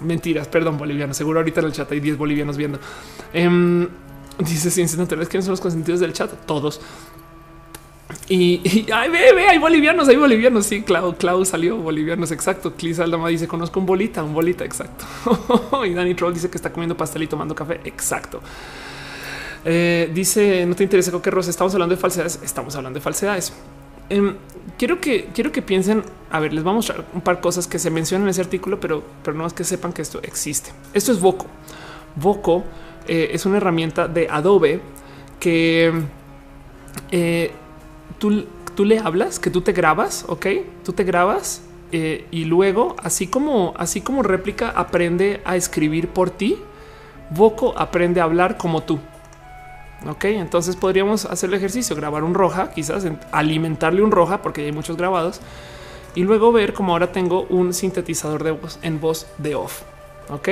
Mentiras, perdón, bolivianos. Seguro ahorita en el chat hay 10 bolivianos viendo. Um, dice Ciencias Naturales, ¿quiénes son los consentidos del chat? Todos. Y, y ay, ve, ve, hay bolivianos, hay bolivianos. Sí, Clau, Clau salió bolivianos. Exacto. Clis Aldama dice: Conozco un bolita, un bolita. Exacto. (laughs) y Danny Troll dice que está comiendo pastel y tomando café. Exacto. Eh, dice: No te interesa que Rosa. Estamos hablando de falsedades. Estamos hablando de falsedades. Em, quiero que quiero que piensen. A ver, les vamos a mostrar un par de cosas que se mencionan en ese artículo, pero, pero no es que sepan que esto existe. Esto es Voco. Voco eh, es una herramienta de Adobe que eh, tú, tú le hablas, que tú te grabas, ok, tú te grabas y luego, así como, así como réplica, aprende a escribir por ti. Voco aprende a hablar como tú. Ok, entonces podríamos hacer el ejercicio, grabar un roja, quizás alimentarle un roja, porque hay muchos grabados, y luego ver cómo ahora tengo un sintetizador de voz en voz de off. Ok,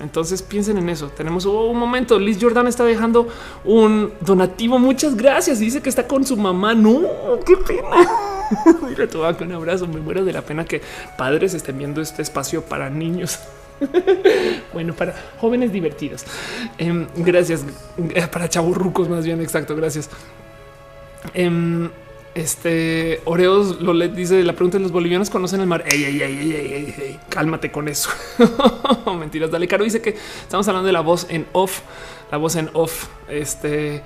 entonces piensen en eso. Tenemos un momento. Liz Jordan está dejando un donativo. Muchas gracias. Dice que está con su mamá. No, qué pena. (laughs) Mira, con un abrazo. Me muero de la pena que padres estén viendo este espacio para niños. (laughs) bueno, para jóvenes divertidos. Em, gracias. Eh, para chavos rucos, más bien. Exacto. Gracias. Em, este Oreos lo le dice la pregunta de los bolivianos conocen el mar. Ey, cálmate con eso. (laughs) Mentiras. Dale, Caro dice que estamos hablando de la voz en off, la voz en off. Este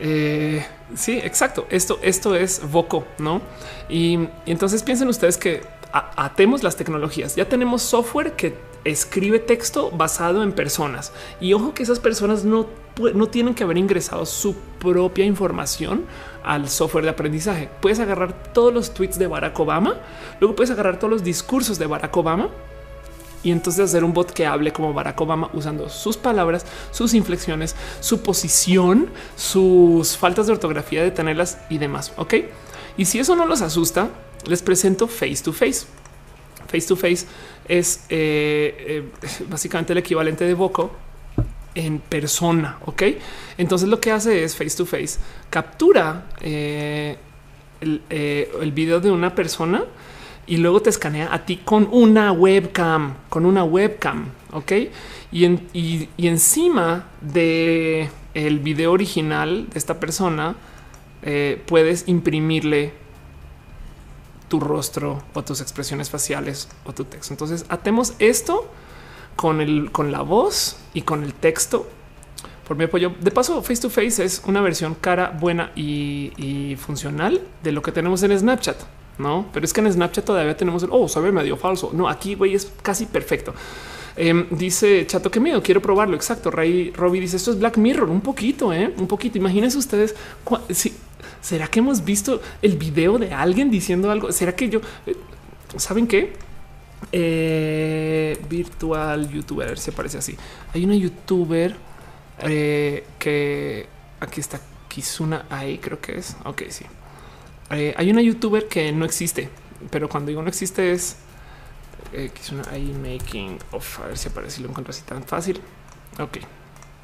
eh, sí, exacto. Esto, esto es Voco, no? Y entonces piensen ustedes que atemos las tecnologías. Ya tenemos software que escribe texto basado en personas y ojo que esas personas no, no tienen que haber ingresado su propia información al software de aprendizaje. Puedes agarrar todos los tweets de Barack Obama, luego puedes agarrar todos los discursos de Barack Obama y entonces hacer un bot que hable como Barack Obama usando sus palabras, sus inflexiones, su posición, sus faltas de ortografía, de tenerlas y demás. Ok. Y si eso no los asusta, les presento face to face. Face to face es eh, eh, básicamente el equivalente de Voco en persona. Ok, entonces lo que hace es face to face captura eh, el, video de una persona y luego te escanea a ti con una webcam, con una webcam. Ok, y, y encima de el video original de esta persona puedes imprimirle tu rostro o tus expresiones faciales o tu texto. Entonces atemos esto con el con la voz y con el texto por mi apoyo. De paso, face to face es una versión cara, buena y, funcional de lo que tenemos en Snapchat. No, pero es que en Snapchat todavía tenemos el oh, sabe medio falso. No, aquí güey es casi perfecto. Em, dice Chato, qué miedo, quiero probarlo. Exacto. Ray Robbie dice esto es Black Mirror, un poquito, ¿eh? un poquito. Imagínense ustedes si ¿Será que hemos visto el video de alguien diciendo algo? ¿Será que yo... Eh, ¿Saben qué? Eh, virtual youtuber, si aparece así. Hay una youtuber eh, que aquí está Kizuna ahí, creo que es. Ok, sí. hay una youtuber que no existe, pero cuando digo no existe es Kizuna ahí making of. A ver si aparece, si lo encuentro así tan fácil. Ok,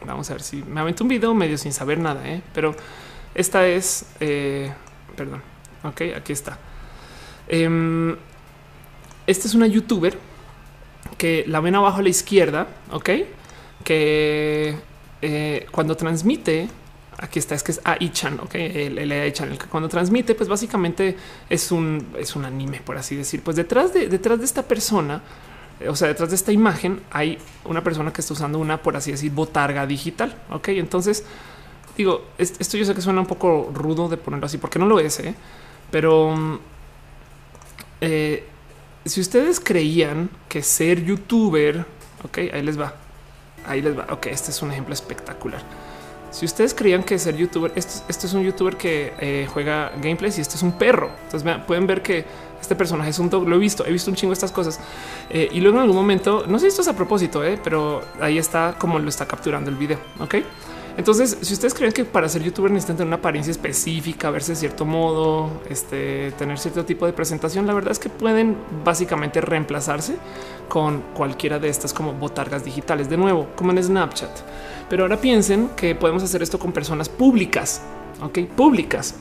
Vamos a ver si me aventé un video medio sin saber nada, ¿eh? pero esta es, eh, perdón, ok, aquí está. Eh, esta es una youtuber que la ven abajo a la izquierda, ok, que eh, cuando transmite, aquí está, es que es AI-chan, ok, el, el AI-chan, el que cuando transmite, pues básicamente es un, es un anime, por así decir. Pues detrás de, detrás de esta persona, o sea, detrás de esta imagen hay una persona que está usando una, por así decir, botarga digital. Ok, entonces digo, esto yo sé que suena un poco rudo de ponerlo así, porque no lo es, ¿eh? pero mm, eh, si ustedes creían que ser youtuber, ok, ahí les va, ahí les va. Ok, este es un ejemplo espectacular. Si ustedes creían que ser youtuber, esto, es un youtuber que eh, juega gameplays y este es un perro. Entonces pueden ver que este personaje es un dog. Lo he visto, he visto un chingo estas cosas. Eh, y luego en algún momento, no sé si esto es a propósito, eh, pero ahí está como lo está capturando el video. Ok. Entonces, si ustedes creen que para ser youtuber necesitan tener una apariencia específica, verse de cierto modo, este, tener cierto tipo de presentación, la verdad es que pueden básicamente reemplazarse con cualquiera de estas como botargas digitales, de nuevo, como en Snapchat. Pero ahora piensen que podemos hacer esto con personas públicas, ok, públicas.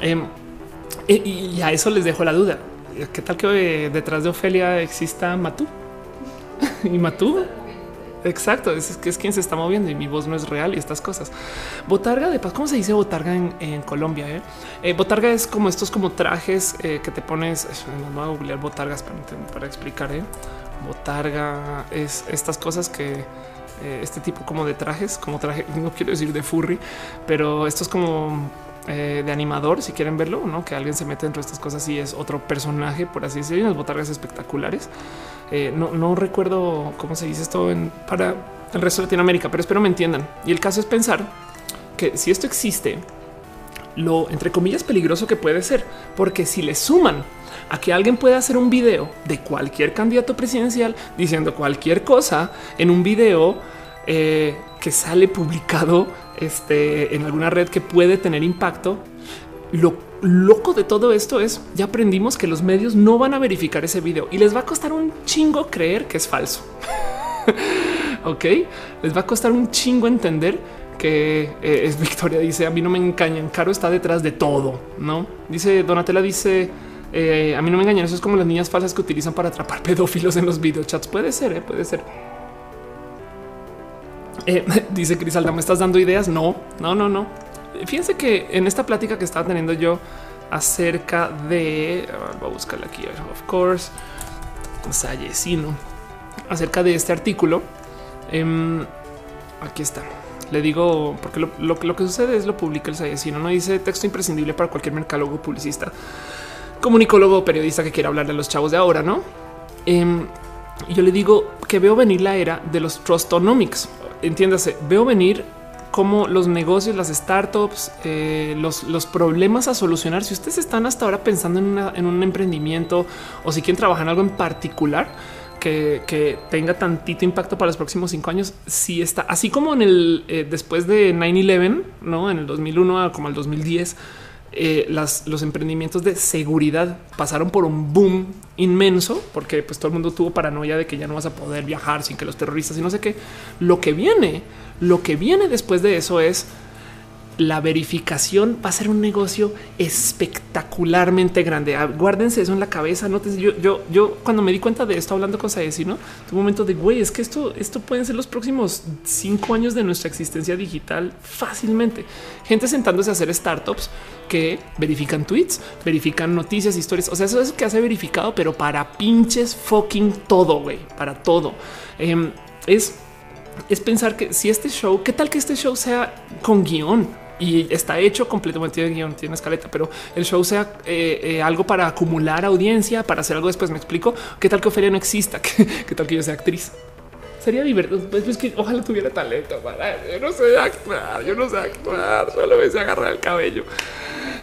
Em, y a eso les dejo la duda. ¿Qué tal que detrás de Ofelia exista Matú? (laughs) y Matú Exacto, es, que es quien se está moviendo y mi voz no es real y estas cosas. Botarga de paz, ¿cómo se dice botarga en, Colombia? Eh? Eh, botarga es como estos como trajes eh, que te pones. No voy a googlear botargas para, para explicar. Botarga es estas cosas que este tipo como de trajes, como traje, (laughs) no quiero decir de furry, pero esto es como de animador, si quieren verlo, ¿no? que alguien se mete dentro de estas cosas y es otro personaje, por así decirlo, unas botargas espectaculares. Eh, no, recuerdo cómo se dice esto para el resto de Latinoamérica, pero espero me entiendan. Y el caso es pensar que si esto existe, lo entre comillas peligroso que puede ser, porque si le suman a que alguien pueda hacer un video de cualquier candidato presidencial diciendo cualquier cosa en un video eh, que sale publicado este, en alguna red que puede tener impacto, lo loco de todo esto es ya aprendimos que los medios no van a verificar ese video y les va a costar un chingo creer que es falso. (laughs) ok, les va a costar un chingo entender que eh, es Victoria. Dice a mí no me engañan. Caro está detrás de todo. No dice Donatella. Dice eh, a mí no me engañan. Eso es como las niñas falsas que utilizan para atrapar (laughs) pedófilos en los videochats. Puede ser, eh, puede ser. (laughs) dice Crisalda, ¿me estás dando ideas? No, no, no, no. Fíjense que en esta plática que estaba teniendo yo acerca de, voy a buscarla aquí, of course, Sayesino, acerca de este artículo. Em, aquí está. Le digo, porque lo, que sucede es lo publica el Sayesino, no dice texto imprescindible para cualquier mercadólogo, publicista, comunicólogo, periodista que quiera hablarle a los chavos de ahora, ¿no? Em, yo le digo que veo venir la era de los trustonomics. Entiéndase, veo venir cómo los negocios, las startups, eh, los, problemas a solucionar. Si ustedes están hasta ahora pensando en, un emprendimiento o si quieren trabajar en algo en particular que, tenga tantito impacto para los próximos cinco años, si está así como en el eh, después de 9-11, no en el 2001 como el 2010. Eh, los emprendimientos de seguridad pasaron por un boom inmenso porque pues todo el mundo tuvo paranoia de que ya no vas a poder viajar sin que los terroristas y no sé qué. Lo que viene lo que viene después de eso es la verificación va a ser un negocio espectacularmente grande. Ah, guárdense eso en la cabeza. No yo, yo, yo cuando me di cuenta de esto hablando con Saesi, no tu momento de güey, es que esto, esto pueden ser los próximos cinco años de nuestra existencia digital fácilmente. Gente sentándose a hacer startups que verifican tweets, verifican noticias, historias. O sea, eso es que hace verificado, pero para pinches fucking todo, güey, para todo. Em, es es pensar que si este show, qué tal que este show sea con guion y está hecho completamente de guion, tiene escaleta, pero el show sea eh, eh, algo para acumular audiencia, para hacer algo después. Me explico qué tal que Ofelia no exista, (laughs) qué, tal que yo sea actriz. Sería divertido. Pues, pues que ojalá tuviera talento para yo no sé actuar, yo no sé actuar, solo me sé agarrar el cabello.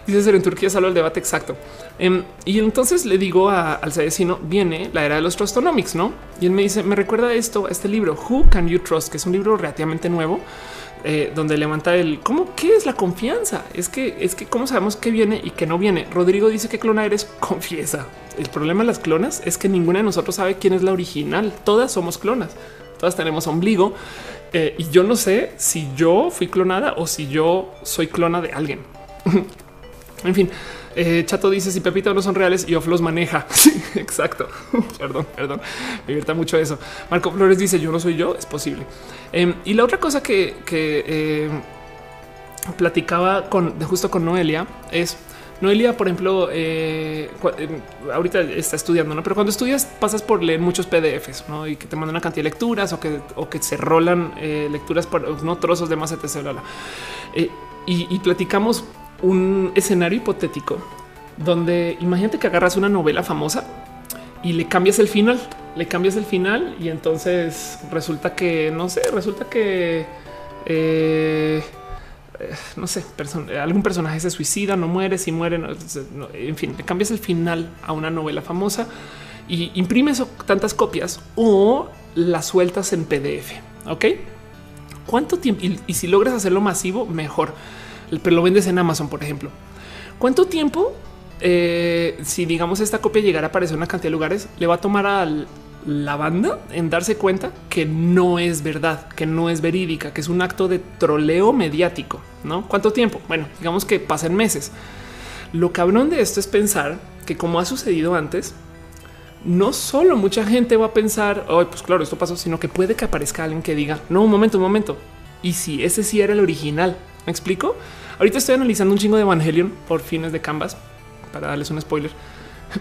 Dice ser en Turquía solo el debate exacto. Em, y entonces le digo al Sayesino, viene la era de los trustonomics, ¿no? Y él me dice, me recuerda esto, a este libro, Who Can You Trust, que es un libro relativamente nuevo, eh, donde levanta el cómo, qué es la confianza. Es que es que cómo sabemos qué viene y qué no viene. Rodrigo dice que clona eres, (laughs) confiesa. El problema de las clonas es que ninguna de nosotros sabe quién es la original. Todas somos clonas, todas tenemos ombligo Eh, y yo no sé si yo fui clonada o si yo soy clona de alguien. (laughs) en fin, eh, Chato dice si Pepito no son reales y Off los maneja. (laughs) exacto. (laughs) perdón, perdón. Me divierta mucho eso. Marco Flores dice yo no soy yo. Es posible. Em, y la otra cosa que, que em, platicaba con justo con Noelia es Noelia, por ejemplo, eh, em, ahorita está estudiando, ¿no? pero cuando estudias pasas por leer muchos PDFs ¿no? y que te mandan una cantidad de lecturas o que, o que se rolan eh, lecturas por no trozos de más, etc. Y platicamos un escenario hipotético donde imagínate que agarras una novela famosa y le cambias el final, le cambias el final y entonces resulta que no sé, resulta que eh, no sé, algún personaje se suicida, no muere, si muere, en fin, le cambias el final a una novela famosa y imprimes tantas copias o las sueltas en PDF. Ok, cuánto tiempo y si logras hacerlo masivo, mejor pero lo vendes en Amazon, por ejemplo. ¿Cuánto tiempo, eh, si digamos esta copia llegara a aparecer en una cantidad de lugares, le va a tomar a la banda en darse cuenta que no es verdad, que no es verídica, que es un acto de troleo mediático? ¿No? ¿Cuánto tiempo? Bueno, digamos que pasen meses. Lo cabrón de esto es pensar que como ha sucedido antes, no solo mucha gente va a pensar, oh, pues claro, esto pasó, sino que puede que aparezca alguien que diga, no, un momento, un momento. Y si ese sí era el original, ¿Me explico? Ahorita estoy analizando un chingo de Evangelion por fines de Canvas para darles un spoiler,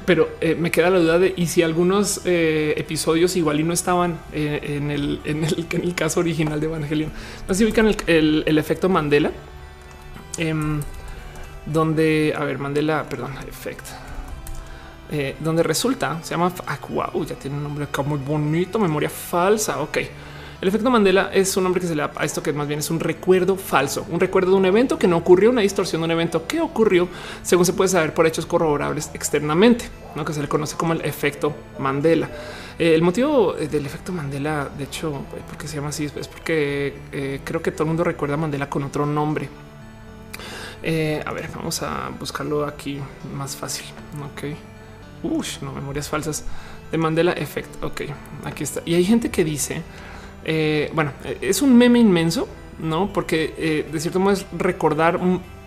pero eh, me queda la duda de y si algunos eh, episodios igual y no estaban eh, en, el, en, el, caso original de Evangelion. Se ubican el, el, efecto Mandela, em, donde a ver, Mandela, perdón, efecto. donde resulta se llama ah, wow, ya tiene un nombre acá muy bonito, memoria falsa. Ok, el efecto Mandela es un nombre que se le da a esto que más bien es un recuerdo falso, un recuerdo de un evento que no ocurrió, una distorsión de un evento que ocurrió según se puede saber por hechos corroborables externamente, ¿no? que se le conoce como el efecto Mandela. Eh, el motivo eh, del efecto Mandela, de hecho, eh, porque se llama así, es porque creo que todo el mundo recuerda Mandela con otro nombre. a ver, vamos a buscarlo aquí más fácil. Ok. Uy, no memorias falsas de Mandela Effect. Ok, aquí está. Y hay gente que dice eh, bueno, es un meme inmenso, no? Porque eh, de cierto modo es recordar,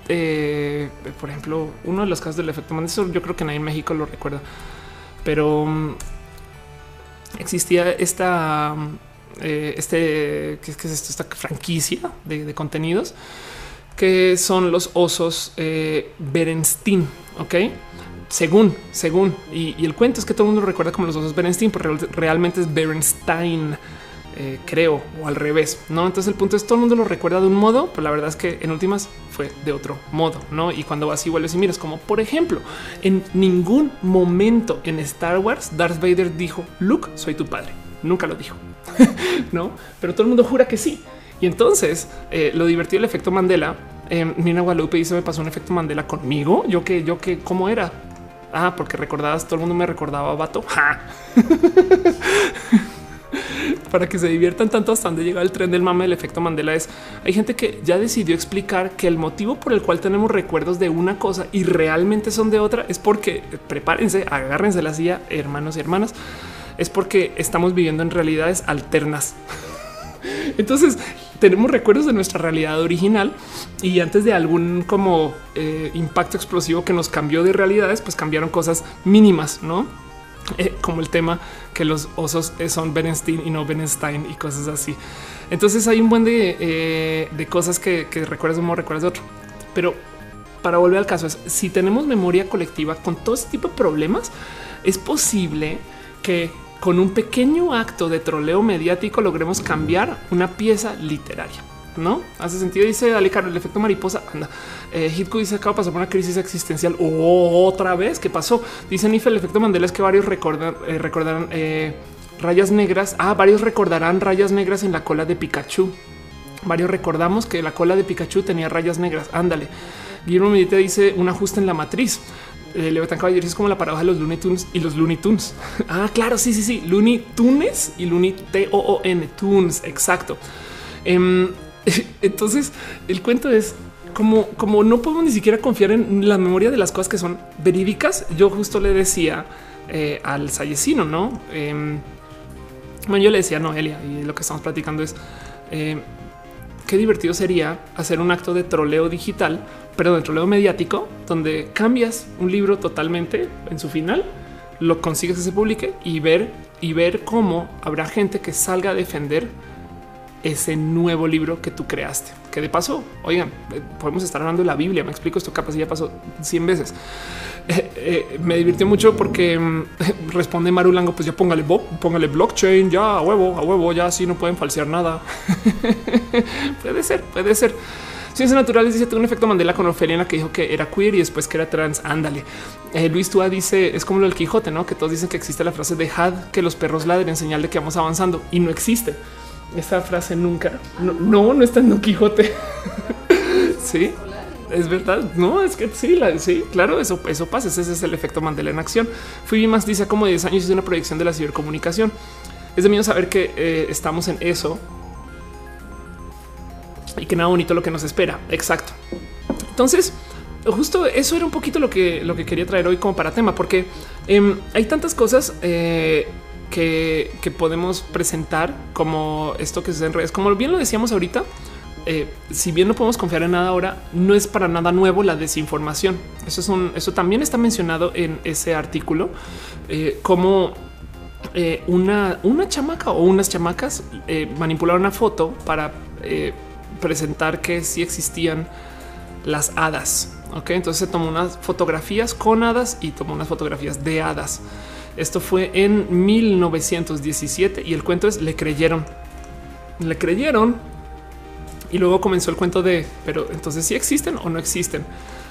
eh, por ejemplo, uno de los casos del efecto Mandela. Yo creo que nadie en México lo recuerda, pero mm, existía esta, este, ¿qué es, esto? Esta franquicia de, contenidos que son los osos Berenstein. Ok, según, según, y, el cuento es que todo el mundo recuerda como los osos Berenstein, pero realmente es Berenstein. Eh, creo, o al revés, ¿no? Entonces el punto es todo el mundo lo recuerda de un modo, pero la verdad es que en últimas fue de otro modo, ¿no? Y cuando vas y vuelves y miras, como por ejemplo, en ningún momento en Star Wars Darth Vader dijo, Luke, soy tu padre. Nunca lo dijo, (laughs) ¿no? Pero todo el mundo jura que sí. Y entonces eh, lo divertido el efecto Mandela. Eh, Mina Guadalupe dice me pasó un efecto Mandela conmigo. Yo que yo que cómo era. Ah, porque recordabas, todo el mundo me recordaba a vato. (laughs) (laughs) para que se diviertan tanto hasta donde llega el tren del mame del efecto Mandela es hay gente que ya decidió explicar que el motivo por el cual tenemos recuerdos de una cosa y realmente son de otra es porque prepárense, agárrense la silla, hermanos y hermanas, es porque estamos viviendo en realidades alternas. (laughs) Entonces tenemos recuerdos de nuestra realidad original y antes de algún como eh, impacto explosivo que nos cambió de realidades, pues cambiaron cosas mínimas, no? Eh, como el tema que los osos son Berenstein y no Berenstein y cosas así. Entonces hay un buen de, eh, cosas que, recuerdas de uno, recuerdas de otro. Pero para volver al caso es si tenemos memoria colectiva con todo este tipo de problemas, es posible que con un pequeño acto de troleo mediático logremos cambiar una pieza literaria no hace sentido. Dice Ale el efecto mariposa. Anda, eh, Hitko dice acaba de pasar por una crisis existencial otra vez. ¿Qué pasó? Dice Nife, el efecto Mandela es que varios recordan, eh, recordarán eh, rayas negras. Ah, varios recordarán rayas negras en la cola de Pikachu. Varios recordamos que la cola de Pikachu tenía rayas negras. Ándale. Guillermo Medita dice un ajuste en la matriz. Eh, Leviatán Caballero es como la paradoja de los Looney Tunes y los Looney Tunes. (laughs) ah, claro, sí, sí, sí. Looney Tunes y Looney T O O N Tunes. Exacto. Em, (laughs) Entonces el cuento es como, como no podemos ni siquiera confiar en la memoria de las cosas que son verídicas. Yo justo le decía eh, al Sayesino, no? Eh, bueno, yo le decía a Noelia y lo que estamos platicando es eh, qué divertido sería hacer un acto de troleo digital, pero de troleo mediático, donde cambias un libro totalmente en su final, lo consigues que se publique y ver y ver cómo habrá gente que salga a defender ese nuevo libro que tú creaste. Que de paso, oigan, eh, podemos estar hablando de la Biblia. Me explico esto, capaz ya pasó 100 veces. Eh, eh, me divirtió mucho porque mm, (laughs) responde Marulango, pues ya póngale, póngale blockchain, ya a huevo, a huevo, ya así no pueden falsear nada. (laughs) puede ser, puede ser. Ciencias naturales dice tengo un efecto Mandela con Ofelia que dijo que era queer y después que era trans. Ándale. Luis Tua dice es como lo del Quijote, no? Que todos dicen que existe la frase dejad que los perros ladren, señal de que vamos avanzando y no existe. Esa frase nunca. No, no, está en Don Quijote. (laughs) sí, es verdad. No, es que sí, sí, claro, eso, eso pasa. Ese es el efecto Mandela en acción. Fui más, dice como 10 años de una proyección de la cibercomunicación. Es de miedo saber que eh, estamos en eso y que nada bonito lo que nos espera. Exacto. Entonces, justo eso era un poquito lo que, lo que quería traer hoy como para tema, porque em, hay tantas cosas. Eh, que, podemos presentar como esto que es en redes. Como bien lo decíamos ahorita, eh, si bien no podemos confiar en nada ahora, no es para nada nuevo la desinformación. Eso es un, eso también está mencionado en ese artículo eh, como eh, una, una chamaca o unas chamacas manipularon una foto para presentar que sí existían las hadas. Ok, entonces se tomó unas fotografías con hadas y tomó unas fotografías de hadas. Esto fue en 1917 y el cuento es le creyeron, le creyeron y luego comenzó el cuento de pero entonces sí existen o no existen.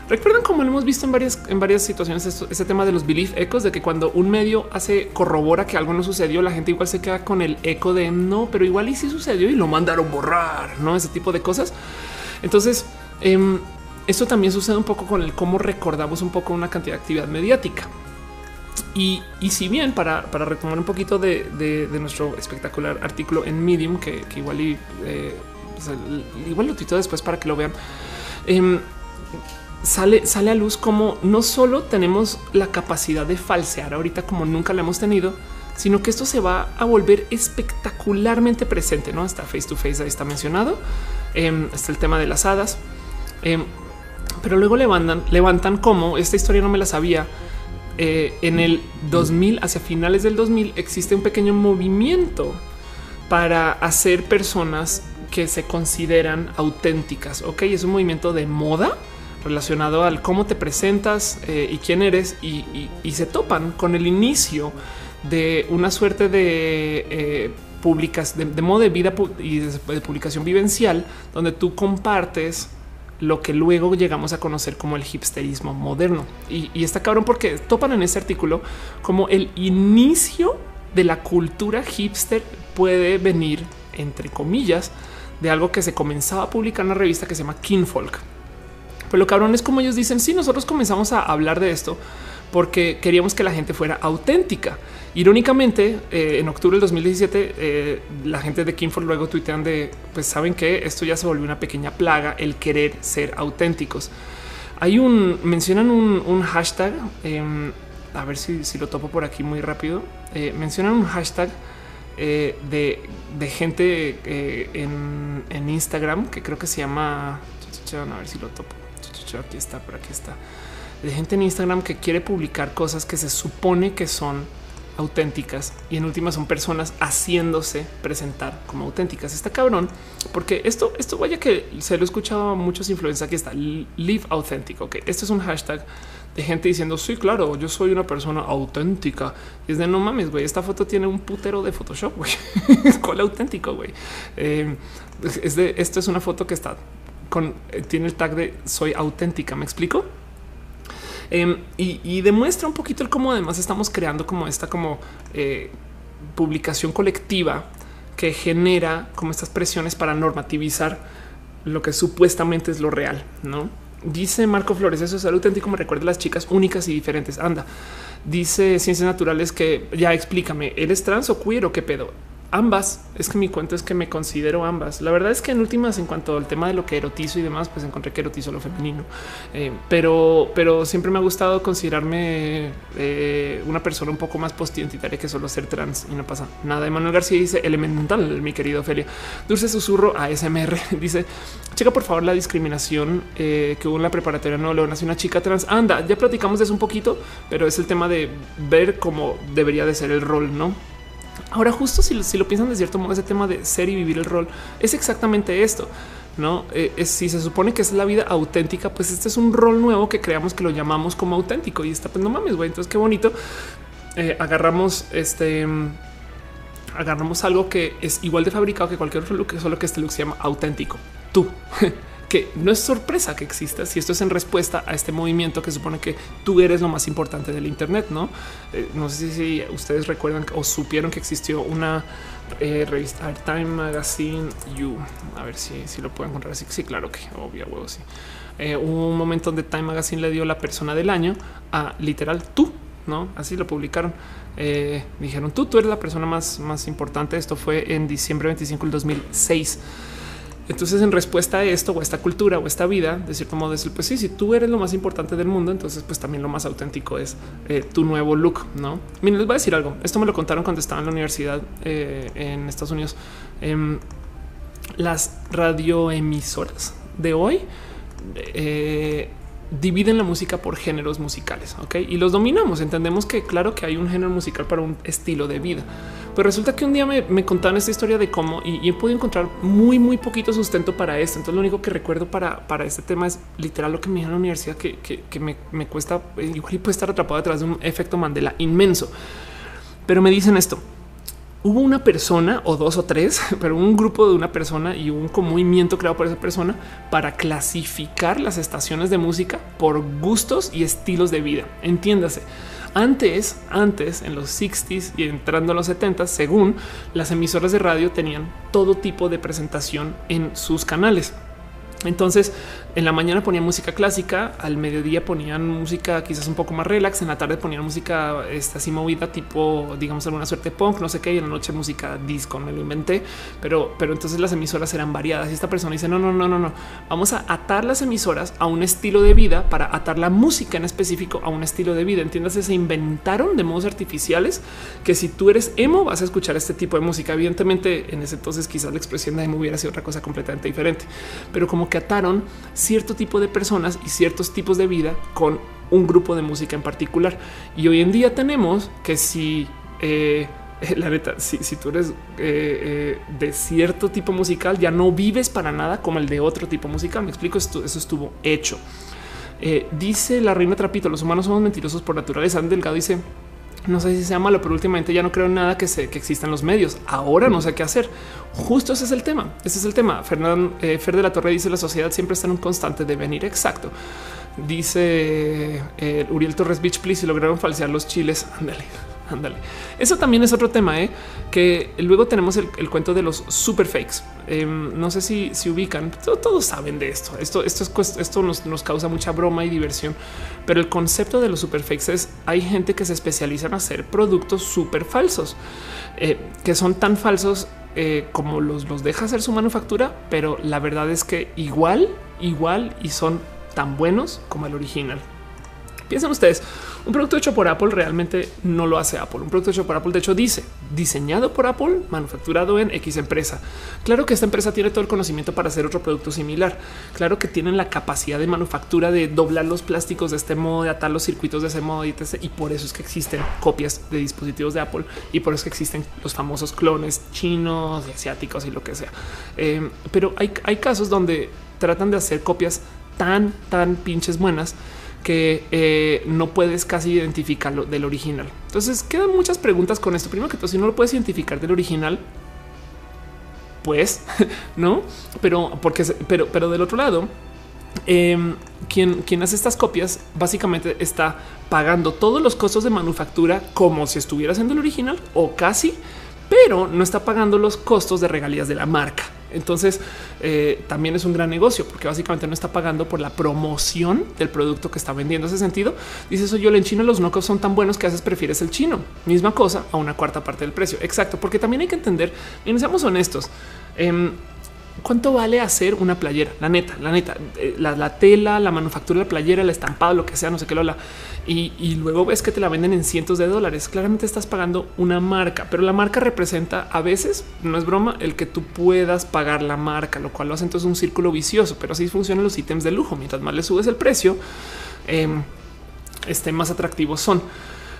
Recuerdan como lo hemos visto en varias, en varias situaciones, ese tema de los belief ecos, de que cuando un medio hace corrobora que algo no sucedió, la gente igual se queda con el eco de no, pero igual y sí sucedió y lo mandaron borrar, no ese tipo de cosas. Entonces, em, esto también sucede un poco con el cómo recordamos un poco una cantidad de actividad mediática. Y, si bien para, retomar un poquito de, nuestro espectacular artículo en Medium, que, igual y eh, igual lo tuito después para que lo vean, em, sale, sale a luz como no solo tenemos la capacidad de falsear ahorita como nunca la hemos tenido, sino que esto se va a volver espectacularmente presente. No está face to face, ahí está mencionado. Em, está el tema de las hadas, em, pero luego levantan, levantan como esta historia no me la sabía eh, en el 2000, hacia finales del 2000, existe un pequeño movimiento para hacer personas que se consideran auténticas. Ok, es un movimiento de moda relacionado al cómo te presentas eh, y quién eres y, se topan con el inicio de una suerte de eh, de, modo de vida y de publicación vivencial donde tú compartes lo que luego llegamos a conocer como el hipsterismo moderno. Y, está cabrón porque topan en ese artículo como el inicio de la cultura hipster puede venir, entre comillas, de algo que se comenzaba a publicar en una revista que se llama Kinfolk. Pero lo cabrón es como ellos dicen, si nosotros comenzamos a hablar de esto porque queríamos que la gente fuera auténtica. Irónicamente, eh, en octubre del 2017, eh, la gente de Kinford luego tuitean de, pues saben que esto ya se volvió una pequeña plaga, el querer ser auténticos. Hay un, mencionan un, hashtag, em, a ver si, lo topo por aquí muy rápido, eh, mencionan un hashtag de, gente en, en Instagram que creo que se llama, a ver si lo topo, aquí está, por aquí está de gente en Instagram que quiere publicar cosas que se supone que son auténticas y en últimas son personas haciéndose presentar como auténticas. Está cabrón porque esto, esto vaya que se lo he escuchado a muchos influencers. Aquí está live auténtico. Que esto es un hashtag de gente diciendo sí, claro, yo soy una persona auténtica y es de no mames, güey. Esta foto tiene un putero de Photoshop, güey. (laughs) ¿Cuál auténtico, güey? Eh, es de esto es una foto que está con eh, tiene el tag de soy auténtica. Me explico? Em, y, demuestra un poquito el cómo además estamos creando como esta como eh, publicación colectiva que genera como estas presiones para normativizar lo que supuestamente es lo real, ¿no? Dice Marco Flores, eso es algo auténtico, me recuerda a las chicas únicas y diferentes. Anda, dice Ciencias Naturales que ya explícame, ¿eres trans o queer o qué pedo? Ambas. Es que mi cuento es que me considero ambas. La verdad es que en últimas, en cuanto al tema de lo que erotizo y demás, pues encontré que erotizo lo femenino. Eh, pero, pero siempre me ha gustado considerarme eh, una persona un poco más postidentitaria que solo ser trans y no pasa nada. Emanuel García dice elemental, mi querido Ophelia. Dulce susurro a SMR (laughs) dice checa por favor la discriminación eh, que hubo en la preparatoria. No, lo nació una chica trans. Anda, ya platicamos de eso un poquito, pero es el tema de ver cómo debería de ser el rol, no? Ahora, justo si, lo piensan de cierto modo, ese tema de ser y vivir el rol es exactamente esto. No eh, es, si se supone que es la vida auténtica, pues este es un rol nuevo que creamos que lo llamamos como auténtico y está, pues no mames, güey. Entonces, qué bonito. Eh, agarramos este, agarramos algo que es igual de fabricado que cualquier otro look, solo que este look se llama auténtico. Tú. (laughs) que no es sorpresa que exista si esto es en respuesta a este movimiento que supone que tú eres lo más importante del Internet. No, eh, no sé si ustedes recuerdan o supieron que existió una eh, revista Time Magazine You. A ver si, si lo puedo encontrar así. Sí, claro que obvio, huevo. Sí, eh, hubo un momento donde Time Magazine le dio la persona del año a literal tú. No, así lo publicaron. dijeron tú, tú eres la persona más, más importante. Esto fue en diciembre 25 del 2006. Entonces, en respuesta a esto o esta cultura o esta vida, de cierto modo decir, pues sí, si tú eres lo más importante del mundo, entonces pues también lo más auténtico es eh, tu nuevo look, ¿no? Miren, les voy a decir algo. Esto me lo contaron cuando estaba en la universidad eh, en Estados Unidos. Em, las radioemisoras de hoy eh, dividen la música por géneros musicales, ¿ok? Y los dominamos. Entendemos que claro que hay un género musical para un estilo de vida pero resulta que un día me, contaron esta historia de cómo y, he podido encontrar muy, muy poquito sustento para esto. Entonces, lo único que recuerdo para, para este tema es literal lo que me dijo en la universidad, que, que, me, me, cuesta igual y puede estar atrapado detrás de un efecto Mandela inmenso. Pero me dicen esto. Hubo una persona o dos o tres, (laughs) pero un grupo de una persona y un movimiento creado por esa persona para clasificar las estaciones de música por gustos y estilos de vida. Entiéndase antes, antes, en los 60s y entrando a los 70s, según las emisoras de radio tenían todo tipo de presentación en sus canales. Entonces, en la mañana ponían música clásica, al mediodía ponían música quizás un poco más relax, en la tarde ponían música esta así movida, tipo, digamos, alguna suerte punk, no sé qué, y en la noche música disco, me lo inventé, pero, pero entonces las emisoras eran variadas y esta persona dice, no, no, no, no, no, vamos a atar las emisoras a un estilo de vida para atar la música en específico a un estilo de vida. Entiendes, se inventaron de modos artificiales que si tú eres emo vas a escuchar este tipo de música. Evidentemente, en ese entonces quizás la expresión de emo hubiera sido otra cosa completamente diferente, pero como que ataron cierto tipo de personas y ciertos tipos de vida con un grupo de música en particular. Y hoy en día tenemos que si eh, (laughs) la neta, si, tú eres eh, eh, de cierto tipo musical, ya no vives para nada como el de otro tipo musical. Me explico, esto, eso estuvo hecho. dice la reina Trapito, los humanos somos mentirosos por naturaleza. Delgado dice, no sé si sea malo, pero últimamente ya no creo en nada que, se, que existan los medios. Ahora no sé qué hacer. Justo ese es el tema. Ese es el tema. Fernando eh, Fer de la Torre dice la sociedad siempre está en un constante devenir. Exacto. Dice eh, Uriel Torres Beach, please, si lograron falsear los chiles. Ándale. (laughs) Ándale. Eso también es otro tema, ¿eh? que luego tenemos el, cuento de los super fakes. Em, no sé si, si ubican, todos, saben de esto. Esto, esto, es, esto nos, nos, causa mucha broma y diversión, pero el concepto de los super fakes es hay gente que se especializa en hacer productos súper falsos, eh, que son tan falsos eh, como los, los deja hacer su manufactura, pero la verdad es que igual, igual y son tan buenos como el original. Piensen ustedes, un producto hecho por Apple realmente no lo hace Apple. Un producto hecho por Apple, de hecho, dice diseñado por Apple, manufacturado en X empresa. Claro que esta empresa tiene todo el conocimiento para hacer otro producto similar. Claro que tienen la capacidad de manufactura de doblar los plásticos de este modo, de atar los circuitos de ese modo y, por eso es que existen copias de dispositivos de Apple y por eso es que existen los famosos clones chinos, asiáticos y lo que sea. Eh, pero hay, hay casos donde tratan de hacer copias tan, tan pinches buenas que eh, no puedes casi identificarlo del original. Entonces quedan muchas preguntas con esto. Primero que todo, si no lo puedes identificar del original, pues (laughs) no, pero porque, pero, pero del otro lado, em, quien, quien hace estas copias básicamente está pagando todos los costos de manufactura como si estuviera haciendo el original o casi pero no está pagando los costos de regalías de la marca. Entonces eh, también es un gran negocio porque básicamente no está pagando por la promoción del producto que está vendiendo. Ese sentido dice eso. Yo en chino los nocos son tan buenos que haces prefieres el chino. Misma cosa a una cuarta parte del precio. Exacto, porque también hay que entender y seamos honestos. Em, ¿Cuánto vale hacer una playera? La neta, la neta, eh, la, tela, la manufactura de la playera, el estampado, lo que sea, no sé qué lo Y, y, luego ves que te la venden en cientos de dólares. Claramente estás pagando una marca, pero la marca representa a veces, no es broma, el que tú puedas pagar la marca, lo cual lo hace entonces un círculo vicioso. Pero así funcionan los ítems de lujo. Mientras más le subes el precio, eh, más atractivos son.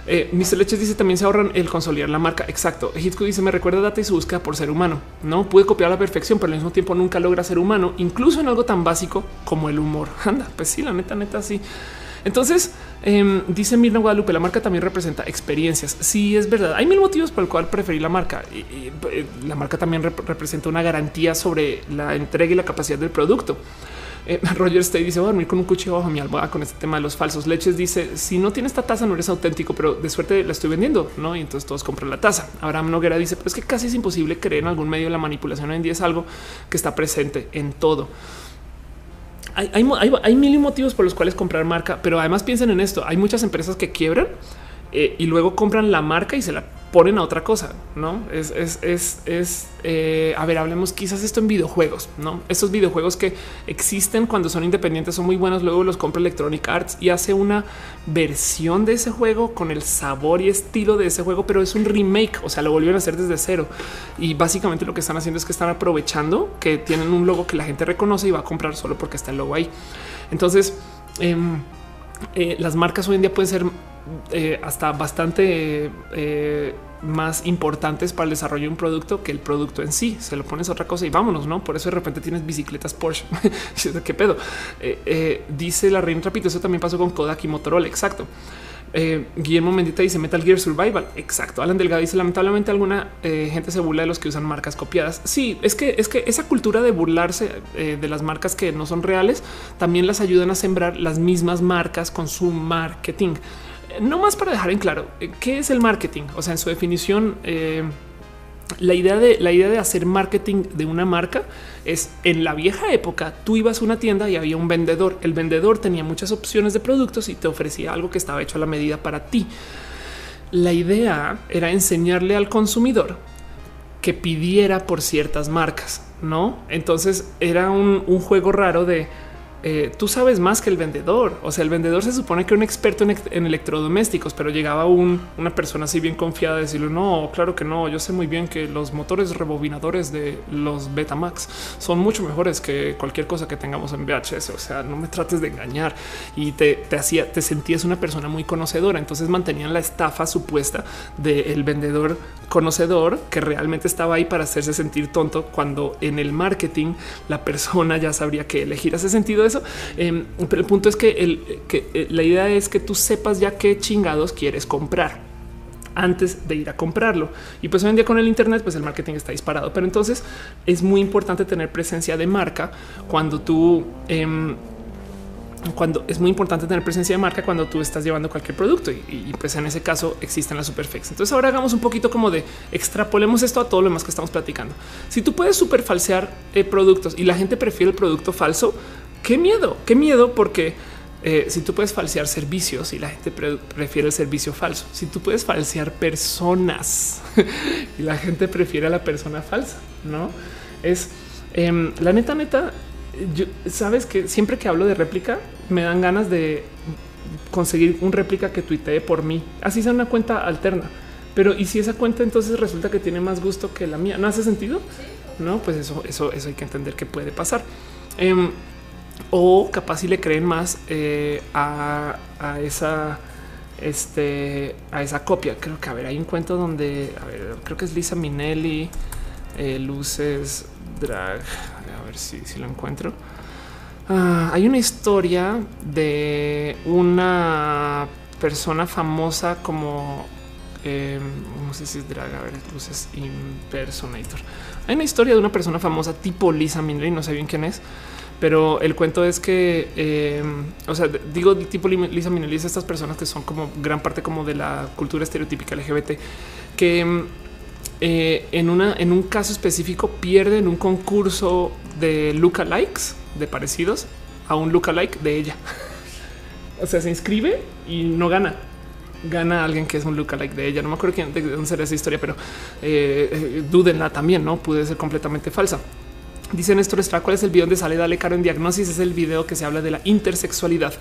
Eh, Mr. Leches dice también se ahorran el consolidar la marca. Exacto. Hitku dice me recuerda data y su búsqueda por ser humano. No puede copiar a la perfección, pero al mismo tiempo nunca logra ser humano, incluso en algo tan básico como el humor. (laughs) Anda, pues sí, la neta, neta, sí. Entonces em, dice Mirna Guadalupe, la marca también representa experiencias. Sí, es verdad. Hay mil motivos por el cual preferir la marca. Eh, la marca también representa una garantía sobre la entrega y la capacidad del producto. Eh, (laughs) Roger Stay dice voy a dormir con un cuchillo bajo mi almohada con este tema de los falsos leches. Dice si no tiene esta taza no eres auténtico, pero de suerte la estoy vendiendo, no? Y entonces todos compran la taza. Abraham Noguera dice, pero es que casi es imposible creer en algún medio. La manipulación hoy en día es algo que está presente en todo. Hay, hay, mil motivos por los cuales comprar marca, pero además piensen en esto. Hay muchas empresas que quiebran eh, y luego compran la marca y se la ponen a otra cosa, no es, es, es, es eh, a ver, hablemos quizás esto en videojuegos, no estos videojuegos que existen cuando son independientes son muy buenos. Luego los compra Electronic Arts y hace una versión de ese juego con el sabor y estilo de ese juego, pero es un remake. O sea, lo volvieron a hacer desde cero y básicamente lo que están haciendo es que están aprovechando que tienen un logo que la gente reconoce y va a comprar solo porque está el logo ahí. Entonces, em, eh, las marcas hoy en día pueden ser eh, hasta bastante eh, más importantes para el desarrollo de un producto que el producto en sí. Se lo pones a otra cosa y vámonos, no? Por eso de repente tienes bicicletas Porsche. (laughs) ¿Qué pedo? dice la reina Rapito. Eso también pasó con Kodak y Motorola. Exacto. Eh, Guillermo Mendita dice Metal Gear Survival. Exacto. Alan Delgado dice lamentablemente alguna eh, gente se burla de los que usan marcas copiadas. Sí, es que es que esa cultura de burlarse eh, de las marcas que no son reales también las ayudan a sembrar las mismas marcas con su marketing. No más para dejar en claro qué es el marketing. O sea, en su definición, la idea de la idea de hacer marketing de una marca es en la vieja época tú ibas a una tienda y había un vendedor. El vendedor tenía muchas opciones de productos y te ofrecía algo que estaba hecho a la medida para ti. La idea era enseñarle al consumidor que pidiera por ciertas marcas, no? Entonces era un juego raro de eh, tú sabes más que el vendedor. O sea, el vendedor se supone que era un experto en, electrodomésticos, pero llegaba una persona así bien confiada a decirle no, claro que no. Yo sé muy bien que los motores rebobinadores de los Betamax son mucho mejores que cualquier cosa que tengamos en VHS. O sea, no me trates de engañar y te, hacía, te sentías una persona muy conocedora. Entonces mantenían la estafa supuesta del vendedor conocedor que realmente estaba ahí para hacerse sentir tonto cuando en el marketing la persona ya sabría que elegir. ese sentido Em, pero el punto es que, eh, la idea es que tú sepas ya qué chingados quieres comprar antes de ir a comprarlo. Y pues hoy en día con el Internet, pues el marketing está disparado. Pero entonces es muy importante tener presencia de marca cuando tú... Em, cuando es muy importante tener presencia de marca cuando tú estás llevando cualquier producto y, pues en ese caso existen las superflex. Entonces ahora hagamos un poquito como de extrapolemos esto a todo lo demás que estamos platicando. Si tú puedes super falsear eh, productos y la gente prefiere el producto falso, qué miedo, qué miedo porque eh, si tú puedes falsear servicios y la gente prefiere el servicio falso, si tú puedes falsear personas (laughs) y la gente prefiere a la persona falsa, no es em, la neta, neta sabes que siempre que hablo de réplica me dan ganas de conseguir un réplica que tuitee por mí. Así sea una cuenta alterna. Pero y si esa cuenta entonces resulta que tiene más gusto que la mía, ¿no hace sentido? No, pues eso, eso, eso hay que entender que puede pasar. Em, o capaz si le creen más eh, a, esa este a esa copia. Creo que a ver, hay un cuento donde a ver, creo que es Lisa Minelli, eh, luces drag ver si, lo encuentro. Ah, hay una historia de una persona famosa como em, no sé si es drag, a ver, luces impersonator. Hay una historia de una persona famosa tipo Lisa Minelli, no sé bien quién es, pero el cuento es que, em, o sea, digo tipo Lisa Minelli, es estas personas que son como gran parte como de la cultura estereotípica LGBT que em, eh, en, una, en un caso específico pierde en un concurso de lookalikes, de parecidos, a un lookalike de ella. (laughs) o sea, se inscribe y no gana. Gana alguien que es un lookalike de ella. No me acuerdo quién, de dónde será esa historia, pero eh, eh, dúdenla también, ¿no? Puede ser completamente falsa. Dice Néstor Estrada, ¿cuál es el video donde sale Dale Caro en Diagnosis? Es el video que se habla de la intersexualidad.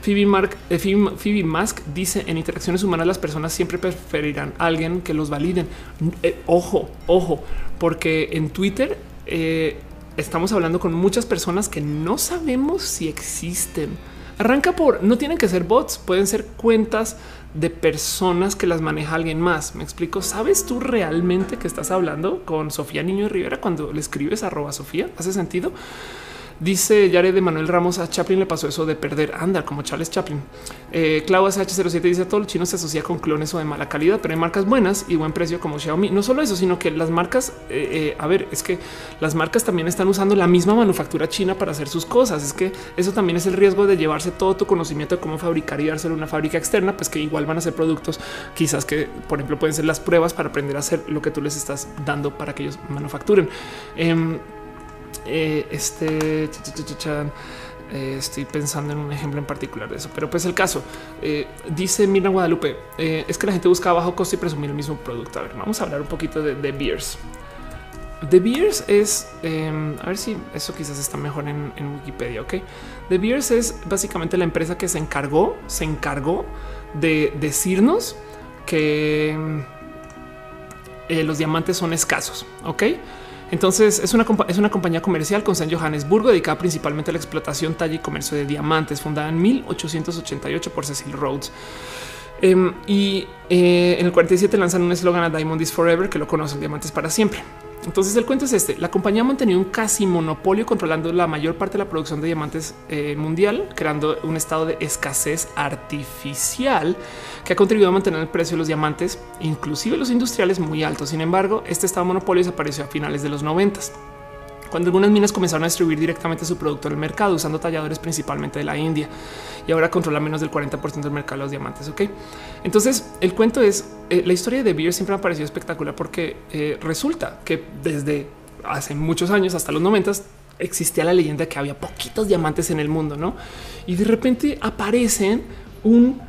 Phoebe, Mark, eh, Mask dice en interacciones humanas las personas siempre preferirán a alguien que los validen. Eh, ojo, ojo, porque en Twitter eh, estamos hablando con muchas personas que no sabemos si existen. Arranca por, no tienen que ser bots, pueden ser cuentas de personas que las maneja alguien más. Me explico. ¿Sabes tú realmente que estás hablando con Sofía Niño Rivera cuando le escribes arroba Sofía? ¿Hace sentido? Dice Yare de Manuel Ramos a Chaplin le pasó eso de perder. Anda como Charles Chaplin. Eh, Clau SH07 dice todo el chino se asocia con clones o de mala calidad, pero hay marcas buenas y buen precio como Xiaomi. No solo eso, sino que las marcas, eh, eh, a ver, es que las marcas también están usando la misma manufactura china para hacer sus cosas. Es que eso también es el riesgo de llevarse todo tu conocimiento de cómo fabricar y dárselo a una fábrica externa, pues que igual van a ser productos quizás que, por ejemplo, pueden ser las pruebas para aprender a hacer lo que tú les estás dando para que ellos manufacturen. Em, eh, este eh, estoy pensando en un ejemplo en particular de eso, pero pues el caso eh, dice Mirna Guadalupe es que la gente busca bajo costo y presumir el mismo producto. A ver, vamos a hablar un poquito de, The Beers. The Beers es em, a ver si eso quizás está mejor en, Wikipedia. Ok, The Beers es básicamente la empresa que se encargó, se encargó de decirnos que los diamantes son escasos. Ok, entonces es una, es una compañía comercial con San Johannesburgo dedicada principalmente a la explotación, talla y comercio de diamantes, fundada en 1888 por Cecil Rhodes. Em, y eh, en el 47 lanzan un eslogan a Diamond is Forever que lo conocen diamantes para siempre. Entonces el cuento es este. La compañía ha mantenido un casi monopolio controlando la mayor parte de la producción de diamantes eh, mundial, creando un estado de escasez artificial que ha contribuido a mantener el precio de los diamantes, inclusive los industriales, muy altos. Sin embargo, este estado de monopolio desapareció a finales de los noventas cuando algunas minas comenzaron a distribuir directamente su producto el mercado usando talladores principalmente de la India y ahora controla menos del 40% del mercado de los diamantes. Ok, entonces el cuento es eh, la historia de Beer siempre me ha parecido espectacular porque eh, resulta que desde hace muchos años hasta los 90 existía la leyenda que había poquitos diamantes en el mundo, no? Y de repente aparecen un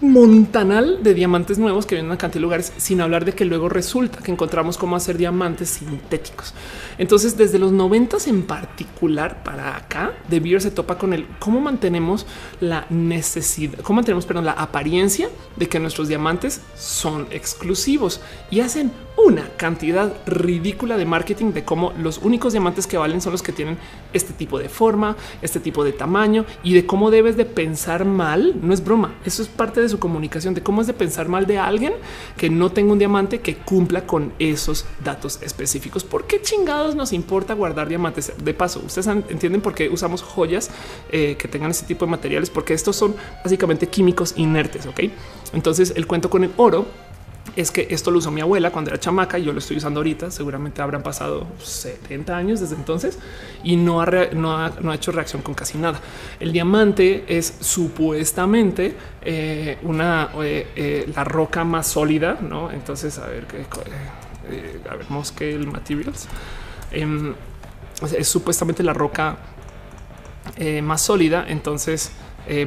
montanal de diamantes nuevos que vienen a cantidad de lugares, sin hablar de que luego resulta que encontramos cómo hacer diamantes sintéticos. Entonces, desde los noventas en particular para acá, De Beer se topa con el cómo mantenemos la necesidad, cómo mantenemos, perdón, la apariencia de que nuestros diamantes son exclusivos y hacen una cantidad ridícula de marketing de cómo los únicos diamantes que valen son los que tienen este tipo de forma, este tipo de tamaño y de cómo debes de pensar mal. No es broma. Eso es parte de su comunicación de cómo es de pensar mal de alguien que no tenga un diamante que cumpla con esos datos específicos. ¿Por qué chingados nos importa guardar diamantes? De paso, ustedes entienden por qué usamos joyas eh, que tengan ese tipo de materiales, porque estos son básicamente químicos inertes. Ok, entonces el cuento con el oro es que esto lo usó mi abuela cuando era chamaca y yo lo estoy usando ahorita. Seguramente habrán pasado 70 años desde entonces y no ha, no ha, hecho reacción con casi nada. El diamante es supuestamente eh, una eh, eh, la roca más sólida, no? Entonces, a ver qué a ver, el materials em, es supuestamente la roca más sólida. Entonces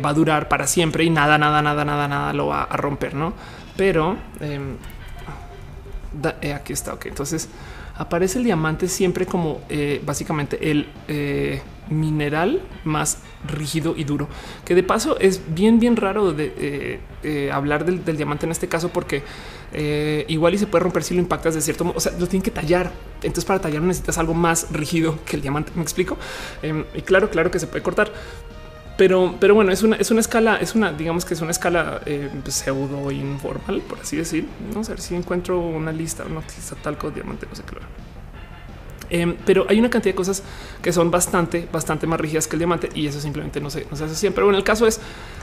va a durar para siempre y nada, nada, nada, nada, nada lo va a romper, no? Pero em, eh, aquí está. Ok, entonces aparece el diamante siempre como eh, básicamente el eh, mineral más rígido y duro, que de paso es bien, bien raro de hablar del, diamante en este caso, porque igual y se puede romper si lo impactas de cierto modo. O sea, lo tienen que tallar. Entonces, para tallar necesitas algo más rígido que el diamante. Me explico. Em, y claro, claro que se puede cortar, pero, pero bueno, es una, es una escala, es una, digamos que es una escala eh, pseudo informal, por así decir. No sé si encuentro una lista, no quizá talco, diamante, no sé claro. Eh, pero hay una cantidad de cosas que son bastante, bastante más rígidas que el diamante y eso simplemente no se, no se hace siempre. Pero bueno, el caso es,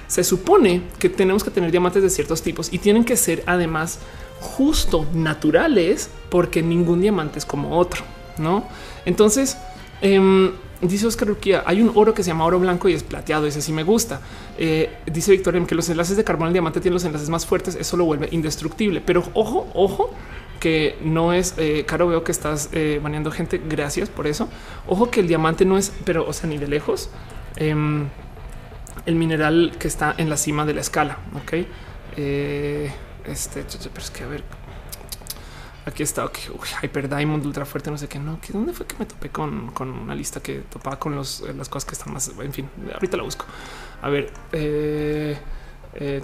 se supone que tenemos que tener diamantes de ciertos tipos y tienen que ser además justo naturales porque ningún diamante es como otro, ¿no? Entonces, eh, Dice Oscar Urquía, hay un oro que se llama oro blanco y es plateado. Ese sí me gusta. Eh, dice Victoria que los enlaces de carbón al diamante tienen los enlaces más fuertes. Eso lo vuelve indestructible. Pero ojo, ojo, que no es eh, caro. Veo que estás eh, baneando gente. Gracias por eso. Ojo que el diamante no es, pero o sea, ni de lejos em, el mineral que está en la cima de la escala. Ok, eh, este, pero es que a ver, aquí está okay. Hyper Diamond ultra fuerte, no sé qué, no, que dónde fue que me topé con, con una lista que topaba con los, las cosas que están más, en fin, ahorita la busco. A ver, eh, eh,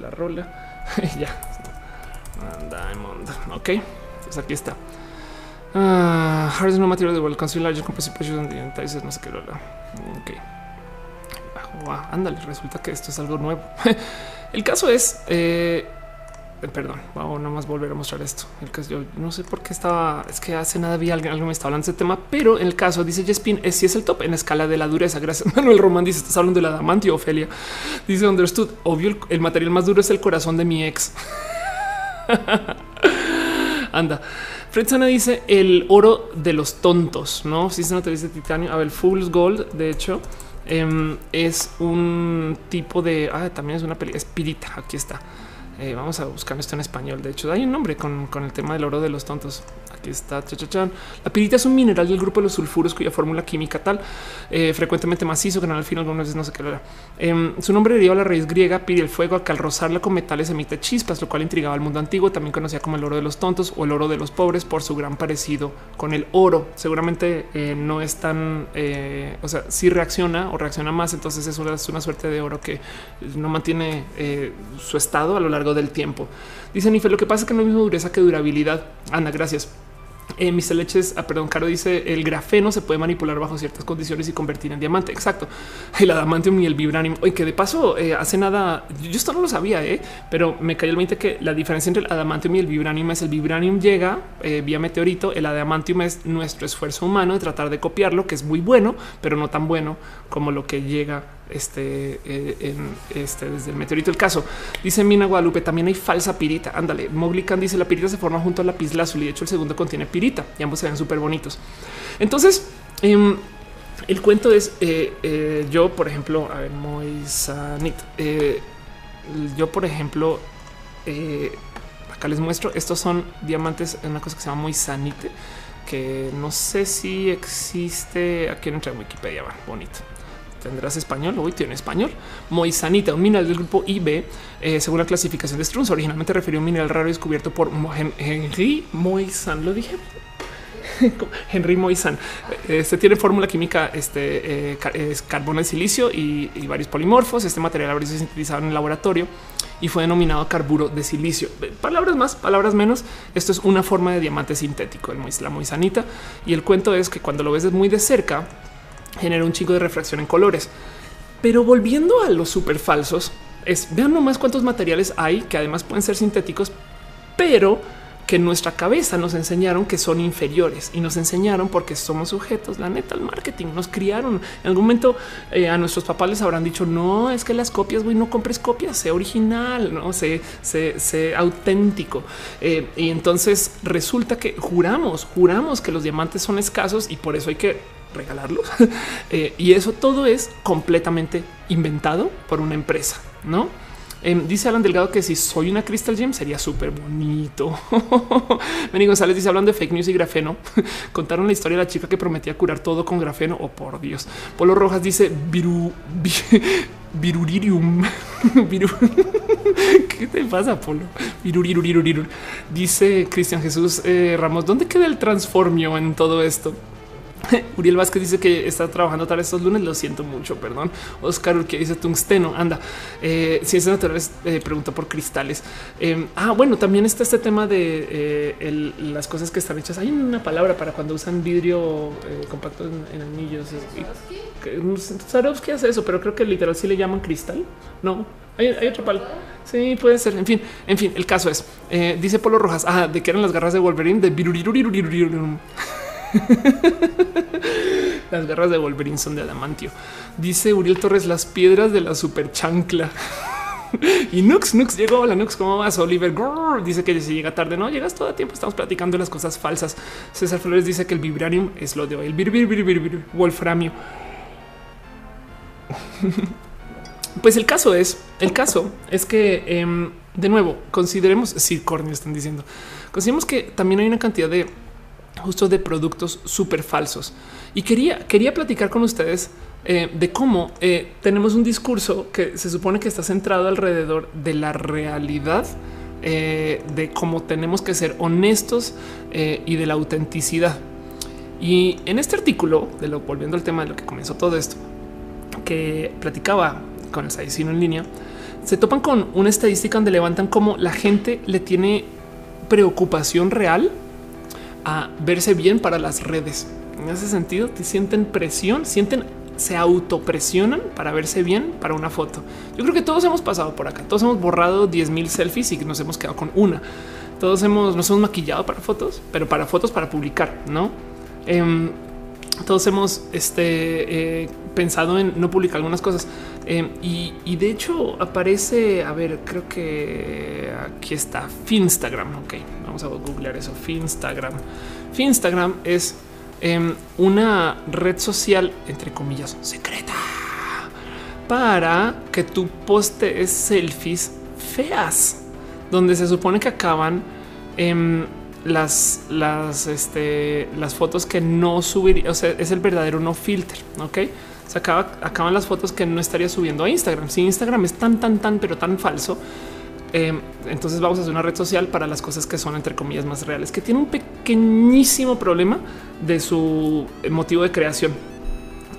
la rola. (laughs) ya. Diamond. Ok. Pues aquí está. Uh, hard no material de World Council Large Composition no sé qué rola. Ok. Ah, ándale, resulta que esto es algo nuevo. (laughs) El caso es eh, eh, perdón, vamos nada más volver a mostrar esto. El caso, yo no sé por qué estaba, es que hace nada vi alguien, algo me está hablando de ese tema, pero en el caso dice Jespin, es si es el top en escala de la dureza. Gracias. (laughs) Manuel Román dice: Estás hablando de la damantio, Ofelia. Dice Understood. Obvio, el, material más duro es el corazón de mi ex. (laughs) Anda. Fred dice el oro de los tontos, no? Si se nota dice titanio. A ver, Fool's Gold, de hecho, em, es un tipo de. Ah, también es una peli, espirita. Aquí está. Eh, vamos a buscar esto en español. De hecho, hay un nombre con, con el tema del oro de los tontos. Aquí está. La pirita es un mineral del grupo de los sulfuros cuya fórmula química tal eh, frecuentemente macizo, que no al final algunas veces no sé qué era. Eh, su nombre deriva a la raíz griega pide el fuego que al rozarla con metales emite chispas, lo cual intrigaba al mundo antiguo. También conocía como el oro de los tontos o el oro de los pobres por su gran parecido con el oro. Seguramente eh, no es tan, o sea, si reacciona o reacciona más. Entonces es una, es una suerte de oro que no mantiene su estado a lo largo del tiempo. Dice Nife, lo que pasa es que no es mismo dureza que durabilidad. Anda, gracias. Eh, Mr. Leches, ah, perdón, Caro dice el grafeno se puede manipular bajo ciertas condiciones y convertir en diamante. Exacto. (laughs) El adamantium y el vibranium. Oye, que de paso eh, hace nada, yo esto no lo sabía, eh, pero me cayó el 20 que la diferencia entre el adamantium y el vibranium es el vibranium llega eh, vía meteorito. El adamantium es nuestro esfuerzo humano de tratar de copiarlo, que es muy bueno, pero no tan bueno como lo que llega este, eh, en este desde el meteorito. El caso dice Mina Guadalupe. También hay falsa pirita. Ándale. Moglican dice la pirita se forma junto a la lazuli. De hecho, el segundo contiene pirita y ambos se ven súper bonitos. Entonces, em, el cuento es eh, eh, yo, por ejemplo, a ver, muy sanito. yo, por ejemplo, acá les muestro. Estos son diamantes en una cosa que se llama muy sanite, que no sé si existe aquí en Wikipedia. Va bonito tendrás español. Hoy tiene español. Moisanita, un mineral del grupo IB, eh, según la clasificación de Strunz, originalmente refirió a un mineral raro descubierto por Henry Moisan. Lo dije. (laughs) Henry Moisan. Este tiene fórmula química, este eh, es carbono de silicio y, varios polimorfos. Este material habría sido sintetizado en el laboratorio y fue denominado carburo de silicio. Palabras más, palabras menos. Esto es una forma de diamante sintético, el la moisanita. Y el cuento es que cuando lo ves muy de cerca, genera un chico de refracción en colores. Pero volviendo a los super falsos, es vean nomás cuántos materiales hay que además pueden ser sintéticos, pero que en nuestra cabeza nos enseñaron que son inferiores y nos enseñaron porque somos sujetos, la neta, al marketing. Nos criaron. En algún momento eh, a nuestros papás les habrán dicho: No, es que las copias, güey, no compres copias, sé original, no sé, sé, auténtico. Eh, y entonces resulta que juramos, juramos que los diamantes son escasos y por eso hay que regalarlos. (laughs) Eh, y eso todo es completamente inventado por una empresa, no? Em, dice Alan Delgado que si soy una Crystal Gem sería súper bonito. (laughs) Benny González dice hablando de fake news y grafeno. (laughs) Contaron la historia de la chica que prometía curar todo con grafeno. Oh, por Dios. Polo Rojas dice viru, viruririum. ¿Qué te pasa, Polo? Virurirurirurirur. Dice Cristian Jesús eh, Ramos, ¿dónde queda el transformio en todo esto? (laughs) Uriel Vázquez dice que está trabajando tal estos lunes. Lo siento mucho, perdón. Oscar que dice tungsteno. Anda, eh, ciencias naturales eh, pregunta por cristales. Eh, ah, bueno, también está este tema de eh, las cosas que están hechas. Hay una palabra para cuando usan vidrio compacto en, anillos. qué hace eso, pero creo que literal sí le llaman cristal. No, hay, otra palabra. Sí, puede ser. En fin, en fin, el caso es, dice Polo Rojas, ah, de que eran las garras de Wolverine de (laughs) (laughs) las garras de Wolverine son de adamantio. Dice Uriel Torres, las piedras de la super chancla. (laughs) y Nux, Nux llegó. Hola Nux, ¿cómo vas? Oliver dice que si llega tarde, no llegas todo el tiempo. Estamos platicando las cosas falsas. César Flores dice que el vibranium es lo de hoy. El vir, vir, vir, vir, wolframio. (laughs) pues el caso es, el caso es que em, de nuevo, consideremos, si Corny están diciendo, consideremos que también hay una cantidad de justo de productos súper falsos. Y quería, quería platicar con ustedes eh, de cómo eh, tenemos un discurso que se supone que está centrado alrededor de la realidad, eh, de cómo tenemos que ser honestos y de la autenticidad. Y en este artículo, de lo volviendo al tema de lo que comenzó todo esto, que platicaba con el Saicino en línea, se topan con una estadística donde levantan cómo la gente le tiene preocupación real a verse bien para las redes. En ese sentido, te sienten presión, sienten, se autopresionan para verse bien para una foto. Yo creo que todos hemos pasado por acá. Todos hemos borrado 10 mil selfies y nos hemos quedado con una. Todos hemos, nos hemos maquillado para fotos, pero para fotos para publicar, no? Em, todos hemos este, eh, pensado en no publicar algunas cosas em, y, de hecho aparece, a ver, creo que aquí está Finstagram. Ok, vamos a googlear eso. Finstagram. Finstagram es em, una red social, entre comillas, secreta para que tú postees selfies feas, donde se supone que acaban en las, las, este, las fotos que no subiría, o sea, es el verdadero no filter, ok? Se acaba, acaban las fotos que no estaría subiendo a Instagram. Si Instagram es tan, tan, tan, pero tan falso, em, entonces vamos a hacer una red social para las cosas que son entre comillas más reales, que tiene un pequeñísimo problema de su motivo de creación.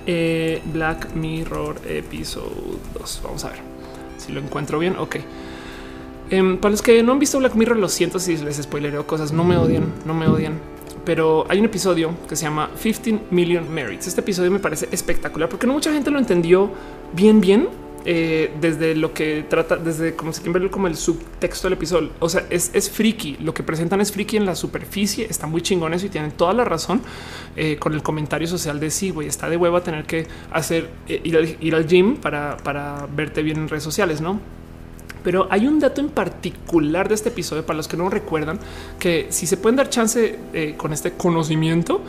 Eh, Black Mirror Episode 2. Vamos a ver si lo encuentro bien. Ok. Em, para los que no han visto Black Mirror, lo siento si les spoilereo cosas. No me odian, no me odian. Pero hay un episodio que se llama 15 Million Merits. Este episodio me parece espectacular porque no mucha gente lo entendió bien, bien. Eh, desde lo que trata, desde como se quiere verlo como el subtexto del episodio. O sea, es, es friki. Lo que presentan es friki en la superficie. Está muy chingón eso y tienen toda la razón eh, con el comentario social de sí, güey, está de hueva tener que hacer eh, ir, al, ir, al, gym para, para verte bien en redes sociales, no? Pero hay un dato en particular de este episodio para los que no recuerdan que si se pueden dar chance eh, con este conocimiento,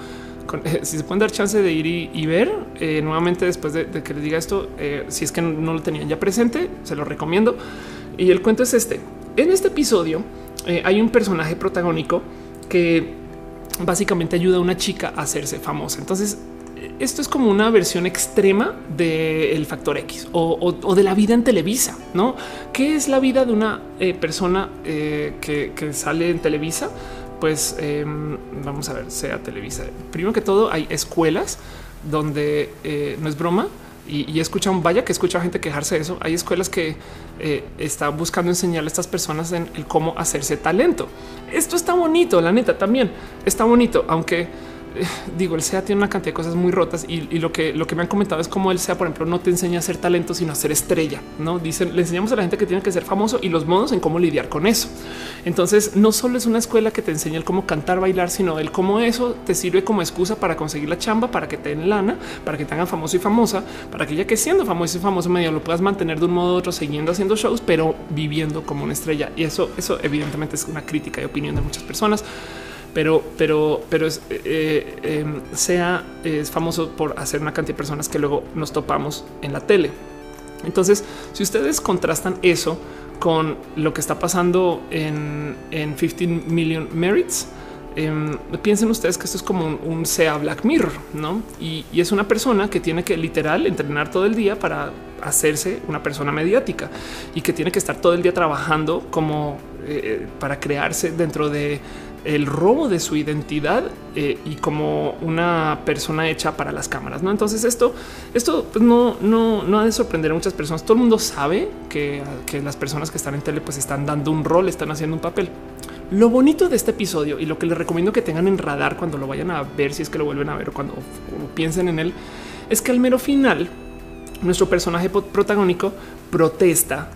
con, (laughs) si se pueden dar chance de ir y, ver eh, nuevamente después de, que les diga esto, eh, si es que no, no, lo tenían ya presente, se lo recomiendo. Y el cuento es este. En este episodio hay un personaje protagónico que básicamente ayuda a una chica a hacerse famosa. Entonces esto es como una versión extrema del factor X o, de la vida en Televisa, ¿no? ¿Qué es la vida de una eh, persona eh, que, sale en Televisa? Pues eh, vamos a ver, sea Televisa. Primero que todo, hay escuelas donde eh, no es broma, y, y escuchan, vaya que escucha gente quejarse de eso. Hay escuelas que están buscando enseñarle a estas personas en el cómo hacerse talento. Esto está bonito, la neta también está bonito, aunque (sighs) digo, el SEA tiene una cantidad de cosas muy rotas y, lo que lo que me han comentado es como el SEA, por ejemplo, no te enseña a ser talento, sino a ser estrella. No dicen, le enseñamos a la gente que tiene que ser famoso y los modos en cómo lidiar con eso. Entonces, no solo es una escuela que te enseña el cómo cantar, bailar, sino el cómo eso te sirve como excusa para conseguir la chamba, para que te den lana, para que te hagan famoso y famosa, para que ya que siendo famoso y famoso medio lo puedas mantener de un modo u otro, siguiendo haciendo shows, pero viviendo como una estrella. Y eso, eso evidentemente es una crítica y opinión de muchas personas pero, pero, pero es, eh, eh, sea es famoso por hacer una cantidad de personas que luego nos topamos en la tele. Entonces, si ustedes contrastan eso con lo que está pasando en, en 15 Million Merits, eh, piensen ustedes que esto es como un, SEA Black Mirror, ¿no? Y, es una persona que tiene que literal entrenar todo el día para hacerse una persona mediática y que tiene que estar todo el día trabajando como eh, para crearse dentro de el robo de su identidad eh, y como una persona hecha para las cámaras. No, entonces esto, esto pues no, no, no ha de sorprender a muchas personas. Todo el mundo sabe que, que las personas que están en tele pues están dando un rol, están haciendo un papel. Lo bonito de este episodio y lo que les recomiendo que tengan en radar cuando lo vayan a ver, si es que lo vuelven a ver o cuando piensen en él, es que al mero final nuestro personaje protagónico protesta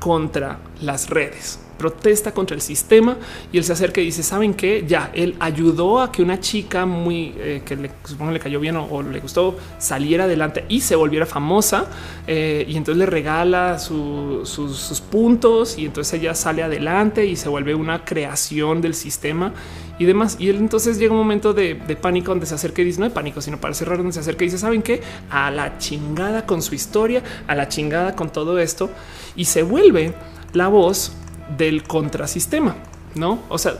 contra las redes protesta contra el sistema y él se acerca y dice, ¿saben qué? Ya, él ayudó a que una chica muy, eh, que le, supongo le cayó bien o, le gustó, saliera adelante y se volviera famosa eh, y entonces le regala su, sus, puntos y entonces ella sale adelante y se vuelve una creación del sistema y demás. Y él entonces llega un momento de, pánico donde se acerca y dice, no de pánico, sino para cerrar, donde se acerca y dice, ¿saben qué? A la chingada con su historia, a la chingada con todo esto y se vuelve la voz del contrasistema. No, o sea,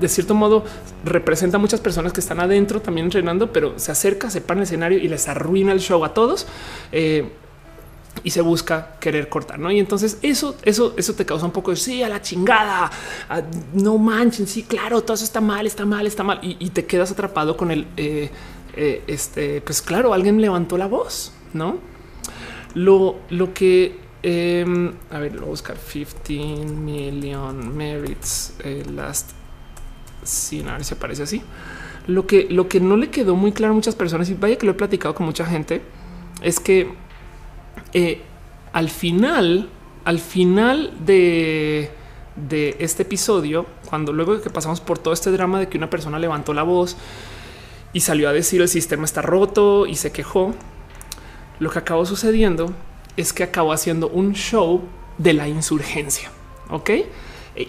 de cierto modo representa a muchas personas que están adentro también entrenando, pero se acerca, se para el escenario y les arruina el show a todos. Eh, y se busca querer cortar, ¿no? Y entonces eso, eso, eso te causa un poco de sí, a la chingada, no manchen, sí, claro, todo eso está mal, está mal, está mal, y, te quedas atrapado con el, eh, eh, este, pues claro, alguien levantó la voz, ¿no? Lo, lo que, em, a ver, lo voy a buscar 15 million merits eh, last sin a ver si aparece así. Lo que, lo que no le quedó muy claro a muchas personas, y vaya que lo he platicado con mucha gente, es que eh, al final, al final de, de este episodio, cuando luego que pasamos por todo este drama de que una persona levantó la voz y salió a decir el sistema está roto y se quejó, lo que acabó sucediendo es que acabó haciendo un show de la insurgencia. Ok,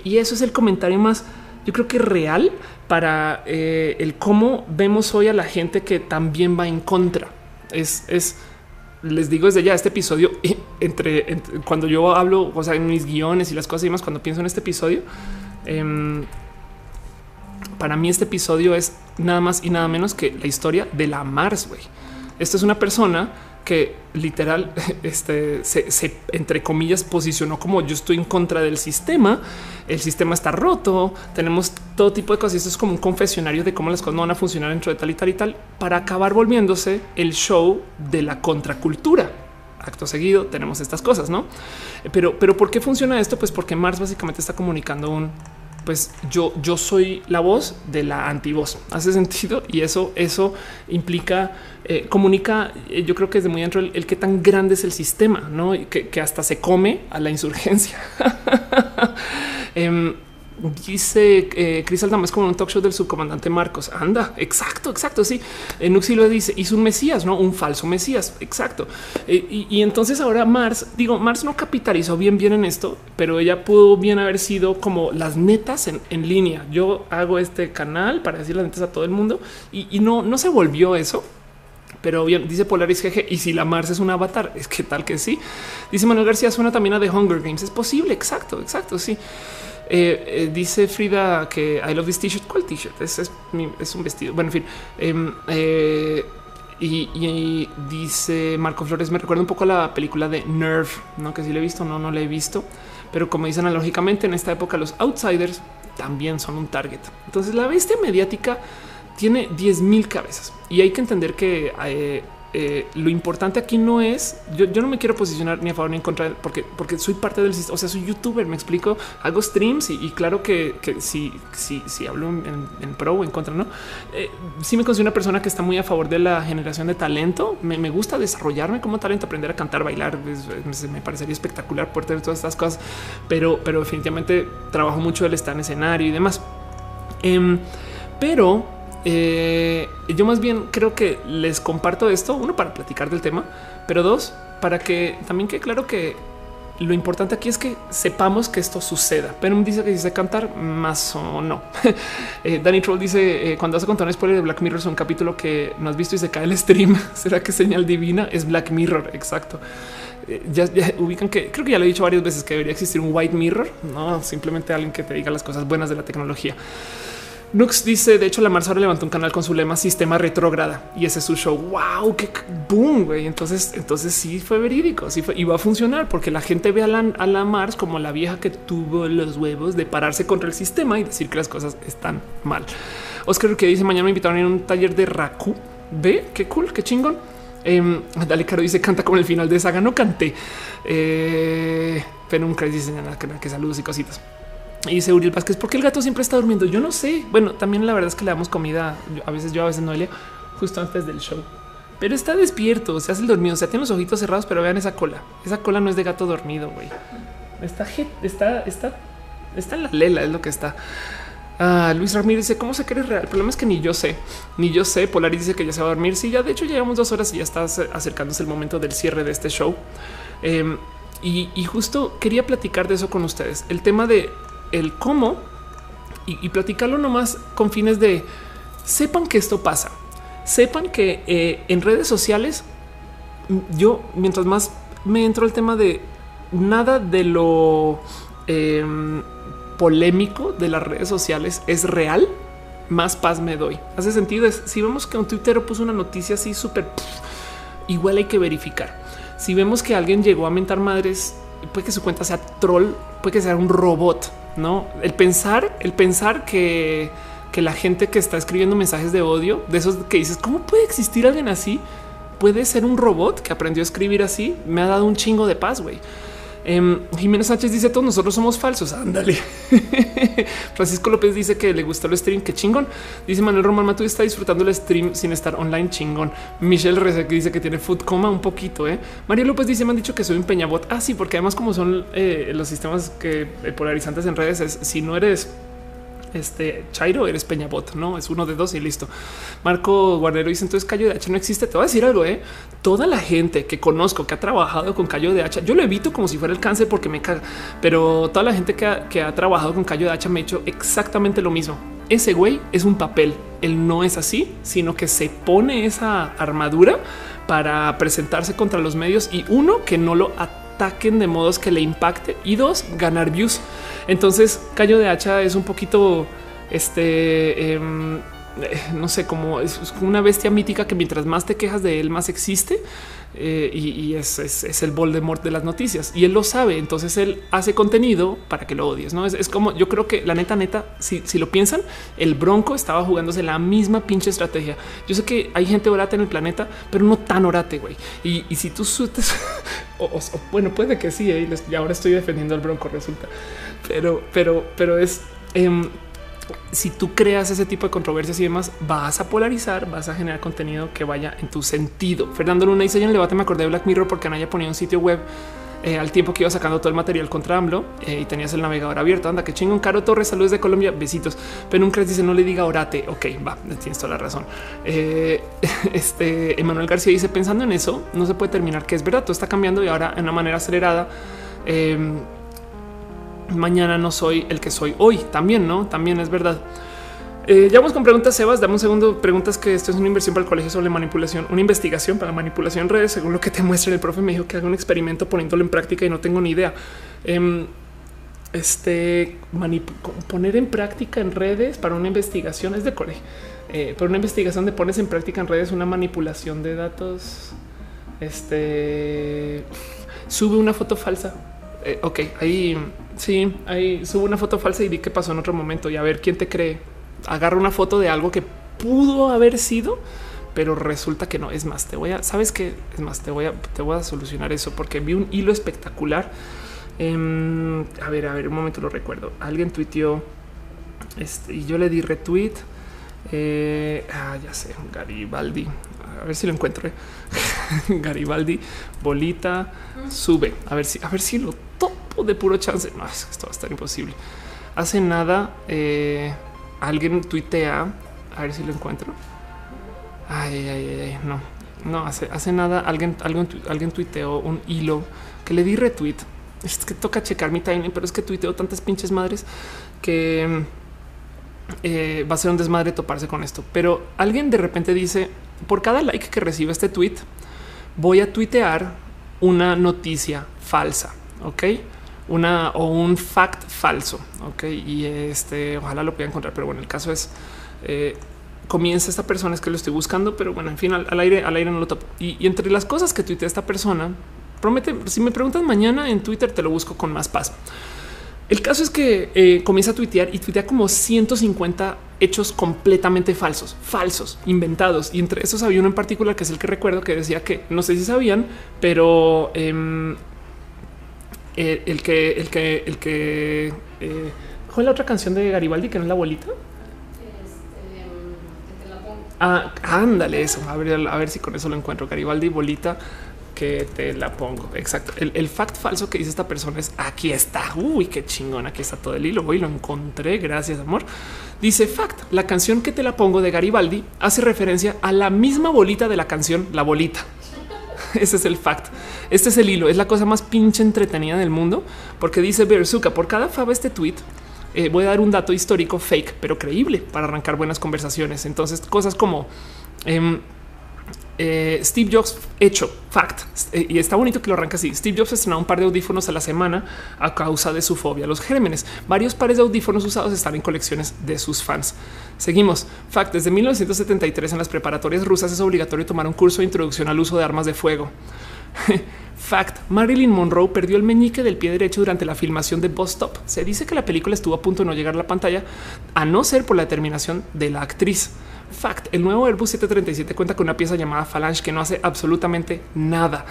y eso es el comentario más, yo creo que real para eh, el cómo vemos hoy a la gente que también va en contra. Es, es les digo desde ya este episodio, entre, cuando yo hablo, o sea, en mis guiones y las cosas y demás, cuando pienso en este episodio, em, para mí este episodio es nada más y nada menos que la historia de la Mars. Esta es una persona que literal (laughs) este, se, entre comillas posicionó como yo estoy en contra del sistema, el sistema está roto, tenemos todo tipo de cosas. Esto es como un confesionario de cómo las cosas no van a funcionar dentro de tal y tal y tal para acabar volviéndose el show de la contracultura. Acto seguido tenemos estas cosas, no? Pero, pero ¿por qué funciona esto? Pues porque Mars básicamente está comunicando un pues yo, yo soy la voz de la antivoz. (laughs) Hace sentido y eso, eso implica, eh, comunica. Eh, yo creo que es de muy dentro el, que tan grande es el sistema, no que, que hasta se come a la insurgencia. (laughs) Em, Dice eh, Cris Aldama es como un talk show del subcomandante Marcos. Anda, exacto, exacto. Sí, en Nuxi lo dice, hizo un Mesías, no un falso Mesías. Exacto. Eh, y, entonces ahora Mars, digo, Mars no capitalizó bien, bien en esto, pero ella pudo bien haber sido como las netas en, línea. Yo hago este canal para decir las netas a todo el mundo y, no, no se volvió eso pero bien, dice Polaris GG. Y si la Mars es un avatar, es que tal que sí. Dice Manuel García, suena también a The Hunger Games. Es posible. Exacto, exacto. Sí. Eh, eh, dice Frida que I love this t-shirt. ¿Cuál t-shirt? Es, es, un vestido. Bueno, en fin. Em, eh, y, dice Marco Flores, me recuerda un poco a la película de Nerve, no que si le he visto, no, no le he visto, pero como dicen analógicamente en esta época, los outsiders también son un target. Entonces, la bestia mediática tiene 10 mil cabezas y hay que entender que lo importante aquí no es yo, no me quiero posicionar ni a favor ni en contra porque, porque soy parte del sistema. O sea, soy youtuber, me explico, hago streams y, claro que, si, si, si hablo en, pro o en contra, no eh, sí me considero una persona que está muy a favor de la generación de talento. Me, gusta desarrollarme como talento, aprender a cantar, bailar. me parecería espectacular poder tener todas estas cosas, pero, pero definitivamente trabajo mucho el estar en escenario y demás. Em, pero eh, yo más bien creo que les comparto esto, uno para platicar del tema, pero dos, para que también quede claro que lo importante aquí es que sepamos que esto suceda. Pero dice que dice cantar más o no. (laughs) eh, Danny Troll dice eh, cuando vas a contar un spoiler de Black Mirror es un capítulo que no has visto y se cae el stream. (laughs) ¿Será que señal divina? Es Black Mirror. Exacto. Eh, ya, ubican que creo que ya lo he dicho varias veces que debería existir un white mirror, no simplemente alguien que te diga las cosas buenas de la tecnología. Nux dice, de hecho, la Mars ahora levantó un canal con su lema sistema retrógrada y ese es su show. Wow, qué boom. Güey. Entonces, entonces sí fue verídico, sí fue, va a funcionar porque la gente ve a la, Mars como la vieja que tuvo los huevos de pararse contra el sistema y decir que las cosas están mal. Oscar que dice mañana me invitaron a un taller de Raku. Ve qué cool, qué chingón. Eh, Dale Caro dice canta como el final de saga. No canté, eh, pero nunca dice nada que saludos y cositas. Y dice Uriel Vázquez, ¿por qué el gato siempre está durmiendo? Yo no sé. Bueno, también la verdad es que le damos comida. A veces yo, a veces no le justo antes del show. Pero está despierto, se hace el dormido, o sea, tiene los ojitos cerrados, pero vean esa cola. Esa cola no es de gato dormido, güey. Está, está, está, está en la lela, es lo que está. Ah, Luis Ramírez dice, ¿cómo se cree real? El problema es que ni yo sé, ni yo sé. Polaris dice que ya se va a dormir. Sí, ya de hecho llevamos dos horas y ya está acercándose el momento del cierre de este show. Em, y, y, justo quería platicar de eso con ustedes. El tema de el cómo y, platicarlo nomás con fines de sepan que esto pasa. Sepan que eh, en redes sociales, yo mientras más me entro el tema de nada de lo em, polémico de las redes sociales es real, más paz me doy. Hace sentido. Es si vemos que un Twitter puso una noticia así súper igual hay que verificar. Si vemos que alguien llegó a mentar madres, puede que su cuenta sea troll, puede que sea un robot, no el pensar, el pensar que, que la gente que está escribiendo mensajes de odio, de esos que dices, ¿cómo puede existir alguien así? Puede ser un robot que aprendió a escribir así. Me ha dado un chingo de paz, güey. Eh, Jiménez Sánchez dice todos nosotros somos falsos. Ándale. (laughs) Francisco López dice que le gustó el stream. Qué chingón. Dice Manuel Román Matu está disfrutando el stream sin estar online. Chingón. Michelle Reza que dice que tiene food coma un poquito. ¿eh? Mario López dice: Me han dicho que soy un peñabot. Ah, sí, porque además, como son eh, los sistemas que polarizantes en redes, es si no eres este Chairo, eres Peñabot, no es uno de dos y listo. Marco Guardero dice entonces Cayo de Hacha no existe. Te voy a decir algo, eh. Toda la gente que conozco que ha trabajado con Cayo de Hacha, yo lo evito como si fuera el cáncer porque me caga, pero toda la gente que ha, trabajado con Cayo de Hacha me ha hecho exactamente lo mismo. Ese güey es un papel. Él no es así, sino que se pone esa armadura para presentarse contra los medios y uno que no lo ataquen de modos que le impacte y dos ganar views. Entonces, Cayo de Hacha es un poquito este. Em, eh, no sé, como es una bestia mítica que mientras más te quejas de él, más existe. Eh, y, es, es, el Voldemort de las noticias y él lo sabe. Entonces él hace contenido para que lo odies. No es, como yo creo que la neta, neta, si, si, lo piensan, el Bronco estaba jugándose la misma pinche estrategia. Yo sé que hay gente orate en el planeta, pero no tan orate, güey. Y, si tú sueltes, (laughs) o, bueno, puede que sí. Eh, y ahora estoy defendiendo al Bronco, resulta, pero, pero, pero es. Em, si tú creas ese tipo de controversias y demás, vas a polarizar, vas a generar contenido que vaya en tu sentido. Fernando Luna dice: en el debate me acordé de Black Mirror porque Anaya ponía un sitio web eh, al tiempo que iba sacando todo el material contra AMLO eh, y tenías el navegador abierto. Anda, que chingón. Caro Torres, saludos de Colombia, besitos. Pero nunca dice no le diga orate. Ok, va, tienes toda la razón. Eh, (laughs) este Emanuel García dice: pensando en eso, no se puede terminar que es verdad. Todo está cambiando y ahora en una manera acelerada. Mañana no soy el que soy hoy. También, no? También es verdad. Eh, ya vamos con preguntas, Sebas. Dame un segundo. Preguntas que esto es una inversión para el colegio sobre manipulación, una investigación para manipulación en redes. Según lo que te muestra el profe, me dijo que haga un experimento poniéndolo en práctica y no tengo ni idea. Em, este poner en práctica en redes para una investigación es de colegio. Eh, para una investigación de pones en práctica en redes una manipulación de datos. Este sube una foto falsa. Eh, ok, ahí Sí, ahí subo una foto falsa y di qué pasó en otro momento y a ver quién te cree. Agarra una foto de algo que pudo haber sido, pero resulta que no. Es más, te voy a, sabes que es más, te voy a, te voy a solucionar eso porque vi un hilo espectacular. Em, a ver, a ver, un momento lo recuerdo. Alguien tuiteó este, y yo le di retweet. Eh, ah, ya sé, Garibaldi. A ver si lo encuentro. Eh. (laughs) Garibaldi, bolita, sube. A ver si, a ver si lo topo de puro chance. No, esto va a estar imposible. Hace nada, eh, alguien tuitea. A ver si lo encuentro. Ay, ay, ay, no, no hace, hace nada. Alguien, alguien, alguien tuiteó un hilo que le di retweet. Es que toca checar mi timing, pero es que tuiteo tantas pinches madres que eh, va a ser un desmadre toparse con esto. Pero alguien de repente dice por cada like que reciba este tweet, voy a tuitear una noticia falsa. Ok, una o un fact falso. Ok, y este ojalá lo pueda encontrar, pero bueno, el caso es eh, comienza esta persona, es que lo estoy buscando, pero bueno, en fin, al, aire, al aire no lo topo. Y, entre las cosas que tuitea esta persona, promete, si me preguntas mañana en Twitter, te lo busco con más paz. El caso es que eh, comienza a tuitear y tuitea como 150 hechos completamente falsos, falsos, inventados. Y entre esos había uno en particular que es el que recuerdo que decía que no sé si sabían, pero em, el, que, el que, el que, eh, ¿cuál es la otra canción de Garibaldi que no es la abuelita? Este, ah, ándale eso. A ver, a ver si con eso lo encuentro. Garibaldi, bolita que te la pongo. Exacto. El, fact falso que dice esta persona es aquí está. Uy, qué chingón. Aquí está todo el hilo. Hoy lo encontré. Gracias, amor. Dice fact. La canción que te la pongo de Garibaldi hace referencia a la misma bolita de la canción La Bolita. (laughs) Ese es el fact. Este es el hilo. Es la cosa más pinche entretenida del mundo porque dice Berzuka por cada fava este tweet. Eh, voy a dar un dato histórico fake, pero creíble para arrancar buenas conversaciones. Entonces, cosas como em, Eh, Steve Jobs hecho fact eh, y está bonito que lo arranca así. Steve Jobs estrenó un par de audífonos a la semana a causa de su fobia a los gérmenes. Varios pares de audífonos usados están en colecciones de sus fans. Seguimos. Fact desde 1973 en las preparatorias rusas es obligatorio tomar un curso de introducción al uso de armas de fuego. (laughs) Fact: Marilyn Monroe perdió el meñique del pie derecho durante la filmación de Bus Stop. Se dice que la película estuvo a punto de no llegar a la pantalla, a no ser por la determinación de la actriz. Fact, el nuevo Airbus 737 cuenta con una pieza llamada Phalange que no hace absolutamente nada.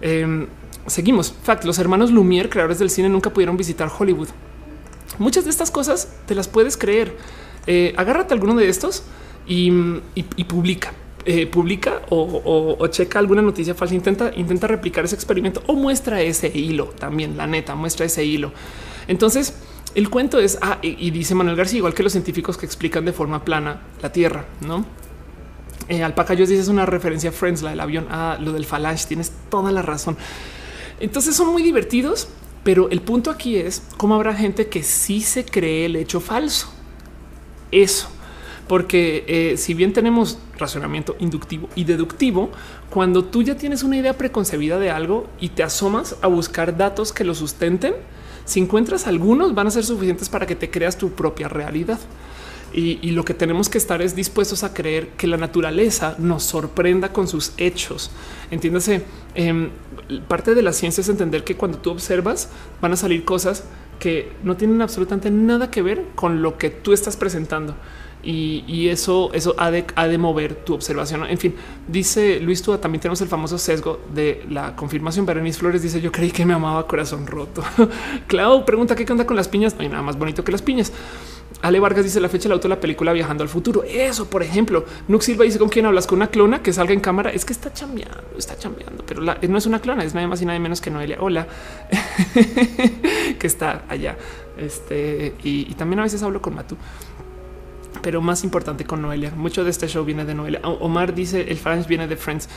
Em, seguimos. Fact, los hermanos Lumière, creadores del cine, nunca pudieron visitar Hollywood. Muchas de estas cosas te las puedes creer. Eh, agárrate alguno de estos y, publica. Eh, publica o, checa alguna noticia falsa, intenta, intenta replicar ese experimento o muestra ese hilo también, la neta, muestra ese hilo. Entonces, el cuento es, ah, y, dice Manuel García, igual que los científicos que explican de forma plana la Tierra, ¿no? Eh, Alpaca yo dice es una referencia a Friends, la del avión, a ah, lo del Falange, tienes toda la razón. Entonces son muy divertidos, pero el punto aquí es cómo habrá gente que sí se cree el hecho falso. Eso, porque eh, si bien tenemos razonamiento inductivo y deductivo, cuando tú ya tienes una idea preconcebida de algo y te asomas a buscar datos que lo sustenten, si encuentras algunos, van a ser suficientes para que te creas tu propia realidad. Y, lo que tenemos que estar es dispuestos a creer que la naturaleza nos sorprenda con sus hechos. Entiéndase, em, parte de la ciencia es entender que cuando tú observas van a salir cosas que no tienen absolutamente nada que ver con lo que tú estás presentando y, eso, eso ha de, mover tu observación. En fin, dice Luis Túa, también tenemos el famoso sesgo de la confirmación. Berenice Flores dice: Yo creí que me amaba corazón roto. (laughs) Clau pregunta qué onda con las piñas. No hay nada más bonito que las piñas. Ale Vargas dice la fecha del auto de la película Viajando al futuro. Eso, por ejemplo, Nux Silva dice con quién hablas con una clona que salga en cámara. Es que está chambeando, está chambeando, pero no es una clona, es nada más y nada menos que Noelia. Hola, (laughs) que está allá. Este y, y también a veces hablo con Matu pero más importante con Noelia. Mucho de este show viene de Noelia. Omar dice el French viene de Friends.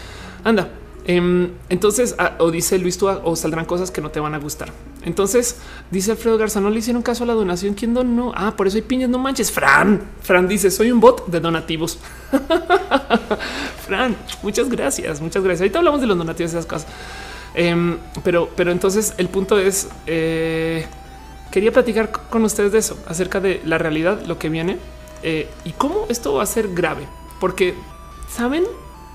Anda. Em, entonces, ah, o dice Luis Tua, o saldrán cosas que no te van a gustar. Entonces, dice Alfredo Garza, no le hicieron caso a la donación. ¿Quién donó? Ah, por eso hay piñas, no manches. Fran, Fran dice, soy un bot de donativos. (laughs) Fran, muchas gracias, muchas gracias. Ahorita hablamos de los donativos esas cosas. Em, pero, pero entonces el punto es, eh, quería platicar con ustedes de eso, acerca de la realidad, lo que viene eh, y cómo esto va a ser grave, porque saben,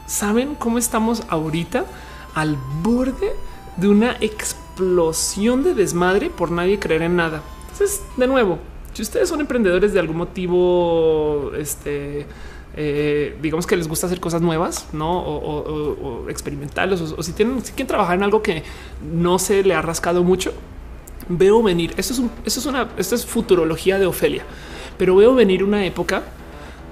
saben cómo estamos ahorita al borde de una explosión de desmadre por nadie creer en nada. Entonces, de nuevo, si ustedes son emprendedores de algún motivo, este, eh, digamos que les gusta hacer cosas nuevas, no o, experimentales, o, si tienen, si quieren trabajar en algo que no se le ha rascado mucho, veo venir. Esto es, esto es una, esto es futurología de Ofelia pero veo venir una época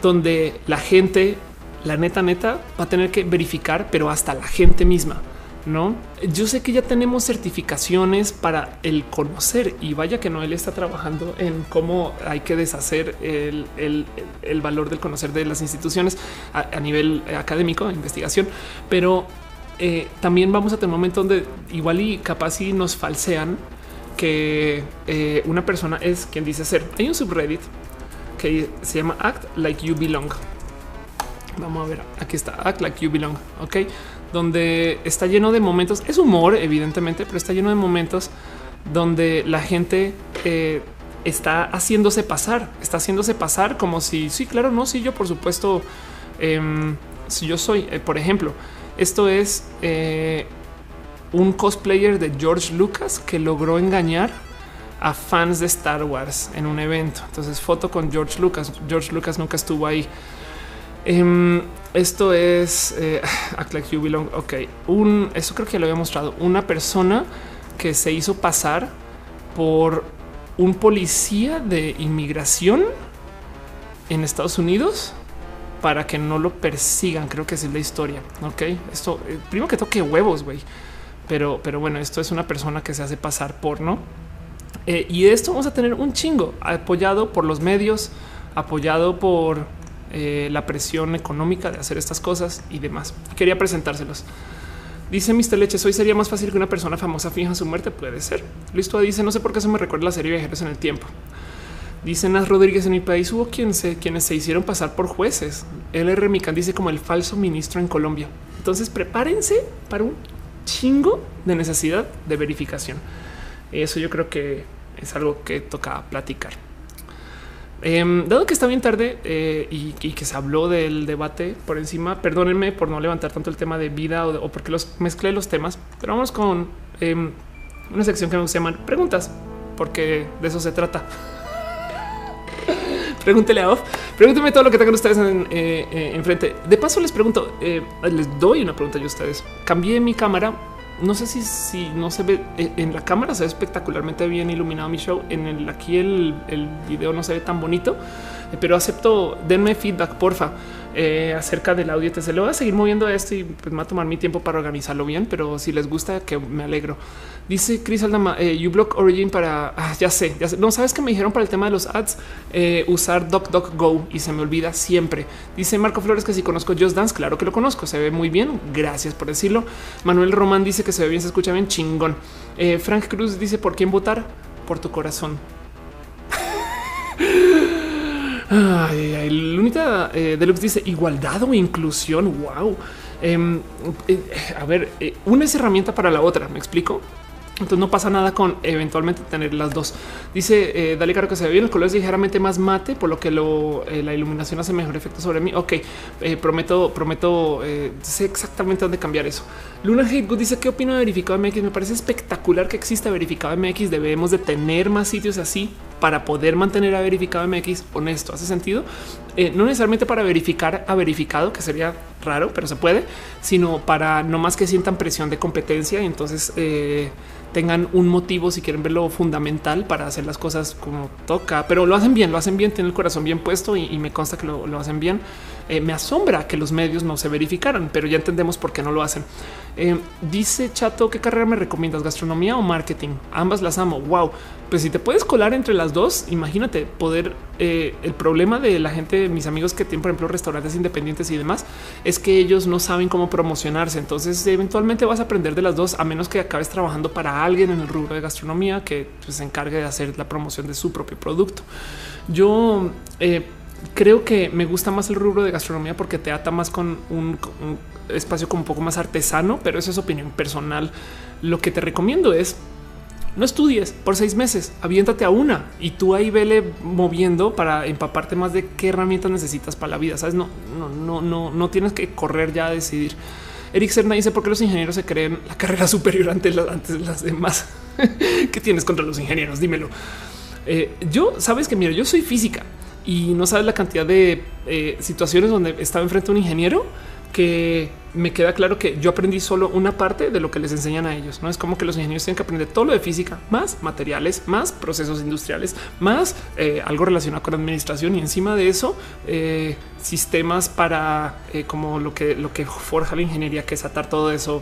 donde la gente, la neta, neta, va a tener que verificar, pero hasta la gente misma. No, yo sé que ya tenemos certificaciones para el conocer y vaya que no, él está trabajando en cómo hay que deshacer el, valor del conocer de las instituciones a, nivel académico, investigación, pero eh, también vamos a tener un momento donde igual y capaz si nos falsean que eh, una persona es quien dice ser. Hay un subreddit que se llama Act Like You Belong. Vamos a ver, aquí está Act Like You Belong, ok, donde está lleno de momentos. Es humor, evidentemente, pero está lleno de momentos donde la gente eh, está haciéndose pasar, está haciéndose pasar como si sí, claro, no, sí, yo por supuesto, em, si yo soy, eh, por ejemplo, esto es eh, un cosplayer de George Lucas que logró engañar a fans de Star Wars en un evento. Entonces, foto con George Lucas. George Lucas nunca estuvo ahí. Em, esto es eh, (laughs) Act Like You Belong. Ok, un eso creo que lo había mostrado. Una persona que se hizo pasar por un policía de inmigración en Estados Unidos para que no lo persigan. Creo que es la historia. Ok, esto eh, primero que toque huevos, güey. Pero, pero bueno, esto es una persona que se hace pasar por no eh, y esto vamos a tener un chingo apoyado por los medios, apoyado por eh, la presión económica de hacer estas cosas y demás. Quería presentárselos. Dice Mr. Leches, hoy sería más fácil que una persona famosa fija su muerte. Puede ser. Listo, dice, no sé por qué se me recuerda la serie Viajeros en el Tiempo. Dice Nas Rodríguez en mi país hubo quien quienes se hicieron pasar por jueces. LR Mican dice como el falso ministro en Colombia. Entonces prepárense para un chingo de necesidad de verificación. Eso yo creo que es algo que toca platicar. Em, dado que está bien tarde eh, y, que se habló del debate por encima, perdónenme por no levantar tanto el tema de vida o, porque los mezclé los temas, pero vamos con em, una sección que me llama preguntas, porque de eso se trata. (laughs) Pregúntele a Off. Pregúntenme todo lo que tengan ustedes eh, eh, enfrente. De paso, les pregunto, les doy una pregunta a ustedes. Cambié mi cámara no sé si, si no se ve eh, en la cámara, se ve espectacularmente bien iluminado mi show. En el aquí el, el video no se ve tan bonito, eh, pero acepto. Denme feedback, porfa. Eh, acerca del audio. Te se le voy a seguir moviendo esto y pues me va a tomar mi tiempo para organizarlo bien, pero si les gusta, que me alegro. Dice Chris Aldama, eh, you block Origin para ah, ya sé, ya sé. No sabes que me dijeron para el tema de los ads eh, usar Go y se me olvida siempre. Dice Marco Flores que si conozco Just Dance, claro que lo conozco, se ve muy bien. Gracias por decirlo. Manuel Román dice que se ve bien, se escucha bien chingón. Frank Cruz dice por quién votar por tu corazón. Ay, Lunita eh, Deluxe dice igualdad o inclusión. Wow. Em, eh, a ver, eh, una es herramienta para la otra. Me explico. Entonces no pasa nada con eventualmente tener las dos. Dice Dale Caro que se ve bien. El color es ligeramente más mate, por lo que la iluminación hace mejor efecto sobre mí. Ok, prometo, prometo, sé exactamente dónde cambiar eso. Luna Hategood dice qué opino de verificado MX. Me parece espectacular que exista verificado MX. Debemos de tener más sitios así para poder mantener a verificado MX honesto. ¿Hace sentido? Eh, no necesariamente para verificar a verificado, que sería raro, pero se puede, sino para no más que sientan presión de competencia y entonces eh, tengan un motivo si quieren verlo fundamental para hacer las cosas como toca, pero lo hacen bien, lo hacen bien, tienen el corazón bien puesto y, me consta que lo, hacen bien. Eh, me asombra que los medios no se verificaran, pero ya entendemos por qué no lo hacen. dice Chato, ¿qué carrera me recomiendas? ¿Gastronomía o marketing? Ambas las amo. Wow. Pues si te puedes colar entre las dos, imagínate poder. Eh, el problema de la gente, mis amigos que tienen, por ejemplo, restaurantes independientes y demás, es que ellos no saben cómo promocionarse. Entonces, eventualmente vas a aprender de las dos, a menos que acabes trabajando para alguien en el rubro de gastronomía que pues, se encargue de hacer la promoción de su propio producto. Yo eh, creo que me gusta más el rubro de gastronomía porque te ata más con un, espacio como un poco más artesano, pero eso es opinión personal. Lo que te recomiendo es no estudies por seis meses, aviéntate a una y tú ahí vele moviendo para empaparte más de qué herramientas necesitas para la vida. Sabes, no, no, no, no, no tienes que correr ya a decidir. Eric Serna dice por qué los ingenieros se creen la carrera (laughs) superior antes, antes de las demás. (laughs) ¿Qué tienes contra los ingenieros? Dímelo. Eh, yo sabes que mira, yo soy física y no sabes la cantidad de eh, situaciones donde estaba enfrente a un ingeniero que me queda claro que yo aprendí solo una parte de lo que les enseñan a ellos. No es como que los ingenieros tienen que aprender todo lo de física, más materiales, más procesos industriales, más eh, algo relacionado con administración y encima de eso eh, sistemas para como lo que lo que forja la ingeniería, que es atar todo eso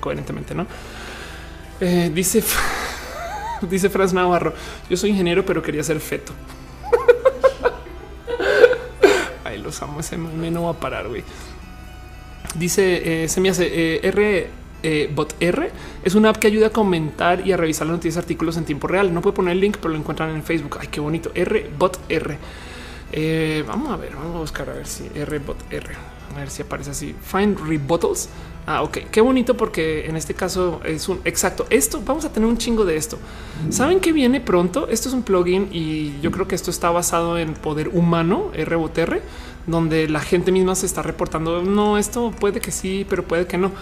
coherentemente. No dice (laughs) dice Franz Navarro. Yo soy ingeniero, pero quería ser feto. (laughs) Los amo. Ese me no va a parar, güey. Dice, eh, se me hace eh, R eh, Bot R es una app que ayuda a comentar y a revisar las noticias artículos en tiempo real. No puedo poner el link, pero lo encuentran en Facebook. Ay, qué bonito. R Bot R. vamos a ver, vamos a buscar a ver si R Bot R. A ver si aparece así. Find rebuttals. Ah, ok, qué bonito porque en este caso es un exacto. Esto vamos a tener un chingo de esto. Saben que viene pronto. Esto es un plugin y yo creo que esto está basado en poder humano, R donde la gente misma se está reportando. No, esto puede que sí, pero puede que no.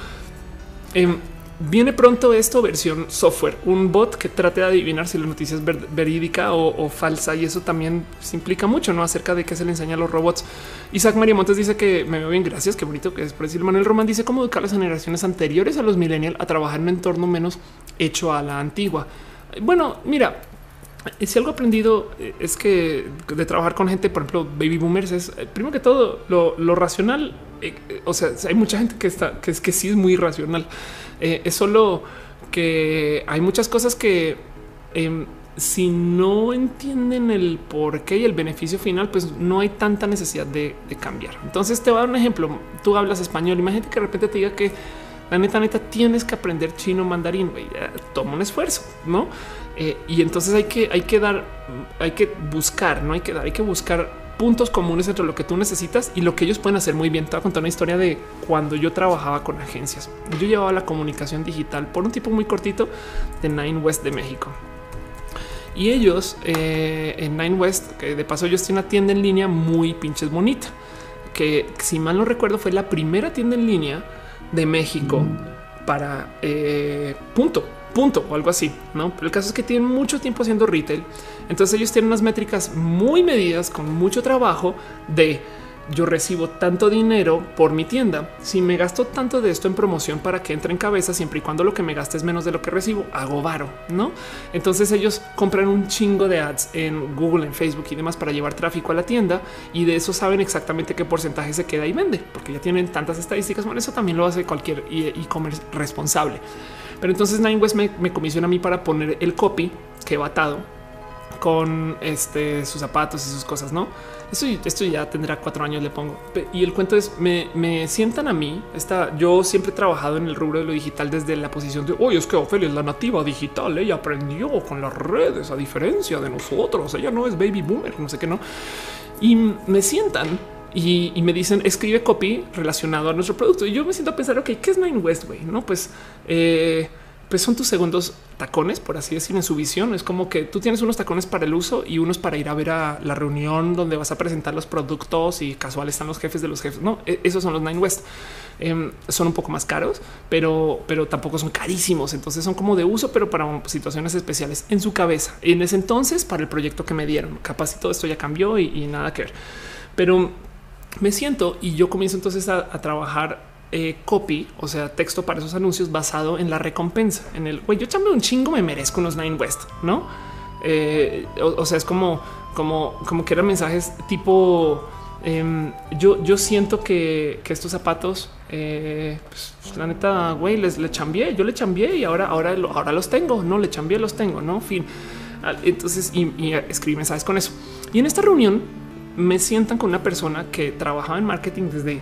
Em, viene pronto esto versión software, un bot que trate de adivinar si la noticia es verídica o, falsa. Y eso también se implica mucho ¿no? acerca de qué se le enseña a los robots. Isaac María Montes dice que me veo bien. Gracias. Qué bonito que es por decir. Manuel Román dice cómo educar las generaciones anteriores a los millennials a trabajar en un entorno menos hecho a la antigua. Bueno, mira, si algo aprendido eh, es que de trabajar con gente, por ejemplo, baby boomers, es eh, primero que todo lo, racional. Eh, o sea, hay mucha gente que está que es que sí es muy racional. es solo que hay muchas cosas que em, si no entienden el por qué y el beneficio final, pues no hay tanta necesidad de, cambiar. Entonces te voy a dar un ejemplo. Tú hablas español. Imagínate que de repente te diga que La neta, neta, tienes que aprender chino mandarín. Toma un esfuerzo, no? Eh, y entonces hay que, hay que dar, hay que buscar, no hay que dar, hay que buscar puntos comunes entre lo que tú necesitas y lo que ellos pueden hacer muy bien. Te voy a contar una historia de cuando yo trabajaba con agencias. Yo llevaba la comunicación digital por un tipo muy cortito de Nine West de México. Y ellos eh, en Nine West, que de paso ellos tienen una tienda en línea muy pinches bonita, que si mal no recuerdo fue la primera tienda en línea de México para eh, punto punto o algo así. No, pero el caso es que tienen mucho tiempo haciendo retail. Entonces ellos tienen unas métricas muy medidas con mucho trabajo de yo recibo tanto dinero por mi tienda. Si me gasto tanto de esto en promoción para que entre en cabeza, siempre y cuando lo que me gaste es menos de lo que recibo, hago varo, no? Entonces ellos compran un chingo de ads en Google, en Facebook y demás para llevar tráfico a la tienda y de eso saben exactamente qué porcentaje se queda y vende, porque ya tienen tantas estadísticas. Bueno, eso también lo hace cualquier e-commerce responsable. Pero entonces Nine me, comisiona a mí para poner el copy que va atado con este, sus zapatos y sus cosas, ¿no? Esto, esto ya tendrá cuatro años, le pongo. Y el cuento es, me, sientan a mí, está, yo siempre he trabajado en el rubro de lo digital desde la posición de, oye, es que Ofelia es la nativa digital, ella aprendió con las redes, a diferencia de nosotros, ella no es baby boomer, no sé qué, ¿no? Y me sientan y, me dicen escribe copy relacionado a nuestro producto. Y yo me siento a pensar, ok, ¿qué es Nine West? Way? No, pues, eh, pues son tus segundos tacones, por así decir, en su visión. Es como que tú tienes unos tacones para el uso y unos para ir a ver a la reunión donde vas a presentar los productos y casual están los jefes de los jefes. No, e, esos son los Nine West. Em, son un poco más caros, pero, pero tampoco son carísimos. Entonces son como de uso, pero para situaciones especiales en su cabeza. En ese entonces, para el proyecto que me dieron, capaz y todo esto ya cambió y, y nada que ver. Pero me siento y yo comienzo entonces a, trabajar eh, copy, o sea, texto para esos anuncios basado en la recompensa. En el güey, yo chambeo un chingo, me merezco unos Nine West, no? Eh, o, sea, es como, como, como que eran mensajes tipo em, yo, yo siento que, estos zapatos, eh, pues, la neta, güey, les le chambié, yo le chambié y ahora, ahora, ahora los tengo, no le chambié, los tengo, no fin. Ah, entonces, y, y escribí mensajes con eso. Y en esta reunión me sientan con una persona que trabajaba en marketing desde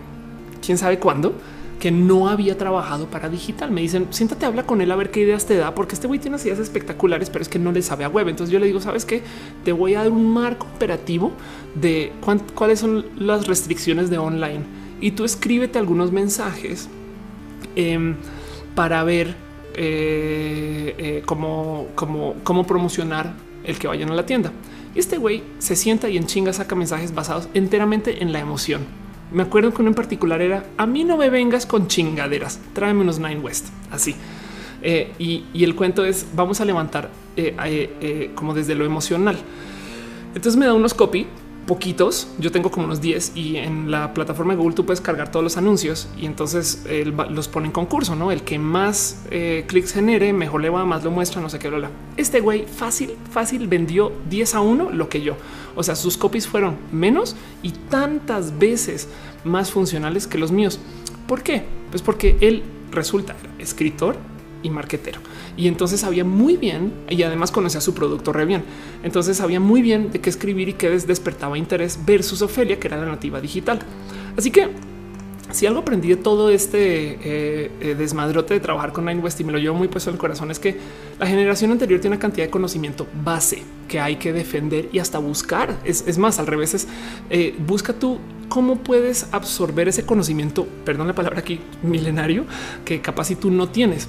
quién sabe cuándo, que no había trabajado para digital. Me dicen, siéntate, habla con él a ver qué ideas te da, porque este güey tiene ideas espectaculares, pero es que no le sabe a web. Entonces yo le digo, sabes qué, te voy a dar un marco operativo de cuáles son las restricciones de online y tú escríbete algunos mensajes em, para ver eh, eh, cómo, cómo, cómo promocionar el que vayan a la tienda. Este güey se sienta y en chinga saca mensajes basados enteramente en la emoción. Me acuerdo que uno en particular era a mí no me vengas con chingaderas, tráeme unos Nine West así. Eh, y, el cuento es vamos a levantar eh, eh, como desde lo emocional. Entonces me da unos copy poquitos. Yo tengo como unos 10 y en la plataforma de Google tú puedes cargar todos los anuncios y entonces los pone en concurso, no? El que más eh, clics genere, mejor le va, más lo muestra, no sé qué. Este güey fácil, fácil vendió 10 a 1 lo que yo. O sea, sus copies fueron menos y tantas veces más funcionales que los míos. ¿Por qué? Pues porque él resulta escritor y marquetero. Y entonces sabía muy bien y además conocía su producto re bien. Entonces sabía muy bien de qué escribir y qué despertaba interés versus Ofelia, que era la nativa digital. Así que si algo aprendí de todo este eh, eh, desmadrote de trabajar con Nine West y me lo llevo muy puesto en el corazón es que la generación anterior tiene una cantidad de conocimiento base que hay que defender y hasta buscar. Es, más, al revés, es, eh, busca tú cómo puedes absorber ese conocimiento, perdón la palabra aquí, milenario, que capaz si tú no tienes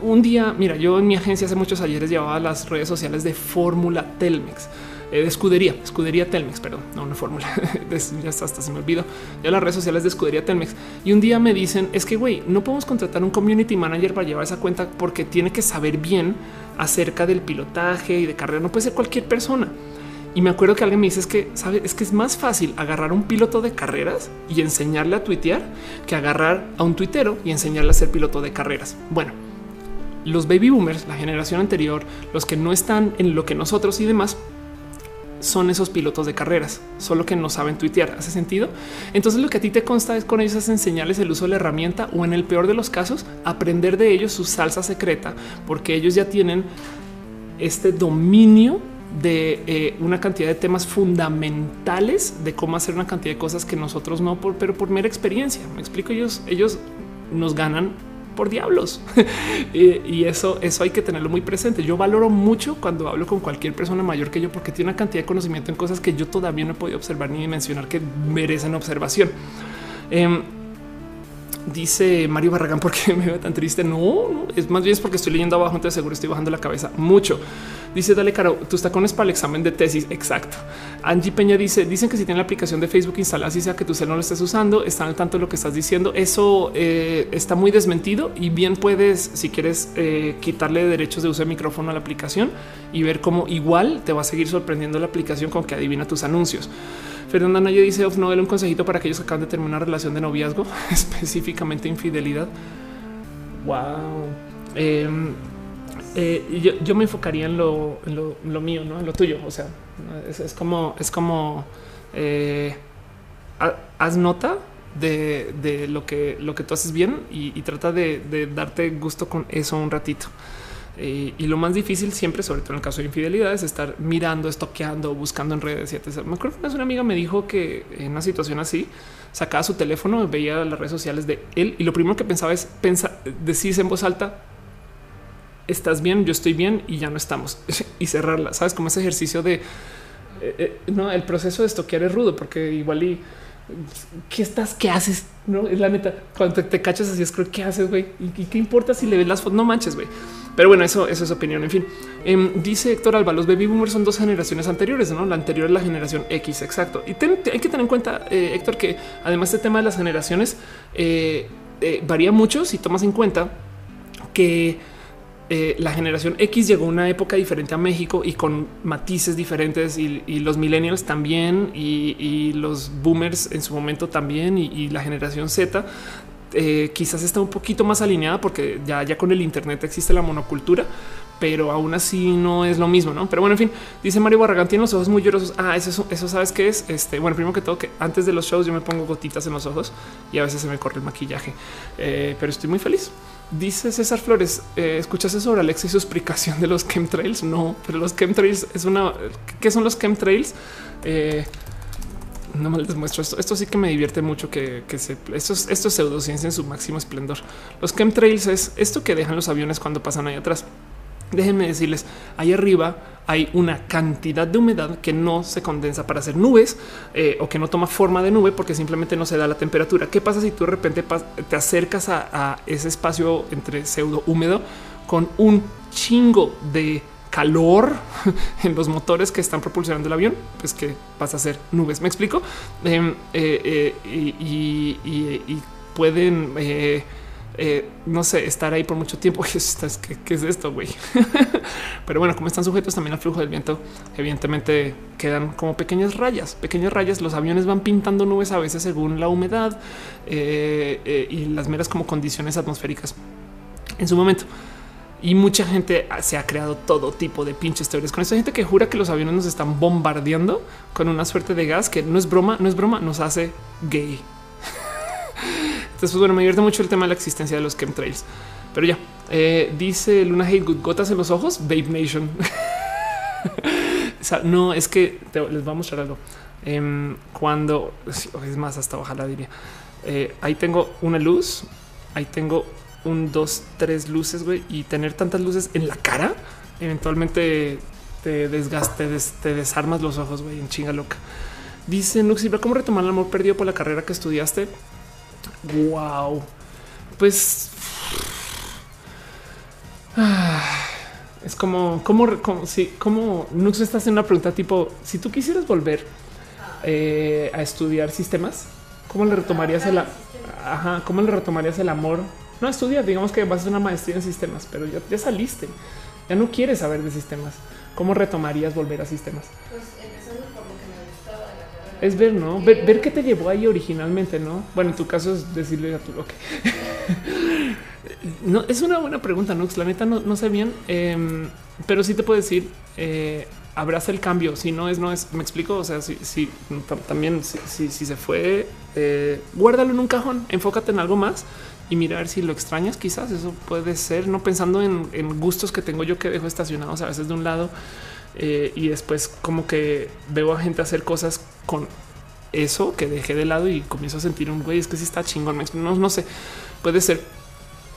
un día, mira, yo en mi agencia hace muchos ayeres llevaba las redes sociales de Fórmula Telmex, eh, de escudería, escudería Telmex, perdón, no una fórmula, (laughs) ya hasta, hasta se me olvidó, ya las redes sociales de escudería Telmex. Y un día me dicen, es que, güey, no podemos contratar un community manager para llevar esa cuenta porque tiene que saber bien acerca del pilotaje y de carrera, no puede ser cualquier persona. Y me acuerdo que alguien me dice es que sabe, es que es más fácil agarrar un piloto de carreras y enseñarle a tuitear que agarrar a un tuitero y enseñarle a ser piloto de carreras. Bueno, los baby boomers, la generación anterior, los que no están en lo que nosotros y demás, son esos pilotos de carreras, solo que no saben tuitear. ¿Hace sentido? Entonces lo que a ti te consta es con ellos es enseñarles el uso de la herramienta o en el peor de los casos, aprender de ellos su salsa secreta, porque ellos ya tienen este dominio de eh, una cantidad de temas fundamentales de cómo hacer una cantidad de cosas que nosotros no, por, pero por mera experiencia. Me explico, ellos, ellos nos ganan por diablos. (laughs) y eso, eso hay que tenerlo muy presente. Yo valoro mucho cuando hablo con cualquier persona mayor que yo, porque tiene una cantidad de conocimiento en cosas que yo todavía no he podido observar ni mencionar que merecen observación. Em, dice Mario Barragán, ¿por qué (laughs) me veo tan triste? No, es más bien porque estoy leyendo abajo, entonces seguro estoy bajando la cabeza mucho. Dice, dale, Caro, tus tacones para el examen de tesis. Exacto. Angie Peña dice, dicen que si tienen la aplicación de Facebook instalada, si sea que tu celular no lo estés usando, están al tanto de lo que estás diciendo. Eso eh, está muy desmentido y bien puedes, si quieres, eh, quitarle derechos de uso de micrófono a la aplicación y ver cómo igual te va a seguir sorprendiendo la aplicación con que adivina tus anuncios. Fernanda Naya dice of Noel un consejito para aquellos que acaban de terminar una relación de noviazgo, (laughs) específicamente infidelidad. Wow. Em, eh, yo, me enfocaría en lo, mío, no en lo tuyo. O sea, es, como es como eh, haz nota de, lo que lo que tú haces bien y, trata de, darte gusto con eso un ratito. Eh, y lo más difícil siempre, sobre todo en el caso de infidelidad, es estar mirando, estoqueando, buscando en redes. etc. Me acuerdo que una amiga me dijo que en una situación así sacaba su teléfono, veía las redes sociales de él y lo primero que pensaba es pensar, decirse en voz alta, estás bien, yo estoy bien y ya no estamos (laughs) y cerrarla. Sabes como ese ejercicio de eh, eh, no, el proceso de estoquear es rudo porque igual y qué estás, qué haces, no es la neta. Cuando te, cachas así es creo qué haces, güey, y, qué importa si le ves las fotos, no manches, güey. Pero bueno, eso, eso es opinión. En fin, em, dice Héctor Alba, los baby boomers son dos generaciones anteriores, no? La anterior es la generación X, exacto. Y hay que tener en cuenta, eh, Héctor, que además este tema de las generaciones varía mucho si tomas en cuenta que eh, la generación X llegó a una época diferente a México y con matices diferentes y, los millennials también y, los boomers en su momento también y, la generación Z eh, quizás está un poquito más alineada porque ya, ya con el Internet existe la monocultura, pero aún así no es lo mismo, ¿no? Pero bueno, en fin, dice Mario Barragán, tiene los ojos muy llorosos. Ah, eso, eso sabes qué es. Este, bueno, primero que todo, que antes de los shows yo me pongo gotitas en los ojos y a veces se me corre el maquillaje, eh, pero estoy muy feliz. Dice César Flores, eh, ¿escuchaste sobre Alexa y su explicación de los chemtrails? No, pero los chemtrails es una... ¿Qué son los chemtrails? Eh, no me les muestro esto. Esto sí que me divierte mucho que, se... Esto es, pseudociencia en su máximo esplendor. Los chemtrails es esto que dejan los aviones cuando pasan ahí atrás. Déjenme decirles, ahí arriba hay una cantidad de humedad que no se condensa para hacer nubes eh, o que no toma forma de nube porque simplemente no se da la temperatura. ¿Qué pasa si tú de repente te acercas a, ese espacio entre pseudo húmedo con un chingo de calor (laughs) en los motores que están propulsionando el avión, pues que pasa a ser nubes. Me explico em, eh, eh, y, pueden eh, no sé, estar ahí por mucho tiempo. (laughs) ¿Qué qué, es esto, güey? (laughs) Pero bueno, como están sujetos también al flujo del viento, evidentemente quedan como pequeñas rayas, pequeñas rayas. Los aviones van pintando nubes a veces según la humedad y las meras como condiciones atmosféricas en su momento. Y mucha gente se ha creado todo tipo de pinches teorías con esta gente que jura que los aviones nos están bombardeando con una suerte de gas que no es broma, no es broma, nos hace gay. (laughs) Entonces, bueno, me divierte mucho el tema de la existencia de los chemtrails. Pero ya, eh, dice Luna Hate gotas en los ojos, Babe Nation. (laughs) no, es que les voy a mostrar algo. Em, cuando, es más, hasta ojalá diría, eh, ahí tengo una luz, ahí tengo un, dos, tres luces, güey, y tener tantas luces en la cara, eventualmente te desgaste, te desarmas los ojos, güey, en chinga loca. Dice Nuxibra, ¿cómo retomar el amor perdido por la carrera que estudiaste? Wow. Pues (sighs) es como, como, como si, como Nux está haciendo una pregunta tipo: si tú quisieras volver eh, a estudiar sistemas, ¿cómo le retomarías el, ajá, cómo le retomarías el amor? No estudiar, digamos que vas a hacer una maestría en sistemas, pero ya, ya saliste, ya no quieres saber de sistemas. ¿Cómo retomarías volver a sistemas? Pues es ver, ¿no? Ver, qué te llevó ahí originalmente, ¿no? Bueno, en tu caso es decirle a tu ok. (laughs) no, es una buena pregunta, ¿no? La neta no, sé bien, em, pero sí te puedo decir, eh, abraza el cambio. Si no es, no es, me explico. O sea, si, también, si, se fue, eh, guárdalo en un cajón, enfócate en algo más y mira a ver si lo extrañas. Quizás eso puede ser, no pensando en, gustos que tengo yo que dejo estacionados a veces de un lado eh, y después como que veo a gente hacer cosas con eso que dejé de lado y comienzo a sentir un güey, es que si está chingón, no, no sé, puede ser.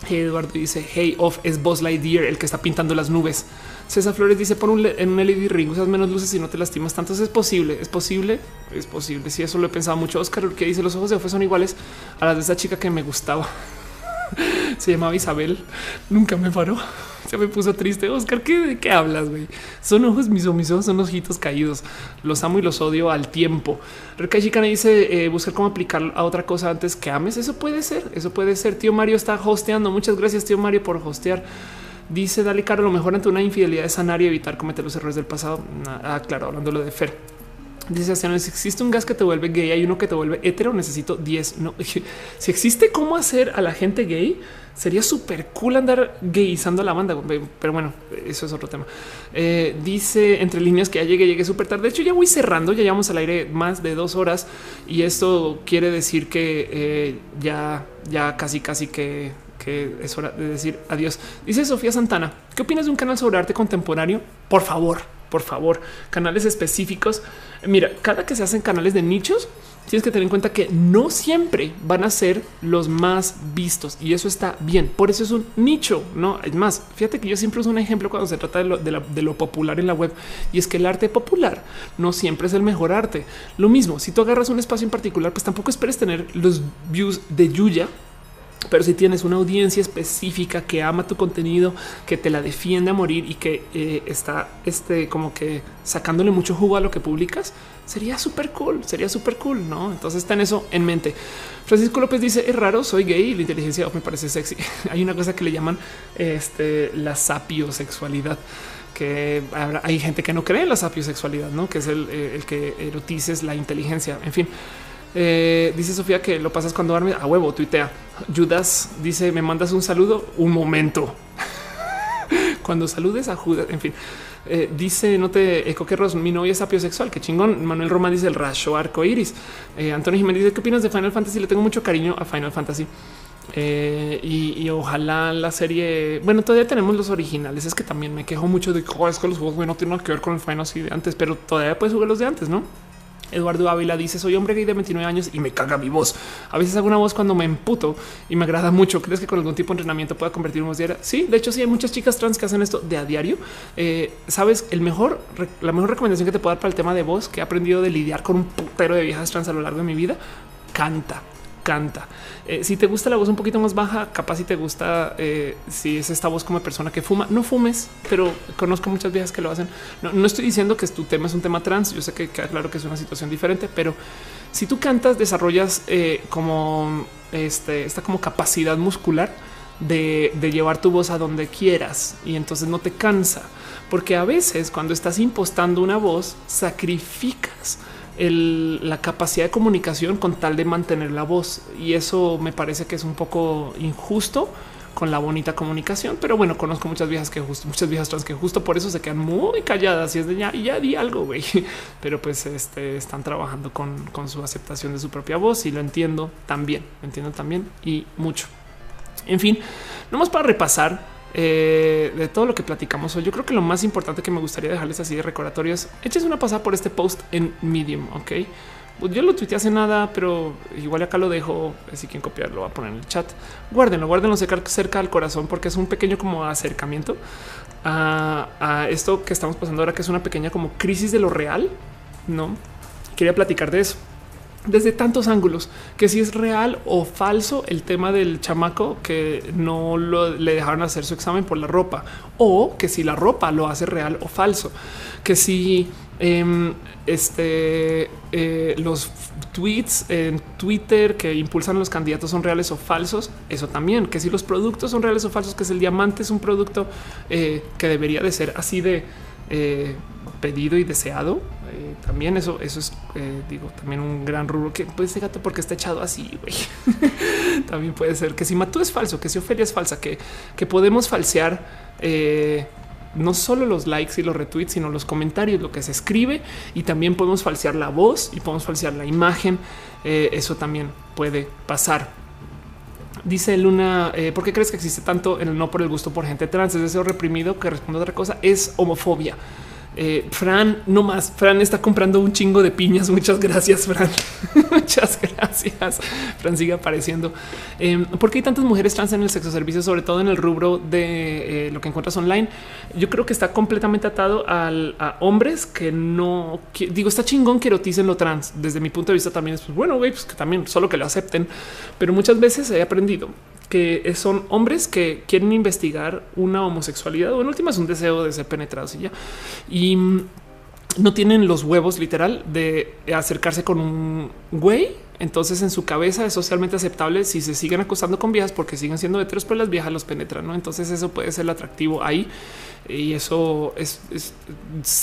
Eduardo dice Hey off es Buzz Lightyear el que está pintando las nubes. César Flores dice pon un, en un LED ring, usas menos luces y no te lastimas tanto. Es posible, es posible, es posible. Si sí, eso lo he pensado mucho. Oscar que dice los ojos de Ofe son iguales a las de esa chica que me gustaba. (laughs) Se llamaba Isabel. Nunca me paró. (laughs) Se me puso triste. Oscar, ¿qué, ¿de qué hablas? güey? Son ojos, mis, mis son ojitos caídos. Los amo y los odio al tiempo. Rekai Chicana dice eh, buscar cómo aplicar a otra cosa antes que ames. Eso puede ser. Eso puede ser. Tío Mario está hosteando. Muchas gracias, tío Mario, por hostear. Dice Dale Caro, lo mejor ante una infidelidad es sanar y evitar cometer los errores del pasado. Ah, claro, hablando de Fer. Dice si existe un gas que te vuelve gay, hay uno que te vuelve hetero, necesito 10. No, (laughs) si existe cómo hacer a la gente gay, sería súper cool andar gayizando a la banda. Pero bueno, eso es otro tema. Eh, dice entre líneas que ya llegué, llegué súper tarde. De hecho, ya voy cerrando, ya llevamos al aire más de dos horas y esto quiere decir que eh, ya, ya casi, casi que que es hora de decir adiós. Dice Sofía Santana, ¿qué opinas de un canal sobre arte contemporáneo? Por favor, por favor, canales específicos. Mira, cada que se hacen canales de nichos, tienes que tener en cuenta que no siempre van a ser los más vistos y eso está bien. Por eso es un nicho. No es más. Fíjate que yo siempre uso un ejemplo cuando se trata de lo, de lo, popular en la web y es que el arte popular no siempre es el mejor arte. Lo mismo, si tú agarras un espacio en particular, pues tampoco esperes tener los views de Yuya pero si tienes una audiencia específica que ama tu contenido, que te la defiende a morir y que eh, está este, como que sacándole mucho jugo a lo que publicas, sería súper cool, sería súper cool, ¿no? Entonces ten eso en mente. Francisco López dice, es raro, soy gay y la inteligencia me parece sexy. (laughs) Hay una cosa que le llaman este, la sapiosexualidad que hay gente que no cree en la sapiosexualidad, ¿no? Que es el, eh, el que erotices la inteligencia, en fin. Eh, dice Sofía que lo pasas cuando duermes a huevo, tuitea. Judas dice: Me mandas un saludo. Un momento. (laughs) cuando saludes a Judas, en fin. Eh, dice no te eco que mi novia es apiosexual. Qué chingón. Manuel Roma dice el rayo arco iris. Eh, Antonio Jiménez dice: ¿Qué opinas de Final Fantasy? Le tengo mucho cariño a Final Fantasy. y, ojalá la serie. Bueno, todavía tenemos los originales. Es que también me quejo mucho de que oh, es que los juegos no tienen nada que ver con el Final Fantasy de antes, pero todavía puedes jugar los de antes, no? Eduardo Ávila dice soy hombre gay de 29 años y me caga mi voz. A veces hago una voz cuando me emputo y me agrada mucho. ¿Crees que con algún tipo de entrenamiento pueda convertir en voz diaria? Sí, de hecho sí hay muchas chicas trans que hacen esto de a diario. Eh, Sabes, el mejor, la mejor recomendación que te puedo dar para el tema de voz que he aprendido de lidiar con un putero de viejas trans a lo largo de mi vida, canta canta. Eh, si te gusta la voz un poquito más baja, capaz si te gusta, eh, si es esta voz como persona que fuma, no fumes, pero conozco muchas viejas que lo hacen. No, estoy diciendo que tu tema es un tema trans. Yo sé que queda claro que es una situación diferente, pero si tú cantas, desarrollas eh, como este, esta como capacidad muscular de, de llevar tu voz a donde quieras y entonces no te cansa, porque a veces cuando estás impostando una voz, sacrificas la capacidad de comunicación con tal de mantener la voz. Y eso me parece que es un poco injusto con la bonita comunicación. Pero bueno, conozco muchas viejas que justo, muchas viejas trans que justo por eso se quedan muy calladas y es de ya, ya di algo, güey. (laughs) Pero pues este, están trabajando con, con su aceptación de su propia voz y lo entiendo también, entiendo también y mucho. En fin, nomás para repasar eh, de todo lo que platicamos hoy. Yo creo que lo más importante que me gustaría dejarles así de recordatorios, eches una pasada por este post en Medium, ok? Yo lo tuiteé hace nada, pero igual acá lo dejo. Si quieren copiarlo, va a poner en el chat. Guárdenlo, guárdenlo cerca, cerca al corazón, porque es un pequeño como acercamiento a, a, esto que estamos pasando ahora, que es una pequeña como crisis de lo real. No quería platicar de eso desde tantos ángulos que si es real o falso el tema del chamaco que no le dejaron hacer su examen por la ropa o que si la ropa lo hace real o falso, que si em, este, eh, los tweets en Twitter que impulsan los candidatos son reales o falsos, eso también, que si los productos son reales o falsos, que si el diamante es un producto eh, que debería de ser así de eh, pedido y deseado. Eh, también eso, eso es, eh, digo, también un gran rubro que puede ser gato porque está echado así. (laughs) también puede ser que si Matú es falso, que si Ofelia es falsa, que, que podemos falsear no solo los likes y los retweets, sino los comentarios, lo que se escribe y también podemos falsear la voz y podemos falsear la imagen. eso también puede pasar. Dice Luna, ¿por qué crees que existe tanto el no por el gusto por gente trans? Es deseo reprimido que responde otra cosa, es homofobia. Eh, Fran, no más. Fran está comprando un chingo de piñas. Muchas gracias, Fran. (laughs) Muchas gracias. Fran sigue apareciendo. Eh, ¿Por qué hay tantas mujeres trans en el sexo servicio, sobre todo en el rubro de eh, lo que encuentras online? Yo creo que está completamente atado a hombres que no digo, está chingón que eroticen lo trans. Desde mi punto de vista también es pues, bueno, güey, pues que también solo que lo acepten. Pero muchas veces he aprendido que son hombres que quieren investigar una homosexualidad o en es un deseo de ser penetrados y ya. Y mm, no tienen los huevos literal de acercarse con un güey. Entonces en su cabeza es socialmente aceptable si se siguen acostando con viejas porque siguen siendo heteros, pero las viejas los penetran. ¿no? Entonces eso puede ser atractivo ahí y eso es,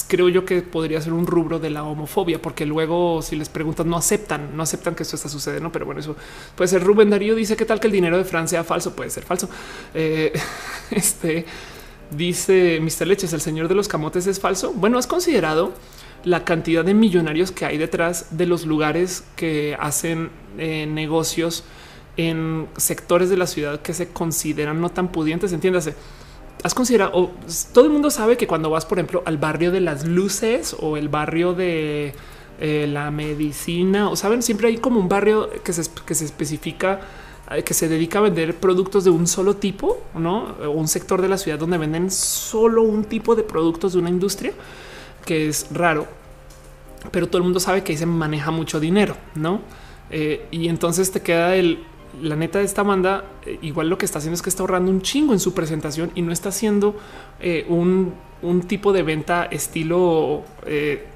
creo yo que podría ser un rubro de la homofobia, porque luego si les preguntas no aceptan, no aceptan que esto está sucediendo. Pero bueno, eso puede ser. Rubén Darío dice que tal que el dinero de Francia sea falso, puede ser falso. Eh, (laughs) este dice Mr. Leches, el señor de los camotes es falso. Bueno, has considerado la cantidad de millonarios que hay detrás de los lugares que hacen eh, negocios en sectores de la ciudad que se consideran no tan pudientes. Entiéndase has considerado, todo el mundo sabe que cuando vas, por ejemplo, al barrio de las luces o el barrio de eh, la medicina, o saben, siempre hay como un barrio que se, que se especifica eh, que se dedica a vender productos de un solo tipo, no un sector de la ciudad donde venden solo un tipo de productos de una industria que es raro, pero todo el mundo sabe que ahí se maneja mucho dinero, no? Eh, y entonces te queda el la neta de esta banda, eh, igual lo que está haciendo es que está ahorrando un chingo en su presentación y no está haciendo eh, un, tipo de venta estilo eh,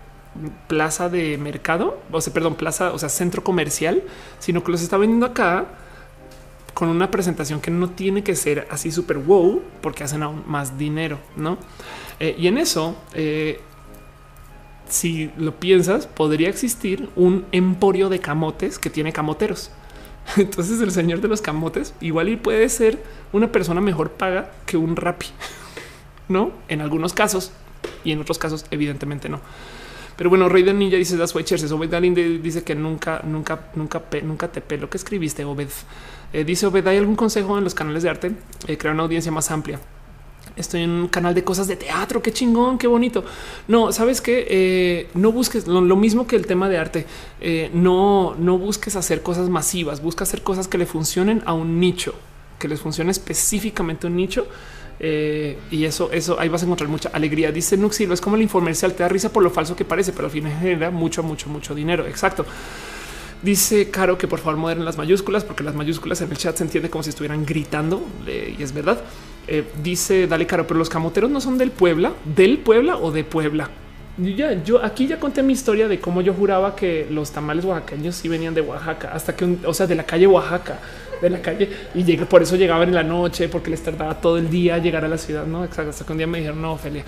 plaza de mercado, o sea, perdón, plaza, o sea, centro comercial, sino que los está vendiendo acá con una presentación que no tiene que ser así súper wow, porque hacen aún más dinero, no? y en eso, si lo piensas, podría existir un emporio de camotes que tiene camoteros. (laughs) Entonces el señor de los camotes igual y puede ser una persona mejor paga que un rapi, (laughs) no? En algunos casos y en otros casos, evidentemente no. Pero bueno, Rey de Ninja dice das Cheers. Obed Galinde dice que nunca, nunca, nunca, nunca te pelo que escribiste. Obed eh, dice Obed, ¿hay algún consejo en los canales de arte? Eh, una audiencia más amplia estoy en un canal de cosas de teatro, qué chingón, qué bonito. No, sabes que eh, no busques lo, mismo que el tema de arte. Eh, no, no busques hacer cosas masivas, busca hacer cosas que le funcionen a un nicho, que les funcione específicamente un nicho. Eh, y eso, eso ahí vas a encontrar mucha alegría. Dice Nuxilo, es como el informercial, te da risa por lo falso que parece, pero al final genera mucho, mucho, mucho dinero. Exacto. Dice Caro que por favor moderen las mayúsculas, porque las mayúsculas en el chat se entiende como si estuvieran gritando, y es verdad. Eh, dice Dale Caro, pero los camoteros no son del Puebla, del Puebla o de Puebla. Yo ya, yo aquí ya conté mi historia de cómo yo juraba que los tamales oaxaqueños sí venían de Oaxaca, hasta que, o sea, de la calle Oaxaca, de la calle, y por eso llegaban en la noche, porque les tardaba todo el día llegar a la ciudad, no exacto. Hasta que un día me dijeron, no, Ophelia,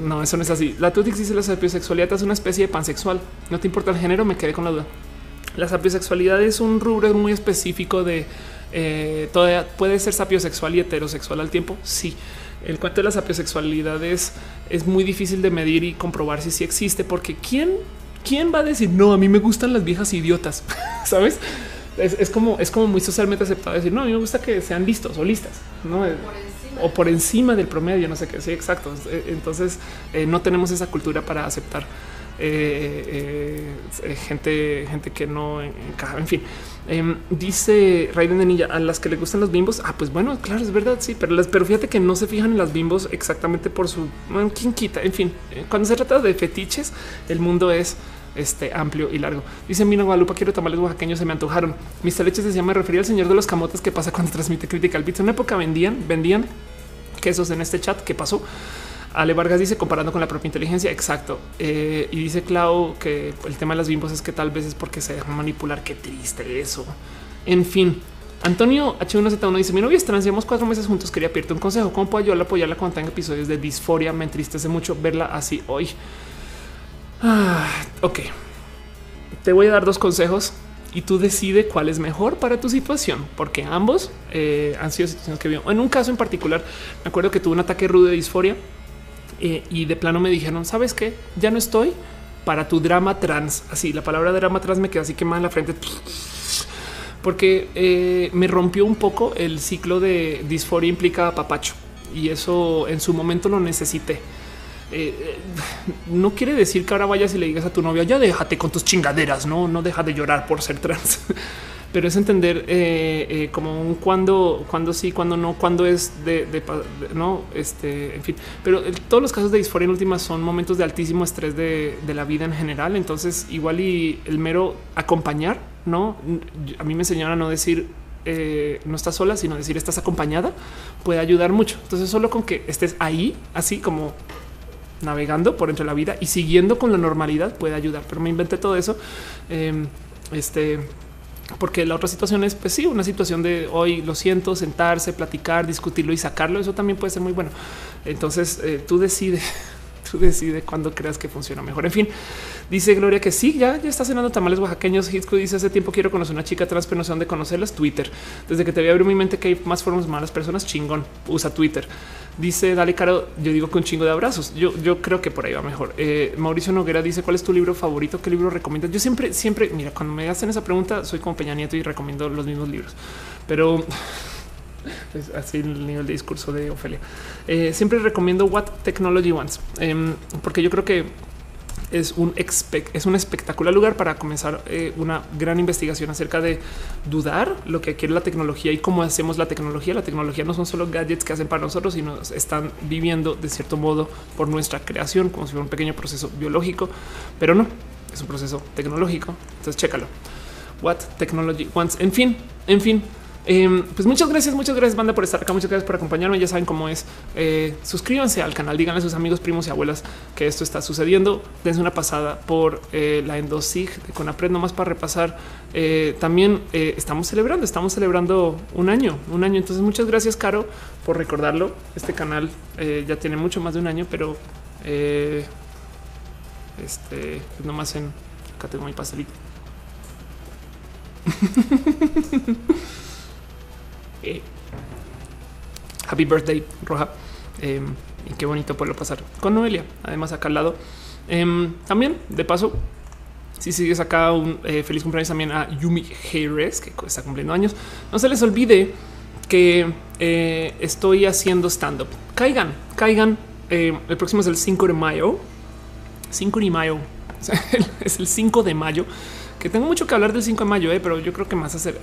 no, eso no es así. La Tutix dice la sapiosexualidad es una especie de pansexual. No te importa el género, me quedé con la duda. La sapiosexualidad es un rubro muy específico de eh, todavía puede ser sapiosexual y heterosexual al tiempo. Sí, el cuento de la sapiosexualidad es, es muy difícil de medir y comprobar si sí existe, porque quién, quién va a decir no, a mí me gustan las viejas idiotas, (laughs) sabes? Es, como es como muy socialmente aceptado decir no, a mí me gusta que sean listos o listas, no o por encima del promedio, no sé qué. Sí, exacto. Eh, entonces eh, no tenemos esa cultura para aceptar gente, gente que no encaja. En fin, Em, dice Raiden de a las que le gustan los bimbos. Ah, pues bueno, claro, es verdad. Sí, pero, pero fíjate que no se fijan en las bimbos exactamente por su bueno, quién quita. En fin, eh, cuando se trata de fetiches, el mundo es este amplio y largo. Dice Mina Guadalupe, quiero tamales oaxaqueños, se me antojaron. Mis leches decía, me refería al señor de los camotes que pasa cuando (laughs) transmite crítica al beat. En época vendían, vendían quesos en este chat. ¿Qué pasó? Ale Vargas dice comparando con la propia inteligencia. Exacto. Eh, y dice Clau que el tema de las bimbos es que tal vez es porque se dejan manipular. Qué triste eso. En fin, Antonio H1Z1 dice: Mi novia es trans, llevamos cuatro meses juntos. Quería pedirte un consejo. ¿Cómo puedo ayudarla a apoyarla cuando tenga episodios de disforia? Me entristece mucho verla así hoy. Ah, ok, te voy a dar dos consejos y tú decide cuál es mejor para tu situación, porque ambos eh, han sido situaciones que vio. En un caso en particular, me acuerdo que tuve un ataque rudo de disforia eh, y de plano me dijeron, ¿sabes qué? Ya no estoy para tu drama trans. Así, la palabra drama trans me quedó así quemada en la frente. Porque eh, me rompió un poco el ciclo de disforia implica papacho. Y eso en su momento lo necesité. eh, no quiere decir que ahora vayas y le digas a tu novia, ya déjate con tus chingaderas, no, no deja de llorar por ser trans. (laughs) Pero es entender eh, eh, como un cuando, cuando sí, cuando no, cuando es de, no, este, en fin. Pero todos los casos de disforia en últimas son momentos de altísimo estrés de, de la vida en general. Entonces, igual y el mero acompañar, no, a mí me enseñaron a no decir eh, no estás sola, sino decir estás acompañada, puede ayudar mucho. Entonces, solo con que estés ahí, así como navegando por entre la vida y siguiendo con la normalidad puede ayudar. Pero me inventé todo eso. Em, este, porque la otra situación es, pues sí, una situación de hoy lo siento, sentarse, platicar, discutirlo y sacarlo. Eso también puede ser muy bueno. Entonces eh, tú decides, tú decides cuándo creas que funciona mejor. En fin, Dice Gloria que sí, ya, ya está cenando tamales oaxaqueños. Hitco dice hace tiempo quiero conocer una chica trans, pero no sé dónde conocerlas. Twitter. Desde que te a abrir mi mente que hay más formas malas personas. Chingón. Usa Twitter. Dice Dale Caro. Yo digo que un chingo de abrazos. Yo, yo creo que por ahí va mejor. Eh, Mauricio Noguera dice cuál es tu libro favorito? ¿Qué libro recomiendas? Yo siempre, siempre, mira, cuando me hacen esa pregunta, soy como Peña Nieto y recomiendo los mismos libros, pero (laughs) es así el nivel de discurso de Ofelia. Eh, siempre recomiendo What Technology Wants, em, porque yo creo que es un, es un espectacular lugar para comenzar eh, una gran investigación acerca de dudar lo que quiere la tecnología y cómo hacemos la tecnología. La tecnología no son solo gadgets que hacen para nosotros, sino están viviendo de cierto modo por nuestra creación, como si fuera un pequeño proceso biológico, pero no es un proceso tecnológico. Entonces, chécalo. What technology wants. En fin, en fin, Em, pues muchas gracias, muchas gracias, banda, por estar acá. Muchas gracias por acompañarme. Ya saben cómo es. Eh, suscríbanse al canal, díganle a sus amigos, primos y abuelas que esto está sucediendo. Dense una pasada por eh, la Endosig de Conapred, nomás para repasar. Eh, también estamos celebrando, estamos celebrando un año, un año. Entonces, muchas gracias, Caro, por recordarlo. Este canal ya tiene mucho más de un año, pero este pues nomás en acá tengo mi pastelito. (laughs) Eh, happy birthday, Roja. Em, y qué bonito poderlo pasar con Noelia. Además, acá al lado. Em, también, de paso, si sigues acá, un eh, feliz cumpleaños también a Yumi Hayres, que está cumpliendo años. No se les olvide que eh, estoy haciendo stand up. Caigan, caigan. Em, el próximo es el 5 de mayo. 5 de mayo. (laughs) es el 5 de mayo que tengo mucho que hablar del 5 de mayo, eh, pero yo creo que más eh,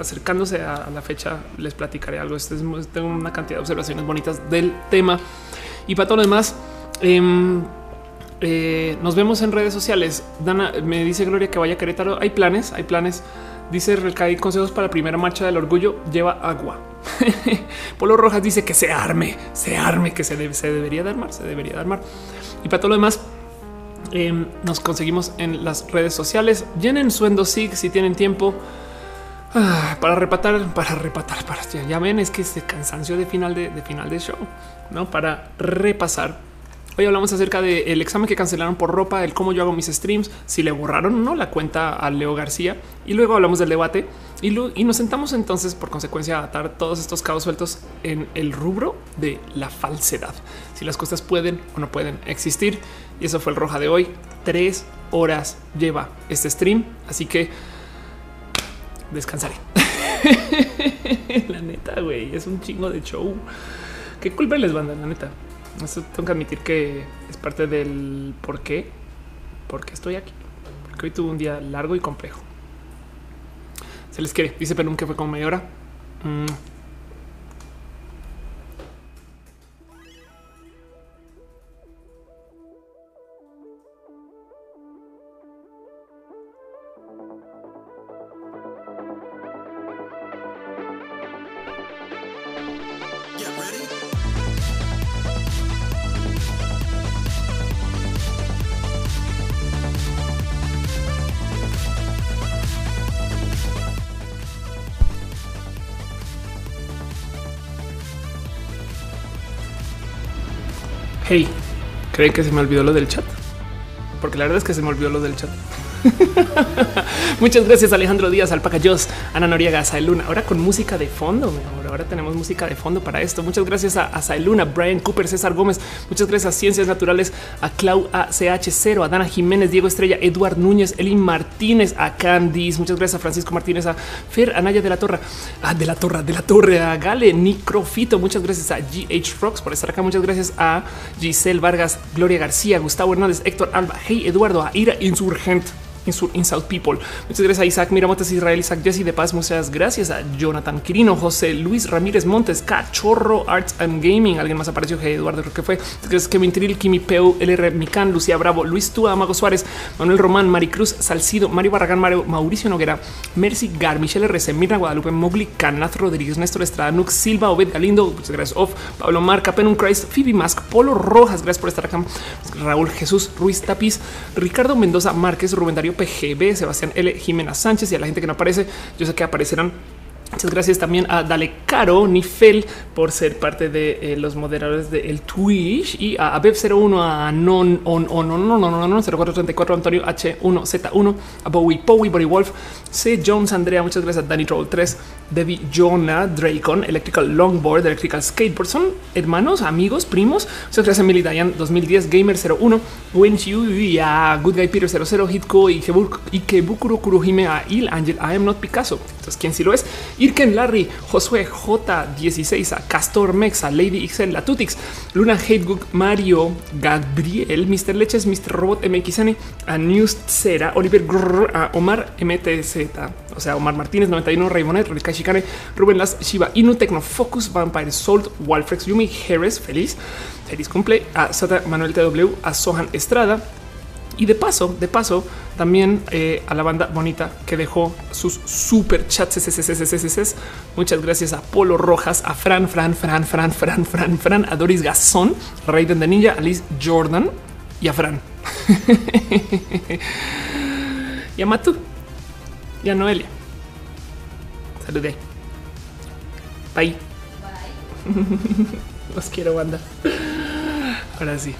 acercándose a, la fecha les platicaré algo. Este tengo una cantidad de observaciones bonitas del tema y para todo lo demás. Em, eh, nos vemos en redes sociales. Dana me dice Gloria que vaya a Querétaro. Hay planes, hay planes. Dice Recay consejos para la primera marcha del orgullo. Lleva agua. (laughs) Polo Rojas dice que se arme, se arme, que se, se debería de armar, se debería de armar. Y para todo lo demás, Em, nos conseguimos en las redes sociales. Llenen su endosig si tienen tiempo ah, para repatar, para repatar, para ya ven, es que ese cansancio de final de, final de show, no para repasar. Hoy hablamos acerca del examen que cancelaron por ropa, el cómo yo hago mis streams, si le borraron o no la cuenta a Leo García y luego hablamos del debate y, y nos sentamos entonces por consecuencia a atar todos estos cabos sueltos en el rubro de la falsedad, si las cosas pueden o no pueden existir y eso fue el roja de hoy. Tres horas lleva este stream, así que descansaré. (laughs) la neta, güey, es un chingo de show. Qué culpa les banda, la neta. Eso tengo que admitir que es parte del por qué, porque estoy aquí. Porque hoy tuve un día largo y complejo. Se les quiere. Dice Pelum que fue como media hora. Mm. Hey, ¿cree que se me olvidó lo del chat? Porque la verdad es que se me olvidó lo del chat. (laughs) Muchas gracias Alejandro Díaz, Alpaca Jos, Ana Noriega, Sael Luna. Ahora con música de fondo, ahora ahora tenemos música de fondo para esto. Muchas gracias a, a Sailuna, Brian Cooper, César Gómez. Muchas gracias a Ciencias Naturales, a Clau ACH0, a Dana Jiménez, Diego Estrella, Eduard Núñez, Eli Martínez, a Candice. Muchas gracias a Francisco Martínez, a Fer Anaya de la Torre, a de la Torre, de la Torre, a Gale, Nicrofito. Muchas gracias a GH Rocks por estar acá. Muchas gracias a Giselle Vargas, Gloria García, Gustavo Hernández, Héctor Alba, Hey Eduardo, a Ira Insurgente in South People. Muchas gracias a Isaac Miramontes Israel, Isaac Jesse de Paz. Muchas gracias a Jonathan Quirino, José Luis Ramírez Montes, Cachorro Arts and Gaming. Alguien más apareció que Eduardo creo que fue. Gracias Kevin Tril, Kimi Peu, LR Mican, Lucía Bravo, Luis Tua, Amago Suárez, Manuel Román, Maricruz Salcido, Mario Barragán, Mario, Mauricio Noguera, Mercy Gar, Michelle RC, Mirna Guadalupe, Mogli, Canaz Rodríguez, Néstor Estrada, Nux Silva, Obed Galindo. Muchas gracias. Off, Pablo Marca, Penum Christ, Phoebe Mask, Polo Rojas. Gracias por estar acá. Raúl Jesús Ruiz Tapiz, Ricardo Mendoza Márquez, Rubén PGB, Sebastián L. Jimena Sánchez y a la gente que no aparece. Yo sé que aparecerán Muchas gracias también a Dale Caro Nifel por ser parte de eh, los moderadores del Twitch y a Bev01, a Non On On No No No No 0434 Antonio H1Z1, a Bowie Bowie Body Wolf, C Jones Andrea. Muchas gracias a Danny Troll 3, Debbie Jonah Dracon, Electrical Longboard, Electrical Skateboard. Son hermanos, amigos, primos. Muchas gracias a Millie Diane 2010, Gamer 01, Win y a Good Guy Peter 00, Hitco y Ikebukuro Kurohime a Il Angel. I am not Picasso. Entonces, ¿quién sí lo es? Irken Larry, Josué J16, a Castor Mex, a Lady XL, la Tutix, Luna Hatebook, Mario, Gabriel, Mr. Leches, Mr. Robot MXN, a News Cera, Oliver Grrr, a Omar MTZ, o sea, Omar Martínez 91, Raymonet, Rikai Shikane, Rubén Las, Shiba, Inu Tecno, Focus, Vampire, Salt, Walfrex, Yumi, Harris, feliz, feliz cumple, a Sata Manuel TW, a Sohan Estrada, y de paso, de paso, también eh, a la banda bonita que dejó sus super chats. Muchas gracias a Polo Rojas, a Fran, Fran, Fran, Fran, Fran, Fran, Fran, a Doris Gazón, Raiden de Ninja, a Liz Jordan y a Fran. (laughs) y a Matu y a Noelia. Saludé. Bye. (laughs) Los quiero, banda. Ahora sí.